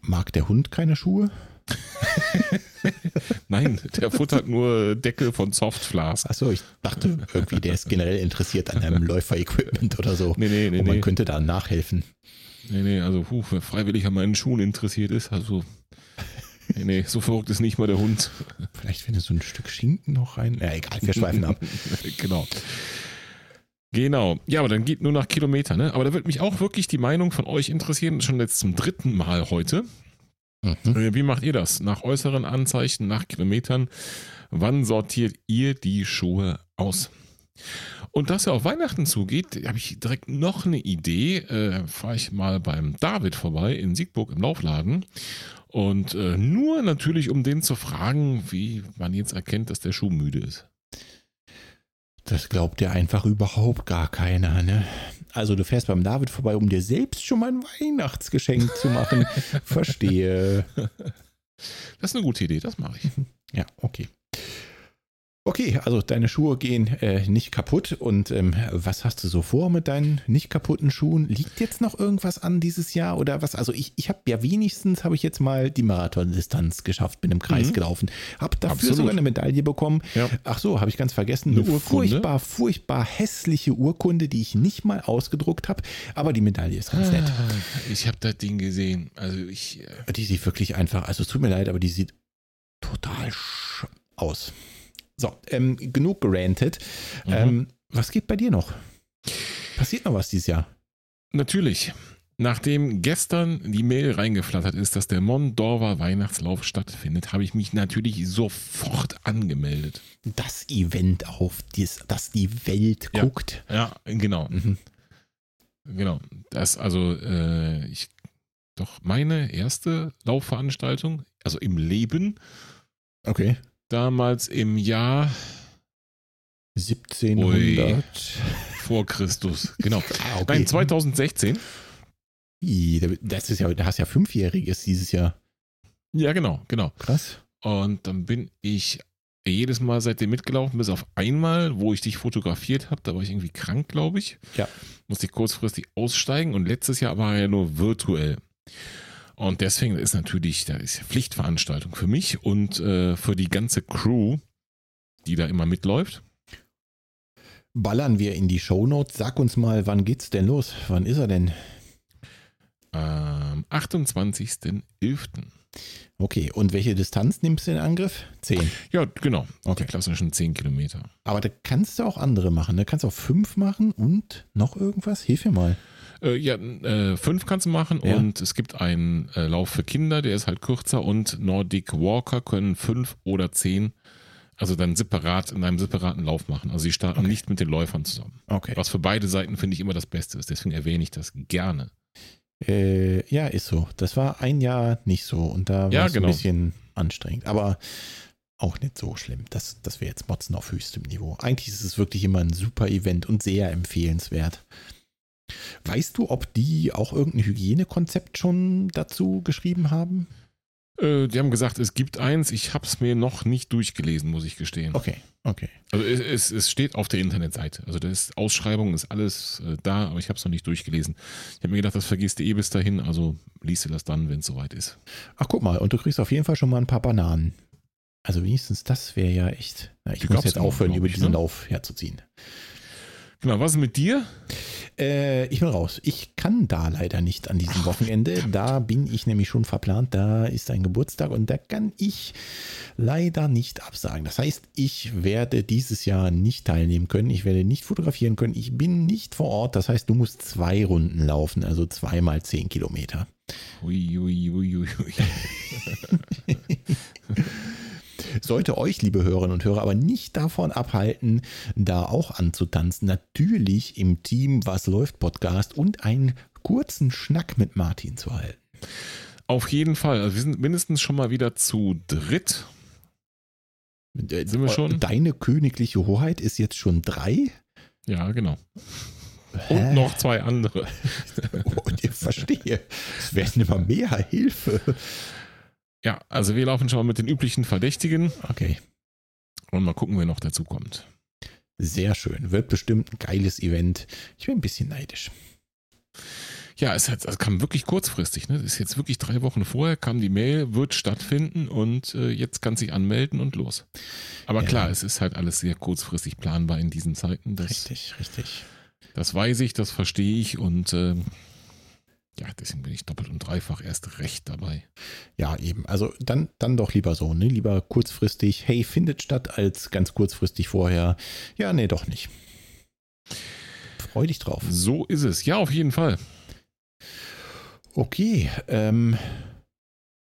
A: mag der Hund keine Schuhe?
B: Nein, der futtert nur Deckel von Softflask.
A: Achso, ich dachte irgendwie, der ist generell interessiert an einem Läufer-Equipment oder so.
B: Nee, nee, nee,
A: Und man
B: nee.
A: könnte da nachhelfen.
B: Nee, nee, also puh, wer freiwillig an meinen Schuhen interessiert ist, also. Nee, nee, so verrückt ist nicht mal der Hund.
A: Vielleicht, wenn du so ein Stück Schinken noch rein. Ja, egal, wir schweifen ab.
B: genau. Genau. Ja, aber dann geht nur nach Kilometer, ne? Aber da wird mich auch wirklich die Meinung von euch interessieren, schon jetzt zum dritten Mal heute.
A: Mhm.
B: Äh, Wie macht ihr das? Nach äußeren Anzeichen, nach Kilometern? Wann sortiert ihr die Schuhe aus? Und dass er auf Weihnachten zugeht, habe ich direkt noch eine Idee. Äh, Fahre ich mal beim David vorbei in Siegburg im Laufladen. Und äh, nur natürlich, um den zu fragen, wie man jetzt erkennt, dass der Schuh müde ist.
A: Das glaubt ja einfach überhaupt gar keiner, ne? Also du fährst beim David vorbei, um dir selbst schon mal ein Weihnachtsgeschenk zu machen. Verstehe.
B: Das ist eine gute Idee, das mache ich.
A: Ja, okay. Okay, also deine Schuhe gehen äh, nicht kaputt. Und ähm, was hast du so vor mit deinen nicht kaputten Schuhen? Liegt jetzt noch irgendwas an dieses Jahr oder was? Also ich, ich habe ja wenigstens, habe ich jetzt mal die Marathondistanz geschafft, bin im Kreis
B: Mhm.
A: gelaufen. Habe dafür
B: Absolut.
A: sogar eine Medaille bekommen.
B: Ja.
A: Ach so, habe ich ganz vergessen.
B: Eine
A: Eine, furchtbar, furchtbar hässliche Urkunde, die ich nicht mal ausgedruckt habe. Aber die Medaille ist ganz nett.
B: Ah, Ich habe das Ding gesehen. Also ich. äh,
A: Die sieht wirklich einfach, also es tut mir leid, aber die sieht total aus. So, ähm, genug gerantet.
B: Mhm.
A: Ähm, was geht bei dir noch? Passiert noch was dieses Jahr?
B: Natürlich. Nachdem gestern die Mail reingeflattert ist, dass der Mondorfer Weihnachtslauf stattfindet, habe ich mich natürlich sofort angemeldet.
A: Das Event auf das, das die Welt
B: Ja.
A: guckt.
B: Ja, genau.
A: Mhm.
B: Genau. Das also, äh, ich doch meine erste Laufveranstaltung, also im Leben,
A: Okay.
B: Damals im Jahr
A: 1700.
B: vor Christus. Genau.
A: Ah, okay.
B: Nein, 2016.
A: Ih, Das ist ja, da hast ja Fünfjähriges dieses Jahr.
B: Ja, genau, genau.
A: Krass.
B: Und dann bin ich jedes Mal seitdem mitgelaufen, bis auf einmal, wo ich dich fotografiert habe. Da war ich irgendwie krank, glaube ich.
A: Ja.
B: Musste ich kurzfristig aussteigen und letztes Jahr war er ja nur virtuell. Und deswegen ist natürlich, da ist Pflichtveranstaltung für mich und äh, für die ganze Crew, die da immer mitläuft.
A: Ballern wir in die Shownotes. Sag uns mal, wann geht's denn los? Wann ist er denn?
B: Am 28.11.
A: Okay, und welche Distanz nimmst du in Angriff? Zehn.
B: Ja, genau.
A: Okay.
B: Die klassischen 10 Kilometer.
A: Aber da kannst du auch andere machen. Da kannst du auch fünf machen und noch irgendwas. Hilf mir mal.
B: Äh, ja, äh, fünf kannst du machen
A: Ja.
B: und es gibt einen äh, Lauf für Kinder, der ist halt kürzer und Nordic Walker können fünf oder zehn, also dann separat in einem separaten Lauf machen. Also sie starten
A: Okay.
B: nicht mit den Läufern zusammen.
A: Okay.
B: Was für beide Seiten finde ich immer das Beste ist. Deswegen erwähne ich das gerne.
A: Äh, ja, ist so. Das war ein Jahr nicht so und da war
B: Ja,
A: es
B: genau.
A: ein bisschen anstrengend. Aber auch nicht so schlimm. Das, das wäre jetzt Motzen auf höchstem Niveau. Eigentlich ist es wirklich immer ein super Event und sehr empfehlenswert. Weißt du, ob die auch irgendein Hygienekonzept schon dazu geschrieben haben?
B: Äh, die haben gesagt, es gibt eins. Ich habe es mir noch nicht durchgelesen, muss ich gestehen.
A: Okay, okay.
B: Also es, es, es steht auf der Internetseite. Also das ist Ausschreibung, ist alles äh, da, aber ich habe es noch nicht durchgelesen. Ich habe mir gedacht, das vergisst du eh bis dahin, also liest du das dann, wenn es soweit ist.
A: Ach, guck mal, und du kriegst auf jeden Fall schon mal ein paar Bananen. Also wenigstens das wäre ja echt. Na, ich
B: Die
A: muss jetzt aufhören, über diesen
B: ne?
A: Lauf herzuziehen.
B: Genau, was ist mit dir?
A: Äh, ich bin raus. Ich kann da leider nicht an diesem Wochenende. Da bin ich nämlich schon verplant. Da ist ein Geburtstag und da kann ich leider nicht absagen. Das heißt, ich werde dieses Jahr nicht teilnehmen können. Ich werde nicht fotografieren können. Ich bin nicht vor Ort. Das heißt, du musst zwei Runden laufen, also zweimal zehn Kilometer.
B: Ui, ui, ui, ui, ui.
A: Sollte euch, liebe Hörerinnen und Hörer, aber nicht davon abhalten, da auch anzutanzen. Natürlich im Team Was läuft Podcast und einen kurzen Schnack mit Martin zu halten.
B: Auf jeden Fall. Also wir sind mindestens schon mal wieder zu dritt.
A: Äh,
B: Sind wir schon?
A: Deine königliche Hoheit ist jetzt schon drei?
B: Ja, genau.
A: Hä?
B: Und noch zwei andere.
A: Oh, ich verstehe. Es werden immer mehr Hilfe.
B: Ja, also wir laufen schon mal mit den üblichen Verdächtigen
A: Okay.
B: und mal gucken, wer noch dazu kommt.
A: Sehr schön. Wird bestimmt ein geiles Event. Ich bin ein bisschen neidisch.
B: Ja, es, hat, es kam wirklich kurzfristig. Ne? Das ist jetzt wirklich drei Wochen vorher, kam die Mail, wird stattfinden und äh, jetzt kann sich anmelden und los. Aber
A: Ja.
B: klar, es ist halt alles sehr kurzfristig planbar in diesen Zeiten. Das,
A: Richtig, richtig.
B: das weiß ich, das verstehe ich und ähm, ja, deswegen bin ich doppelt und dreifach erst recht dabei.
A: Ja, eben. Also dann, dann doch lieber so, ne? Lieber kurzfristig, hey, findet statt, als ganz kurzfristig vorher. Ja, nee, doch nicht. Freu dich drauf.
B: So ist es. Ja, auf jeden Fall.
A: Okay, ähm,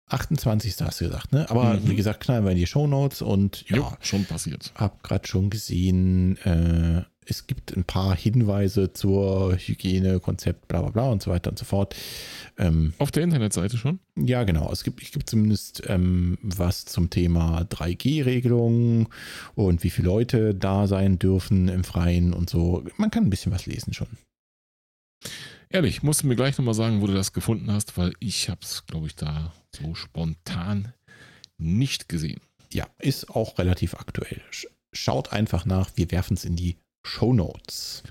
A: 28. hast du gesagt, ne? Aber
B: Mhm.
A: wie gesagt, knallen wir in die Shownotes und ja,
B: Jo, schon passiert.
A: hab gerade schon gesehen, äh, es gibt ein paar Hinweise zur Hygiene, Konzept, bla bla bla und so weiter und so fort. Ähm,
B: Auf der Internetseite schon?
A: ja, genau. Es gibt, es gibt zumindest ähm, was zum Thema 3G-Regelung und wie viele Leute da sein dürfen im Freien und so. Man kann ein bisschen was lesen schon.
B: Ehrlich, musst du mir gleich nochmal sagen, wo du das gefunden hast, weil ich habe es, glaube ich, da so spontan nicht gesehen.
A: Ja, ist auch relativ aktuell. Sch- Schaut einfach nach. Wir werfen es in die Shownotes.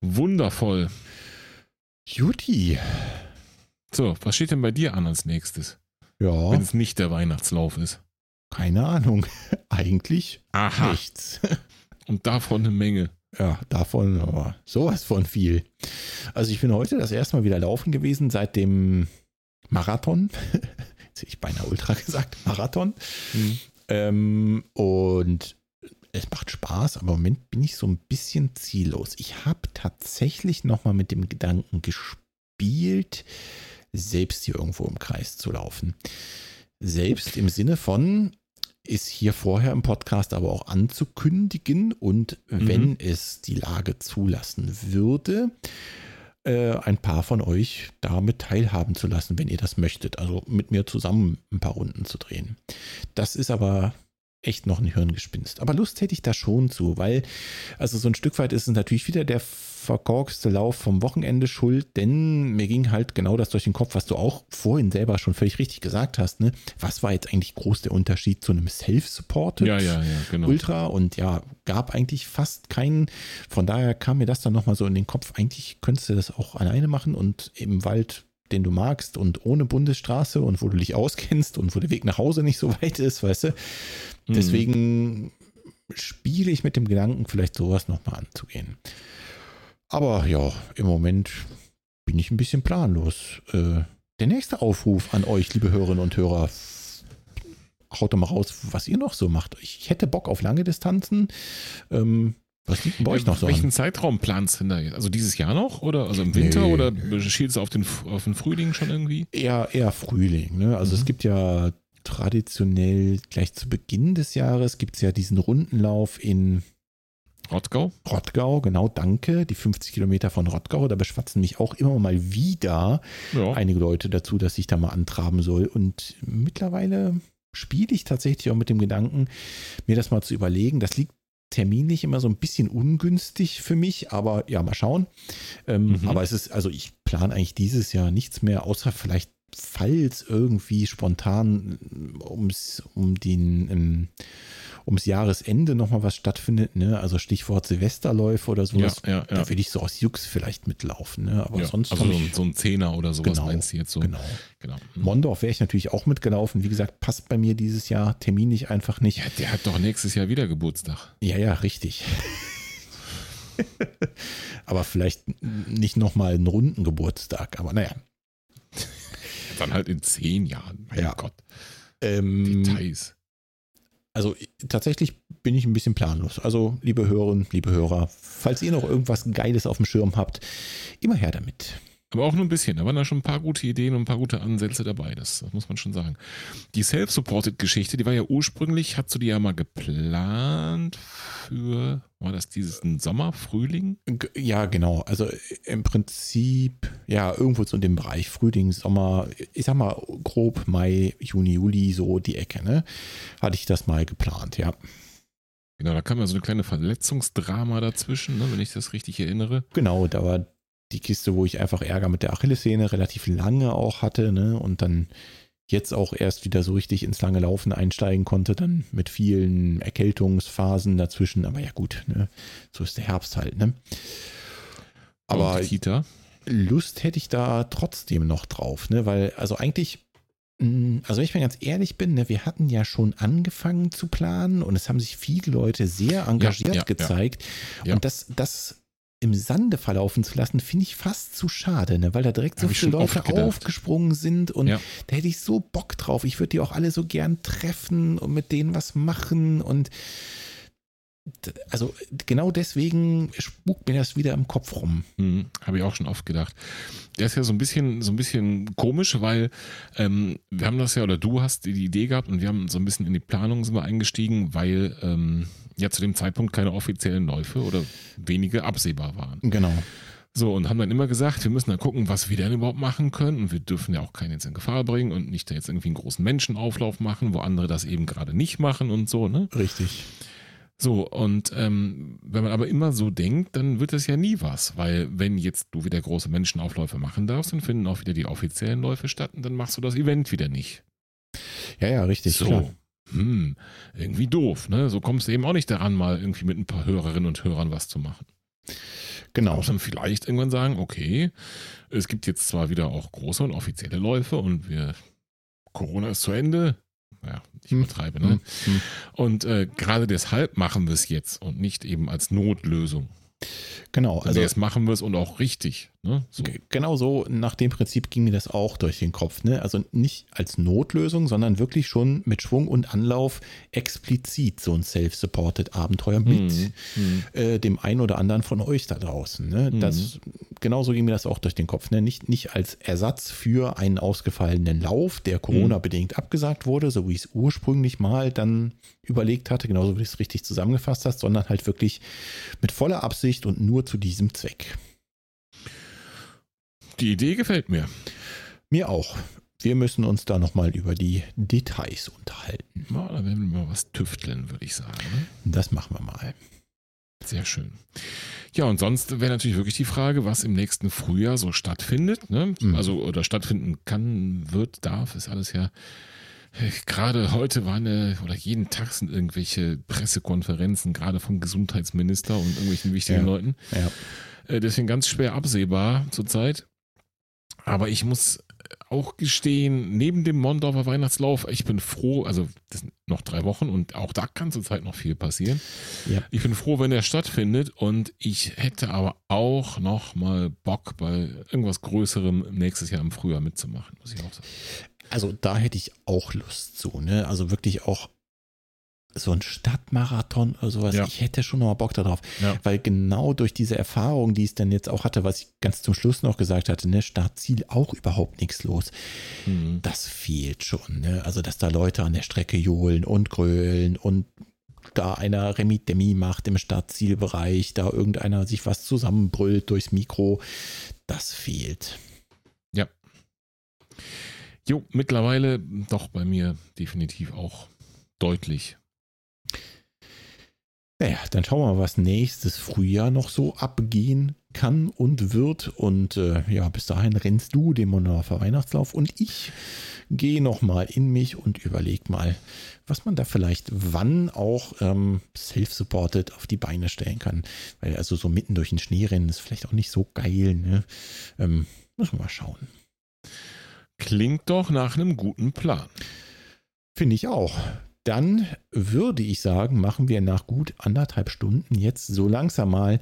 B: Wundervoll.
A: Juti.
B: So, was steht denn bei dir an als nächstes,
A: Ja,
B: wenn es nicht der Weihnachtslauf ist?
A: keine Ahnung. Eigentlich
B: Aha.
A: nichts.
B: Und davon eine Menge.
A: Ja, davon aber sowas von viel. Also ich bin heute das erste Mal wieder laufen gewesen seit dem Marathon. Jetzt hätte ich beinahe Ultra gesagt. Marathon. Ähm, und es macht Spaß, aber im Moment bin ich so ein bisschen ziellos. Ich habe tatsächlich nochmal mit dem Gedanken gespielt, selbst hier irgendwo im Kreis zu laufen. Selbst im Sinne von, ist hier vorher im Podcast aber auch anzukündigen und wenn es die Lage zulassen würde, äh, ein paar von euch damit teilhaben zu lassen, wenn ihr das möchtet. Also mit mir zusammen ein paar Runden zu drehen. Das ist aber echt noch ein Hirngespinst. Aber Lust hätte ich da schon zu, weil, also so ein Stück weit ist es natürlich wieder der verkorkste Lauf vom Wochenende schuld, denn mir ging halt genau das durch den Kopf, was du auch vorhin selber schon völlig richtig gesagt hast. Ne? Was war jetzt eigentlich groß der Unterschied zu einem Self-Supported?
B: Ja, ja, ja, genau.
A: Ultra und ja, gab eigentlich fast keinen. Von daher kam mir das dann nochmal so in den Kopf. Eigentlich könntest du das auch alleine machen und im Wald, den du magst und ohne Bundesstraße und wo du dich auskennst und wo der Weg nach Hause nicht so weit ist, weißt du.
B: Mhm.
A: Deswegen spiele ich mit dem Gedanken, vielleicht sowas nochmal anzugehen. Aber ja, im Moment bin ich ein bisschen planlos. Äh, der nächste Aufruf an euch, liebe Hörerinnen und Hörer, haut doch mal raus, was ihr noch so macht. Ich hätte Bock auf lange Distanzen. Ähm, was liegt denn bei euch noch so
B: Welchen
A: an?
B: Zeitraum planst du denn da jetzt? Also dieses Jahr noch? Oder also im Winter?
A: Nee.
B: Oder schielst du auf den, auf den Frühling schon irgendwie?
A: Eher, eher Frühling. Ne? Also
B: Mhm.
A: es gibt ja traditionell gleich zu Beginn des Jahres gibt es ja diesen Rundenlauf in
B: Rottgau?
A: Rottgau, genau, danke, die 50 Kilometer von Rottgau. Da beschwatzen mich auch immer mal wieder
B: Ja.
A: einige Leute dazu, dass ich da mal antraben soll. Und mittlerweile spiele ich tatsächlich auch mit dem Gedanken, mir das mal zu überlegen. Das liegt terminlich immer so ein bisschen ungünstig für mich, aber ja, mal schauen. Ähm,
B: Mhm.
A: Aber es ist, also ich plane eigentlich dieses Jahr nichts mehr, außer vielleicht, falls irgendwie spontan ums, um den, ähm, ums Jahresende nochmal was stattfindet, ne? Also Stichwort Silvesterläufe oder
B: Ja,
A: sowas.
B: ja, ja.
A: Da will ich so aus Jux vielleicht mitlaufen, ne? Aber
B: ja.
A: sonst
B: also so
A: ich,
B: ein, so ein Zehner oder sowas
A: Genau,
B: meinst du jetzt so?
A: genau.
B: genau. Hm.
A: Mondorf wäre ich natürlich auch mitgelaufen. Wie gesagt, passt bei mir dieses Jahr terminlich einfach nicht.
B: Ja, der hat doch nächstes Jahr wieder Geburtstag.
A: Ja, ja, richtig. aber vielleicht nicht nochmal einen runden Geburtstag. Aber naja.
B: Dann halt in zehn Jahren. Mein
A: Ja.
B: Gott.
A: Ähm,
B: Details.
A: Also tatsächlich bin ich ein bisschen planlos. Also, liebe Hörerinnen, liebe Hörer, falls ihr noch irgendwas Geiles auf dem Schirm habt, immer her damit.
B: Aber auch nur ein bisschen. Da waren da schon ein paar gute Ideen und ein paar gute Ansätze dabei. Das, das muss man schon sagen. Die Self-Supported-Geschichte, die war ja ursprünglich, hast du die ja mal geplant für, war das diesen Sommer, Frühling?
A: Ja, genau. Also im Prinzip, ja, irgendwo so in dem Bereich Frühling, Sommer, ich sag mal grob Mai, Juni, Juli, so die Ecke, ne? Hatte ich das mal geplant, ja.
B: Genau, da kam ja so eine kleine Verletzungsdrama dazwischen, ne, wenn ich das richtig erinnere.
A: Genau, da war die Kiste, wo ich einfach Ärger mit der Achillessehne relativ lange auch hatte, ne? Und dann jetzt auch erst wieder so richtig ins lange Laufen einsteigen konnte, dann mit vielen Erkältungsphasen dazwischen. Aber ja gut, ne? so ist der Herbst halt. Ne? Aber. Lust hätte ich da trotzdem noch drauf, ne? weil also eigentlich mh, also wenn ich mal ganz ehrlich bin, ne, wir hatten ja schon angefangen zu planen und es haben sich viele Leute sehr engagiert
B: ja, ja.
A: gezeigt.
B: Ja.
A: Und das, das im Sande verlaufen zu lassen, finde ich fast zu schade, ne? weil da direkt so
B: Hab
A: viele Leute aufgesprungen sind und
B: Ja.
A: da hätte ich so Bock drauf. Ich würde die auch alle so gern treffen und mit denen was machen und also genau deswegen spukt mir das wieder im Kopf rum.
B: Hm, Habe ich auch schon oft gedacht. Der ist ja so ein bisschen, so ein bisschen komisch, weil ähm, wir haben das ja, oder du hast die Idee gehabt und wir haben so ein bisschen in die Planung sind wir eingestiegen, weil ähm, ja zu dem Zeitpunkt keine offiziellen Läufe oder wenige absehbar waren.
A: Genau.
B: So, und haben dann immer gesagt, wir müssen dann gucken, was wir denn überhaupt machen können. Und wir dürfen ja auch keinen jetzt in Gefahr bringen und nicht da jetzt irgendwie einen großen Menschenauflauf machen, wo andere das eben gerade nicht machen und so, ne?
A: Richtig.
B: So, und ähm, wenn man aber immer so denkt, dann wird das ja nie was, weil wenn jetzt du wieder große Menschenaufläufe machen darfst, dann finden auch wieder die offiziellen Läufe statt und dann machst du das Event wieder nicht.
A: Ja, ja, richtig.
B: so.
A: Klar.
B: Hm, irgendwie doof, ne? So kommst du eben auch nicht daran, mal irgendwie mit ein paar Hörerinnen und Hörern was zu machen.
A: Genau.
B: Auch dann vielleicht irgendwann sagen, okay, es gibt jetzt zwar wieder auch große und offizielle Läufe und wir Corona ist zu Ende. Ja, ich übertreibe, ne? Und äh, gerade deshalb machen wir es jetzt und nicht eben als Notlösung.
A: Genau,
B: Also
A: also
B: jetzt machen wir es und auch richtig. Ne? So.
A: Genau so, nach dem Prinzip ging mir das auch durch den Kopf. Ne? Also nicht als Notlösung, sondern wirklich schon mit Schwung und Anlauf explizit so ein self-supported Abenteuer mit
B: Mhm. Mhm.
A: äh, dem einen oder anderen von euch da draußen. Ne?
B: Mhm.
A: Das, genauso ging mir das auch durch den Kopf. Ne? Nicht, nicht als Ersatz für einen ausgefallenen Lauf, der Corona-bedingt abgesagt wurde, so wie ich es ursprünglich mal dann überlegt hatte, genauso wie du es richtig zusammengefasst hast, sondern halt wirklich mit voller Absicht und nur zu diesem Zweck.
B: Die Idee gefällt mir.
A: Mir auch. Wir müssen uns da nochmal über die Details unterhalten.
B: Ja, da werden wir mal was tüfteln, würde ich sagen. Ne?
A: Das machen wir mal.
B: Sehr schön. Ja, und sonst wäre natürlich wirklich die Frage, was im nächsten Frühjahr so stattfindet. Ne?
A: Mhm.
B: Also, oder stattfinden kann, wird, darf, ist alles ja. Gerade heute waren äh, oder jeden Tag sind irgendwelche Pressekonferenzen, gerade vom Gesundheitsminister und irgendwelchen wichtigen
A: Ja.
B: Leuten.
A: Ja.
B: Äh, Deswegen ganz schwer absehbar zurzeit. Aber ich muss auch gestehen, neben dem Mondorfer Weihnachtslauf, ich bin froh, also das sind noch drei Wochen und auch da kann zurzeit noch viel passieren.
A: Ja.
B: Ich bin froh, wenn er stattfindet und ich hätte aber auch noch mal Bock, bei irgendwas Größerem nächstes Jahr im Frühjahr mitzumachen, muss ich auch sagen.
A: Also da hätte ich auch Lust zu, ne? Also wirklich auch so ein Stadtmarathon oder sowas.
B: Ja.
A: Ich hätte schon noch mal Bock darauf.
B: Ja.
A: Weil genau durch diese Erfahrung, die es dann jetzt auch hatte, was ich ganz zum Schluss noch gesagt hatte, ne, Startziel auch überhaupt nichts los.
B: Mhm.
A: Das fehlt schon, ne? Also, dass da Leute an der Strecke johlen und grölen und da einer Remi Demi macht im Startzielbereich, da irgendeiner sich was zusammenbrüllt durchs Mikro, das fehlt.
B: Jo, mittlerweile doch bei mir definitiv auch deutlich.
A: Naja, dann schauen wir mal, was nächstes Frühjahr noch so abgehen kann und wird. Und äh, ja, bis dahin rennst du den Monarfer Weihnachtslauf und ich gehe nochmal in mich und überleg mal, was man da vielleicht wann auch ähm, self-supported auf die Beine stellen kann. Weil also so mitten durch den Schnee rennen ist vielleicht auch nicht so geil. Ne? Ähm, müssen wir mal schauen.
B: Klingt doch nach einem guten Plan.
A: Finde ich auch. Dann würde ich sagen, machen wir nach gut anderthalb Stunden jetzt so langsam mal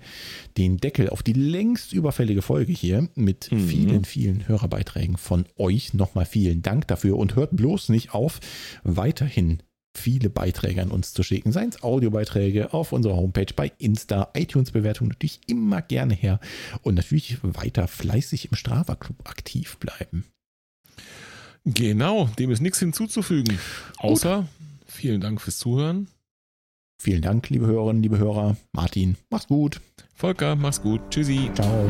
A: den Deckel auf die längst überfällige Folge hier mit
B: Mhm.
A: vielen, vielen Hörerbeiträgen von euch. Nochmal vielen Dank dafür und hört bloß nicht auf, weiterhin viele Beiträge an uns zu schicken. Seien es Audiobeiträge auf unserer Homepage, bei Insta, iTunes-Bewertungen natürlich immer gerne her und natürlich weiter fleißig im Strava-Club aktiv bleiben.
B: Genau, dem ist nichts hinzuzufügen. Außer vielen Dank fürs Zuhören.
A: Vielen Dank, liebe Hörerinnen, liebe Hörer. Martin, mach's gut.
B: Volker, mach's gut. Tschüssi.
A: Ciao.